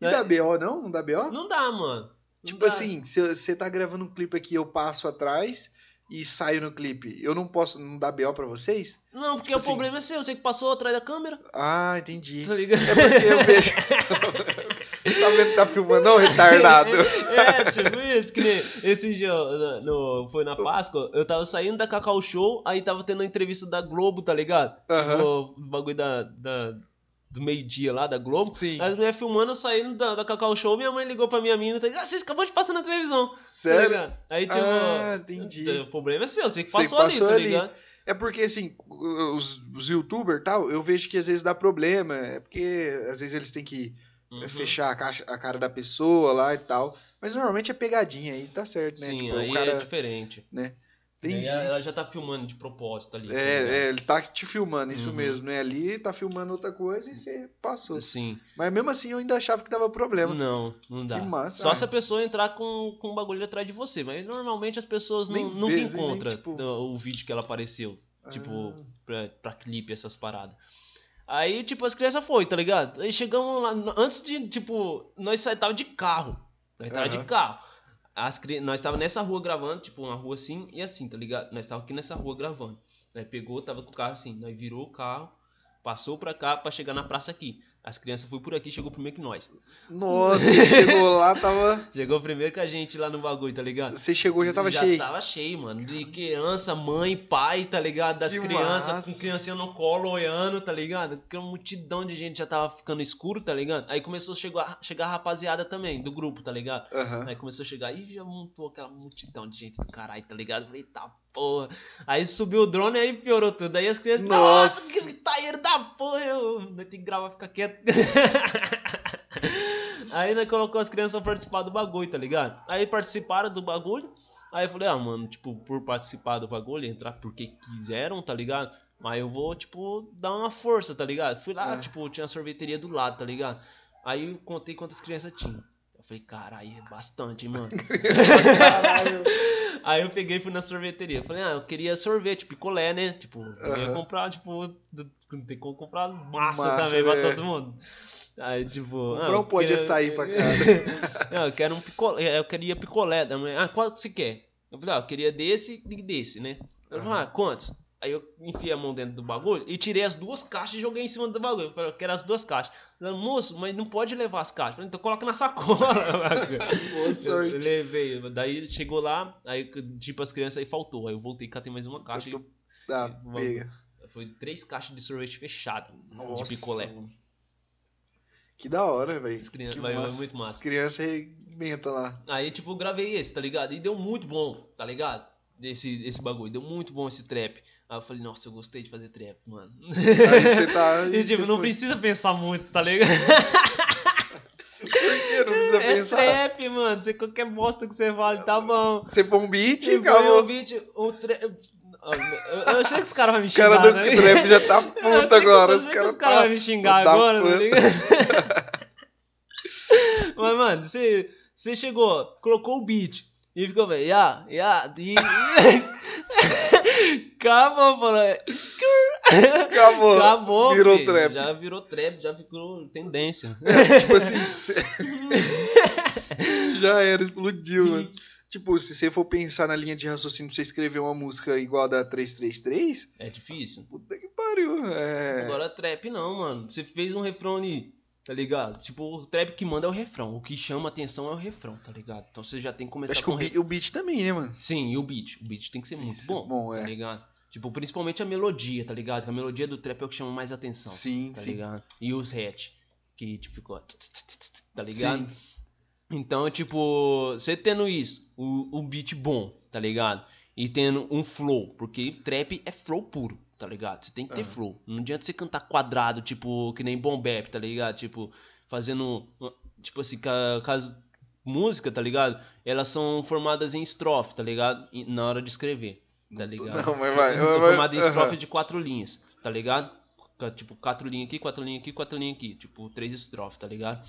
A: E da BO, não? Não dá BO?
B: Não dá, mano.
A: Tipo
B: dá.
A: assim, se você tá gravando um clipe aqui, eu passo atrás e saio no clipe. Eu não posso, não dá BO pra vocês?
B: Não, porque
A: tipo
B: o
A: assim-
B: problema é seu, você que passou atrás da câmera,
A: Ah, entendi.
B: tá ligado?
A: É porque eu vejo. Você tá vendo que tá filmando, não, retardado?
B: É, tipo isso, que nem esse dia no, no- foi na Páscoa, eu tava saindo da Cacau Show, aí tava tendo a entrevista da Globo, tá ligado?
A: Aham.
B: O bagulho da, da- do meio-dia lá da Globo.
A: Sim.
B: As mulheres filmando, eu saindo da, da Cacau Show, minha mãe ligou pra minha menina e tá? Ah, vocês acabou de passar na televisão. Tá
A: Sério?
B: ligado? Aí tipo.
A: Ah, entendi.
B: O problema é seu, você que
A: Você que
B: passou, ali,
A: passou
B: tá
A: ali.
B: ligado?
A: É porque, assim, os, os youtubers e tal, eu vejo que às vezes dá problema. É porque às vezes eles têm que
B: Uhum.
A: fechar a, caixa- a cara da pessoa lá e tal. Mas normalmente é pegadinha aí, tá certo, né?
B: Sim,
A: tipo,
B: aí
A: o cara.
B: é diferente.
A: Entendi.
B: Ela já tá filmando de propósito ali. tá?
A: É, é, ele tá te filmando, isso
B: Uhum.
A: mesmo, né? Ali tá filmando outra coisa e você passou.
B: Sim.
A: Mas mesmo assim eu ainda achava que dava problema.
B: Não, não dá.
A: Que massa.
B: Só
A: Ah.
B: se a pessoa entrar com, com um bagulho atrás de você. Mas normalmente as pessoas
A: Nem
B: não, nunca
A: nem,
B: encontram
A: tipo-
B: o vídeo que ela apareceu. Tipo,
A: Ah.
B: pra, pra clipe, essas paradas. Aí, tipo, as crianças foi, tá ligado? Aí chegamos lá, antes de, tipo, nós sa- tava de carro. Nós tava
A: Aham.
B: de carro. As, nós tava nessa rua gravando, tipo, uma rua assim e assim, tá ligado? Nós tava aqui nessa rua gravando. Nós pegou, tava com o carro assim, nós virou o carro, passou pra cá pra chegar na praça aqui. As crianças foi por aqui, chegou primeiro que nós.
A: Nossa, chegou lá, tava.
B: Chegou primeiro que a gente lá no bagulho, tá ligado?
A: Você chegou já tava
B: já
A: cheio.
B: tava cheio, mano. De criança, mãe, pai, tá ligado? Das
A: Que
B: crianças
A: massa.
B: com criancinha no colo olhando, tá ligado? Que uma multidão de gente já tava ficando escuro, tá ligado? Aí começou a chegar, chegar a rapaziada também, do grupo, tá ligado?
A: Aham.
B: Aí começou a chegar e já montou aquela multidão de gente do caralho, tá ligado? Falei, tá porra. Aí subiu o drone e aí piorou tudo. Aí as crianças,
A: Nossa.
B: nossa, que gritaeiro da porra. Eu, eu tenho que gravar, ficar quieto. aí nós colocou as crianças pra participar do bagulho, tá ligado? Aí participaram do bagulho. Aí eu falei, ah, mano, tipo, por participar do bagulho, entrar porque quiseram, tá ligado? Mas eu vou, tipo, dar uma força, tá ligado? Fui lá,
A: É.
B: tipo, tinha a sorveteria do lado, tá ligado? Aí eu contei quantas crianças tinha. Eu falei, caralho, é bastante, mano.
A: Caralho.
B: Aí eu peguei e fui na sorveteria. Falei, ah, eu queria sorvete, picolé, né? Tipo, eu ia comprar, tipo, não tem como comprar massa,
A: Massa,
B: também pra
A: é.
B: todo mundo. Aí, tipo.
A: Comprar um pó de açaí pra casa.
B: Não, eu quero um picolé, eu queria picolé da manhã. Ah, qual que você quer? Eu falei, ah, eu queria desse e desse, né? Eu falei, ah, quantos? Aí eu enfiei a mão dentro do bagulho e tirei as duas caixas e joguei em cima do bagulho. Eu falei, eu quero as duas caixas. Ela, moço, mas não pode levar as caixas. Falei, então coloca na sacola.
A: Boa
B: Eu, eu
A: sorte.
B: levei, daí chegou lá, aí tipo as crianças aí faltou. Aí eu voltei e catei mais uma caixa.
A: Eu tô- Ah,
B: Vamos.
A: pega.
B: e Foi três caixas de sorvete fechado.
A: Nossa,
B: de picolé.
A: mano. Que da hora, velho.
B: As crianças-
A: Que
B: vai- vai
A: massa.
B: muito massa.
A: As crianças arrebentam lá.
B: Aí, tipo, eu gravei esse, tá ligado? E deu muito bom, tá ligado? Esse, esse bagulho, deu muito bom esse trap. Aí eu falei, nossa, eu gostei de fazer trap, mano.
A: Aí você tá.
B: E tipo, não
A: foi.
B: precisa pensar muito, tá ligado?
A: Por que não precisa
B: É
A: pensar?
B: trap, mano. Você qualquer bosta que você fale, tá bom.
A: Você põe um beat e acabou.
B: o beat, o trap. Eu, sei que os caras vão me
A: Os
B: xingar,
A: caras do
B: né?
A: trap já tá puto agora. Os caras
B: os caras
A: tá.
B: vão me xingar
A: da
B: agora, tá
A: fã.
B: ligado? Mas, mano, você, você chegou, colocou o beat e ficou, velho, ya, ya, e. Acabou, mano.
A: Acabou.
B: Acabou,
A: Virou
B: filho.
A: trap.
B: Já virou trap, já ficou tendência.
A: tipo assim, cê- já era, explodiu, mano. Tipo, se você for pensar na linha de raciocínio pra você escrever uma música igual a da 333,
B: É difícil.
A: puta que pariu. É.
B: Agora trap não, mano. Você fez um refrão ali, tá ligado? Tipo, o trap que manda é o refrão. O que chama atenção é o refrão, tá ligado? Então você já tem que começar
A: Acho que
B: com
A: o,
B: o
A: beat, o beat também, né, mano?
B: Sim, e o beat. O beat tem que ser muito
A: Isso,
B: bom,
A: bom, é.
B: tá ligado? Tipo, principalmente a melodia, tá ligado? Que a melodia do trap é o que chama mais atenção,
A: Sim,
B: tá
A: sim.
B: ligado? E os hatch, que tipo, ficou... Tá ligado?
A: Sim.
B: Então, tipo, você tendo isso, o, o beat bom, tá ligado? E tendo um flow, porque trap é flow puro, tá ligado? Você tem que ter flow. Não adianta você cantar quadrado, tipo, que nem bom bap, tá ligado? Tipo, fazendo, tipo assim, com, a- com as músicas, tá ligado? Elas são formadas em estrofe, tá ligado? Na hora de escrever, tá ligado?
A: Não, mas vai.
B: São formadas em estrofe de quatro linhas, tá ligado? Tipo, quatro linhas aqui, quatro linhas aqui, quatro linhas aqui. Tipo, três estrofes, tá ligado?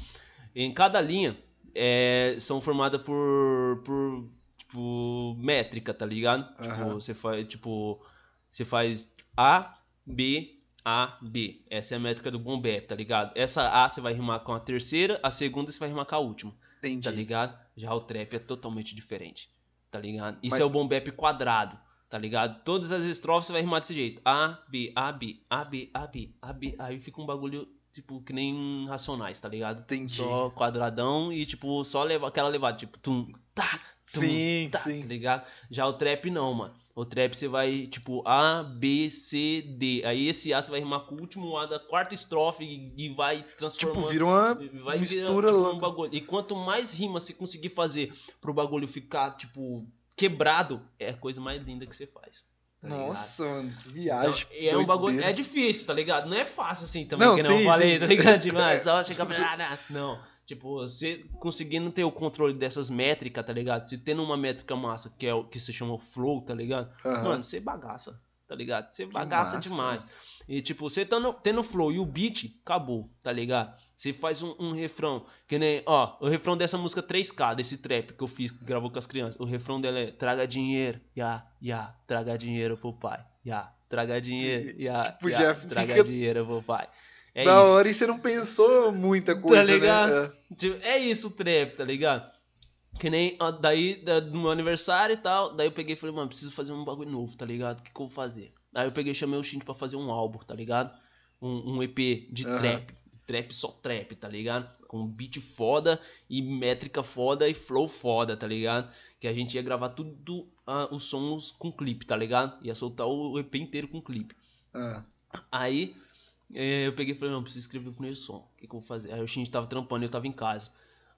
B: Em cada linha é, são formadas por, por, tipo, métrica, tá ligado? Tipo, você faz, tipo, você faz A, B, A, B. Essa é a métrica do bom bap, tá ligado? Essa A você vai rimar com a terceira, a segunda você vai rimar com a última,
A: Entendi.
B: tá ligado? Já o trap é totalmente diferente, tá ligado? Isso
A: Mas-
B: é o bom bap quadrado, tá ligado? Todas as estrofes você vai rimar desse jeito. A, B, A, B, A, B, A, B, A, B. Aí fica um bagulho, tipo, que nem racionais, tá ligado?
A: Entendi.
B: Só quadradão e, tipo, só leva aquela levada, tipo, tum, tá, tum,
A: Sim,
B: tá,
A: sim.
B: tá ligado? Já o trap não, mano. O trap você vai, tipo, A, B, C, D. Aí esse A você vai rimar com o último A da quarta estrofe e, e vai transformando.
A: Tipo, vira uma
B: vai
A: mistura
B: virar, tipo, um bagulho. E quanto mais rima você conseguir fazer pro bagulho ficar, tipo, quebrado, é a coisa mais linda que você faz. tá?
A: Nossa, mano, que
B: Então,
A: viagem.
B: e é um bagulho. É difícil, tá ligado? Não é fácil assim também,
A: Não,
B: que não
A: sim,
B: falei,
A: sim.
B: tá ligado? Tipo, ah, só chegar pra. Ah, não. Tipo, você conseguindo ter o controle dessas métricas, tá ligado? Se tendo uma métrica massa que é o que se chama flow, tá ligado?
A: Aham.
B: Mano, você bagaça, tá ligado? Você bagaça
A: massa,
B: demais. E tipo, você tendo, tendo flow e o beat, acabou, tá ligado? Você faz um, um refrão, que nem, ó, o refrão dessa música 3K, desse trap que eu fiz, que gravou com as crianças. O refrão dela é: traga dinheiro, ya, ya, traga dinheiro pro pai, ya, traga dinheiro, ya,
A: Tipo, já
B: traga
A: fica
B: dinheiro pro pai. É
A: da
B: isso.
A: hora e você não pensou muita coisa,
B: ligado?
A: né?
B: Tipo, é isso o trap, tá ligado? Que nem, daí, da- no meu aniversário e tal, daí eu peguei e falei, mano, preciso fazer um bagulho novo, tá ligado? O que, que eu vou fazer? Aí eu peguei e chamei o Shinji pra fazer um álbum, tá ligado? Um, um EP de
A: Aham.
B: trap. Trap só trap, tá ligado? Com beat foda e métrica foda e flow foda, tá ligado? Que a gente ia gravar tudo ah, os sons com clipe, tá ligado? Ia soltar o EP inteiro com clipe.
A: Ah,
B: Aí eu peguei e falei, não, preciso escrever o primeiro som. O que, que eu vou fazer? Aí o Shinji tava trampando e eu tava em casa.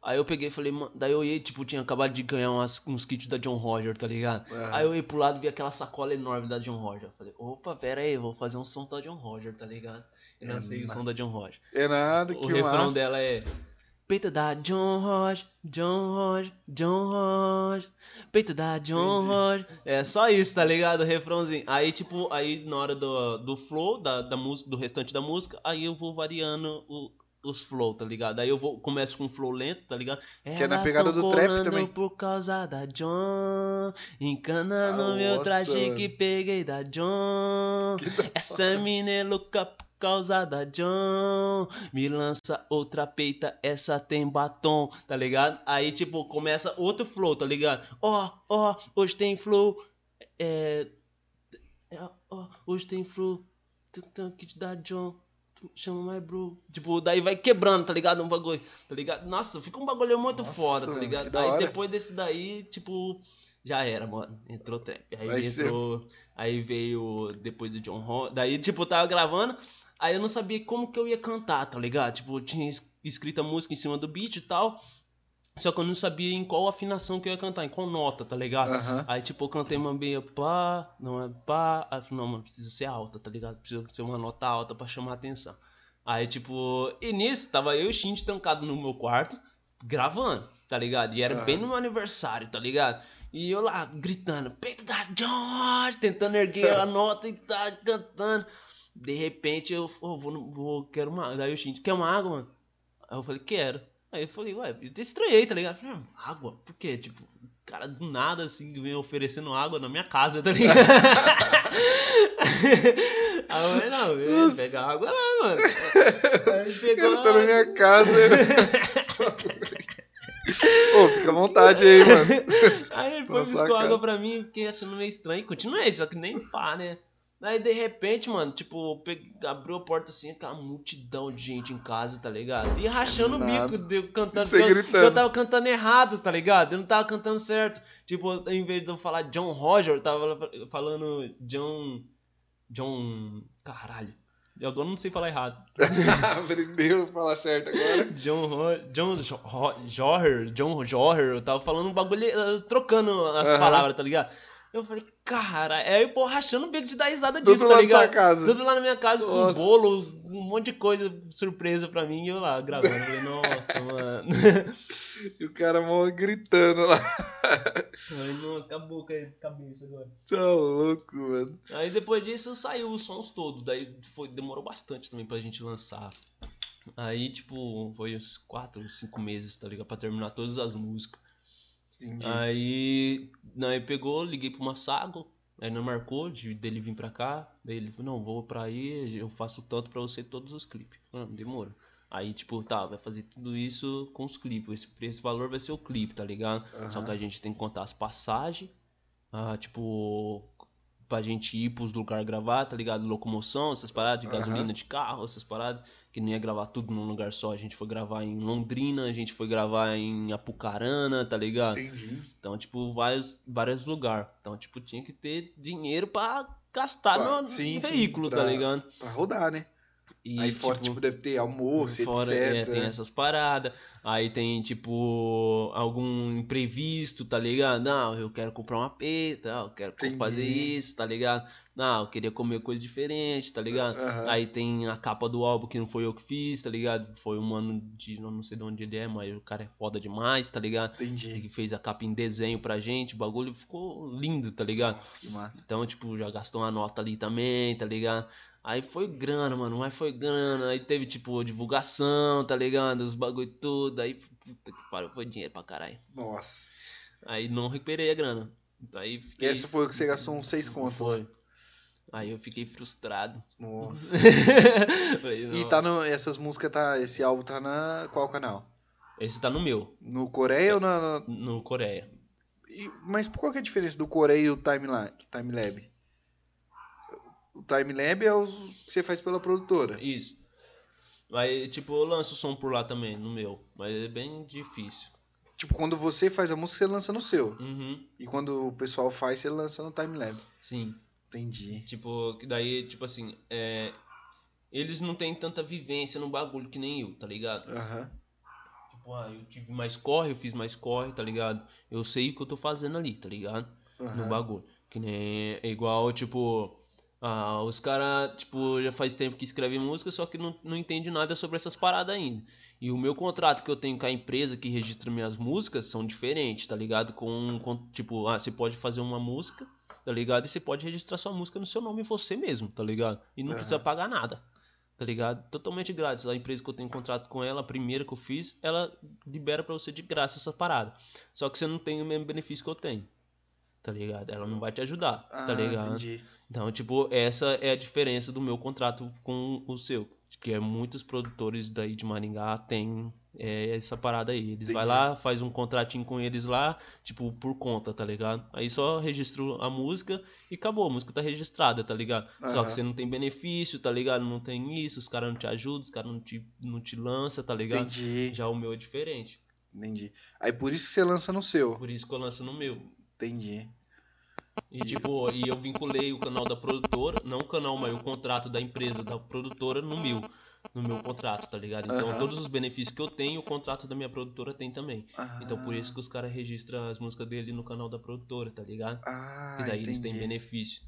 B: Aí eu peguei e falei, mano, daí eu ia, tipo, tinha acabado de ganhar umas- uns kits da John Roger, tá ligado?
A: Aham.
B: Aí eu ia pro lado e vi aquela sacola enorme da John Roger. Eu falei, opa, pera aí, vou fazer um som da John Roger, tá ligado? Eu
A: É,
B: lancei o som da John Roger.
A: é nada,
B: O
A: que
B: refrão
A: massa.
B: dela é Peito da John Roger, John Roger, John Roger Peito da John
A: Entendi.
B: Roger É só isso, tá ligado? O refrãozinho Aí tipo, aí na hora do, do flow, da, da música, do restante da música Aí eu vou variando o- os flow, tá ligado? Aí eu vou, começo com um flow lento, tá ligado?
A: é na
B: Elas
A: pegada do trap também.
B: por causa da John Encanando
A: Ah,
B: meu traje que peguei da John
A: Que
B: essa mina é louca causa da John. Me lança outra peita, essa tem batom, tá ligado? Aí, tipo, começa outro flow, tá ligado? Ó, ó, hoje tem flow. É. é, Ó, hoje tem flow. Kit da John. Chama my bro. Tipo, daí vai quebrando, tá ligado? Um bagulho, tá ligado? Nossa, fica um bagulho muito
A: Nossa,
B: foda, tá ligado?
A: da
B: Aí
A: hora.
B: depois desse daí, tipo, já era, mano. Entrou trap. Aí
A: Vai ser-
B: entrou. Aí veio depois do John Ron. Daí, tipo, eu tava gravando. Aí eu não sabia como que eu ia cantar, tá ligado? Tipo, eu tinha es- escrito a música em cima do beat e tal. Só que eu não sabia em qual afinação que eu ia cantar, em qual nota, tá ligado?
A: Aham.
B: Aí, tipo, eu cantei uma meia pá, não é pá. Aí eu falei, não, mano, precisa ser alta, tá ligado? Precisa ser uma nota alta pra chamar a atenção. Aí, tipo, e nisso, tava eu e o Shinji trancado no meu quarto, gravando, tá ligado? E era
A: Aham.
B: bem no meu aniversário, tá ligado? E eu lá, gritando, peito da George, tentando erguer a nota e tá cantando. De repente, eu oh, vou, vou, quero uma água. Daí o Shinji, quer uma água, mano? Aí eu falei, quero. Aí eu falei, ué, eu estranhei, tá ligado? Eu falei, "Ah, água? Por quê? Tipo, o cara do nada, assim, vem oferecendo água na minha casa, tá ligado? Aí eu falei, não, beleza, pega água lá, mano. Aí
A: cara tá na minha casa. Pô, fica à vontade aí, mano.
B: Aí ele foi buscar água pra mim, fiquei achando meio estranho. Continuei, só que nem pá, né? Aí de repente, mano, tipo, peguei- abriu a porta assim, aquela multidão de gente em casa, tá ligado? E rachando o
A: Nada.
B: bico, de cantando.
A: Você
B: eu,
A: gritando.
B: eu tava cantando errado, tá ligado? Eu não tava cantando certo. Tipo, em vez de eu falar John Roger, eu tava falando John. John. Caralho. Agora eu não sei falar errado.
A: Aprendeu a falar certo agora.
B: John Ro John Jo- Ro- Joher, John Joher, eu tava falando um bagulho, eh, trocando as
A: Aham.
B: palavras, tá ligado? Eu falei, cara, aí pô, rachando o bico de dar risada
A: Tudo
B: disso,
A: lá
B: tá
A: na sua
B: ligado?
A: casa.
B: Tudo lá na minha casa, com
A: Nossa.
B: bolo, um monte de coisa surpresa pra mim, e eu lá gravando. Eu falei, nossa, mano.
A: E o cara mó gritando lá.
B: Ai, nossa, acabou com a cabeça agora.
A: Tá louco, mano.
B: Aí depois disso saiu os sons todos, daí foi, demorou bastante também pra gente lançar Aí, tipo, foi uns 4, 5 meses, tá ligado? Pra terminar todas as músicas.
A: Entendi.
B: Aí, aí pegou, liguei pro Massago, aí não marcou de, dele vir pra cá. Daí ele falou, não, vou pra aí, eu faço tanto pra você todos os clipes. Mano, demora. Aí, tipo, tá, vai fazer tudo isso com os clipes. Esse, esse valor vai ser o clipe, tá ligado? Só
A: Aham.
B: que a gente tem que contar as passagens, ah, tipo, pra gente ir pros lugares gravar, tá ligado? Locomoção, essas paradas de
A: Aham.
B: gasolina de carro, essas paradas. Que não ia gravar tudo num lugar só. A gente foi gravar em Londrina, a gente foi gravar em Apucarana, tá ligado?
A: Entendi.
B: Então, tipo, vários, vários lugares. Então, tipo, tinha que ter dinheiro pra gastar
A: Pra-
B: no,
A: sim,
B: no
A: sim,
B: veículo,
A: pra-
B: tá ligado?
A: Pra rodar, né?
B: E,
A: Aí fora, tipo, deve ter almoço,
B: fora,
A: etc.
B: é, tem essas paradas. Aí tem, tipo, algum imprevisto, tá ligado? Não, eu quero comprar uma peta, eu quero
A: Entendi.
B: fazer isso, tá ligado? Não, eu queria comer coisa diferente, tá ligado?
A: Aham.
B: Aí tem a capa do álbum que não foi eu que fiz, tá ligado? Foi um mano de. Não sei de onde ele é, mas o cara é foda demais, tá ligado? Ele
A: Entendi.
B: que fez a capa em desenho pra gente, o bagulho ficou lindo, tá ligado?
A: Nossa, que massa.
B: Então, tipo, já gastou uma nota ali também, tá ligado? Aí foi grana, mano, mas foi grana. Aí teve, tipo, divulgação, tá ligado? Os bagulho tudo. Aí, puta que pariu, foi dinheiro pra caralho.
A: Nossa.
B: Aí não recuperei a grana. Aí fiquei.
A: essa foi o que você gastou uns seis contos.
B: Foi. Aí eu fiquei frustrado.
A: Nossa. E tá no, essas músicas, tá, esse álbum tá na qual canal?
B: Esse tá no meu,
A: No Coreia ou na...
B: no Coreia.
A: e- mas qual que é a diferença do Coreia e o Timelab? Timelab? O Timelab é os que você faz pela produtora.
B: Isso. Aí, tipo, eu lanço o som por lá também, no meu. Mas é bem difícil.
A: Tipo, quando você faz a música, você lança no seu.
B: Uhum.
A: E quando o pessoal faz, você lança no Timelab.
B: Sim.
A: Entendi.
B: Tipo, daí, tipo assim, é. Eles não têm tanta vivência no bagulho que nem eu, tá ligado?
A: Aham.
B: Tipo, ah, eu tive mais corre, eu fiz mais corre, tá ligado? Eu sei o que eu tô fazendo ali, tá ligado? No
A: aham.
B: bagulho. Que nem. É igual, tipo. Ah, os caras, tipo, já faz tempo que escrevem música, só que não, não entende nada sobre essas paradas ainda. E o meu contrato que eu tenho com a empresa que registra minhas músicas são diferentes, tá ligado? Com, com tipo, ah, você pode fazer uma música, tá ligado? E você pode registrar sua música no seu nome você mesmo, tá ligado? E não
A: Aham.
B: precisa pagar nada, tá ligado? Totalmente grátis. A empresa que eu tenho contrato com ela, a primeira que eu fiz, ela libera pra você de graça essa parada. Só que você não tem o mesmo benefício que eu tenho. Tá ligado? Ela não vai te ajudar,
A: Ah,
B: tá ligado?
A: entendi.
B: Então, tipo, essa é a diferença do meu contrato com o seu. Que é muitos produtores daí de Maringá têm é, essa parada aí. Eles vai
A: Entendi.
B: lá, faz um contratinho com eles lá, tipo, por conta, tá ligado? Aí só registro a música e acabou, a música tá registrada, tá ligado? Só
A: Aham.
B: que você não tem benefício, tá ligado? Não tem isso, os caras não te ajudam, os caras não te, não te lançam, tá ligado?
A: Entendi.
B: Já o meu é diferente.
A: Entendi. Aí por isso que você lança no seu.
B: Por isso que eu lanço no meu.
A: Entendi.
B: E tipo, e eu vinculei o canal da produtora, não o canal, mas o contrato da empresa, da produtora no meu, no meu contrato, tá ligado? Então
A: Aham.
B: todos os benefícios que eu tenho, o contrato da minha produtora tem também.
A: Ah,
B: Então por isso que os caras registram as músicas dele no canal da produtora, tá ligado?
A: Ah,
B: e daí eles têm
A: entendi.
B: benefício.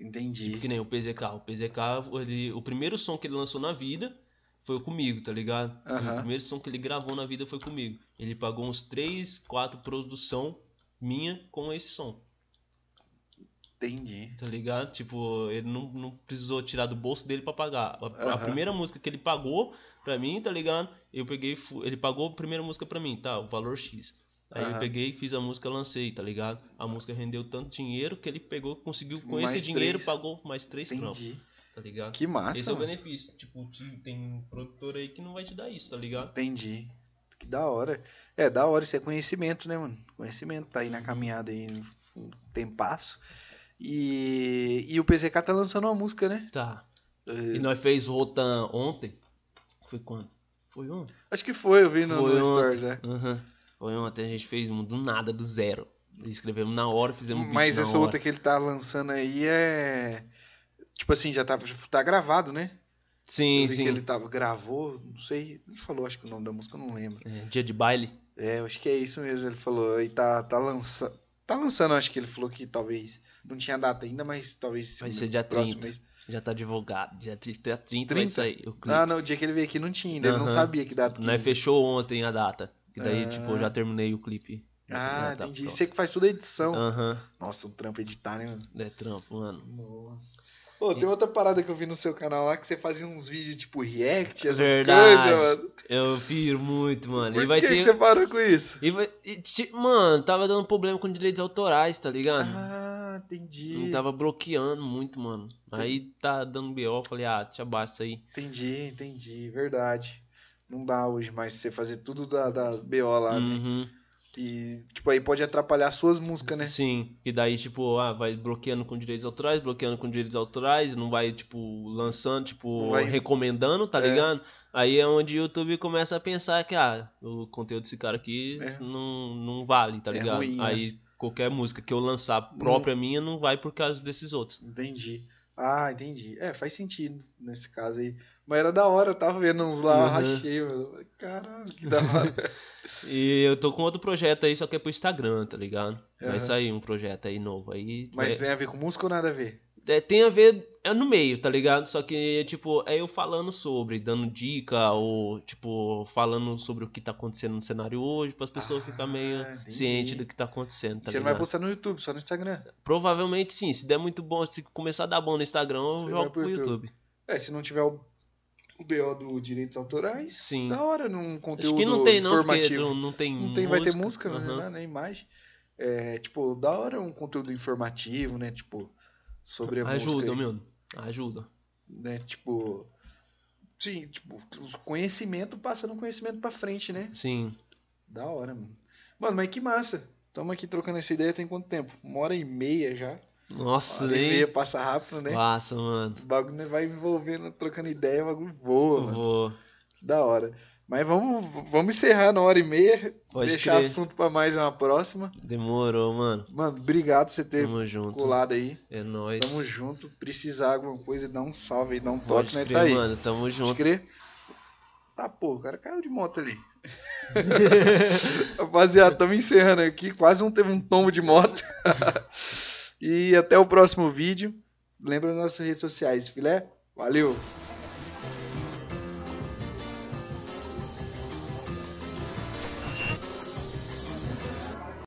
A: Entendi.
B: Que nem o PZK. O PZK, ele, o primeiro som que ele lançou na vida foi comigo, tá ligado?
A: Aham.
B: O primeiro som que ele gravou na vida foi comigo. Ele pagou uns 3, 4 produção minha com esse som.
A: Entendi.
B: Tá ligado? Tipo, ele não, não precisou tirar do bolso dele pra pagar. A, a
A: Aham.
B: primeira música que ele pagou pra mim, tá ligado? Eu peguei, ele pagou a primeira música pra mim, tá? O valor X. Aí eu
A: Aham.
B: peguei, fiz a música, lancei, tá ligado? A música rendeu tanto dinheiro que ele pegou, conseguiu com
A: Mais
B: esse dinheiro,
A: três.
B: pagou mais três trampos,
A: Entendi.
B: tá ligado?
A: Que massa.
B: Esse é o benefício. Tipo, te- tem produtor aí que não vai te dar isso, tá ligado?
A: Entendi. Que da hora. É, da hora, isso é conhecimento, né, mano? Conhecimento, tá aí na caminhada aí, um tempasso. E, e o PZK tá lançando uma música, né?
B: Tá.
A: É,
B: E nós fez Rotan ontem. Foi quando? Foi ontem?
A: Acho que foi, eu vi no, no. Stories, é.
B: Aham. Foi ontem, a gente fez um do nada, do zero. Escrevemos na hora, fizemos
A: Mas essa outra que ele tá lançando aí é. Tipo assim, já tá, tá gravado, né?
B: Sim, sim.
A: que ele tava, gravou, não sei. Ele falou, acho que o nome da música eu não lembro.
B: É, dia de baile.
A: É, acho que é isso mesmo. Ele falou, e tá, tá lançando. Tá lançando, acho que ele falou que talvez. Não tinha data ainda, mas talvez.
B: Vai ser dia
A: próximo
B: 30.
A: mês.
B: Já tá divulgado. Dia 30, 30 vai
A: 30?
B: sair o clipe.
A: Ah, não, o dia que ele veio aqui não tinha ainda. Ele não sabia que data que
B: Nós fechou ontem a data. E daí,
A: Ah.
B: tipo, eu já terminei o clipe.
A: Ah,
B: tá
A: entendi.
B: pronto.
A: Você que faz toda a edição.
B: Aham.
A: Nossa, um trampo editar, né, mano?
B: É trampo, mano.
A: Nossa. Pô, tem outra parada que eu vi no seu canal lá que você fazia uns vídeos tipo react, essas
B: Verdade.
A: coisas, mano.
B: Eu piro muito, mano.
A: Por
B: e vai
A: que,
B: ter.
A: que você parou com isso?
B: E vai... e, mano, tava dando problema com direitos autorais, tá ligado?
A: Ah, entendi.
B: Não tava bloqueando muito, mano. Aí tá dando BO, falei, ah, abaixo isso aí.
A: Entendi, entendi. Verdade. Não dá hoje mais você fazer tudo da, da BO lá, né? E, tipo, aí pode atrapalhar suas músicas, né?
B: Sim. E daí, tipo, ah, vai bloqueando com direitos autorais, bloqueando com direitos autorais, não vai, tipo, lançando, tipo,
A: Não vai-
B: recomendando, tá
A: É.
B: ligado? Aí é onde o YouTube começa a pensar que, ah, o conteúdo desse cara aqui
A: É.
B: não, não vale, tá
A: É
B: ligado?
A: ruim, né?
B: Aí qualquer música que eu lançar própria minha não vai por causa desses outros.
A: Entendi. Ah, entendi. É, faz sentido nesse caso aí. Mas era da hora, eu tava vendo uns lá,
B: Uhum.
A: rachei, mano. Caralho, que da hora.
B: E eu tô com outro projeto aí, só que é pro Instagram, tá ligado? Vai
A: Aham.
B: sair um projeto aí novo. Aí
A: Mas
B: é-
A: tem a ver com música ou nada a ver?
B: É, tem a ver, é no meio, tá ligado? Só que, tipo, é eu falando sobre, dando dica, ou, tipo, falando sobre o que tá acontecendo no cenário hoje, para as pessoas
A: Ah,
B: ficarem meio
A: entendi.
B: cientes do que tá acontecendo, tá
A: você não vai
B: ligado?
A: postar no YouTube, só no Instagram.
B: Provavelmente sim, se der muito bom, se começar a dar bom no Instagram, eu
A: Você
B: jogo
A: pro YouTube.
B: YouTube.
A: É, se não tiver o, o BO do direitos autorais,
B: Sim.
A: da hora num conteúdo
B: Acho que não tem não,
A: informativo.
B: não, não tem
A: Não tem, vai ter
B: música,
A: música,
B: aham.
A: né, nem imagem. É, tipo, da hora um conteúdo informativo, né? Tipo, sobre a música.
B: Ajuda, meu. Ajuda.
A: Né? Tipo. Sim, tipo, conhecimento passando conhecimento pra frente, né?
B: Sim.
A: Da hora, mano. Mano, mas que massa. Tamo aqui trocando essa ideia tem quanto tempo? Uma hora e meia já.
B: Nossa,
A: e meia passa rápido, né?
B: Passa, mano.
A: O bagulho vai envolvendo, trocando ideia, o bagulho voa. Que da hora. Mas vamos, vamos encerrar na hora e meia.
B: Pode
A: deixar
B: crer.
A: assunto pra mais uma próxima.
B: Demorou, mano.
A: Mano, obrigado por você ter
B: Tamo
A: colado aí.
B: É nóis.
A: Tamo junto. Precisar alguma coisa, dá um salve aí, dá um
B: Pode
A: toque, né?
B: crer,
A: Tá aí.
B: mano. Tamo
A: Pode
B: junto.
A: crer? Tá, pô, o cara caiu de moto ali. Rapaziada, estamos encerrando aqui. Quase um teve um tombo de moto. e até o próximo vídeo. Lembra das nossas redes sociais, filé? Valeu!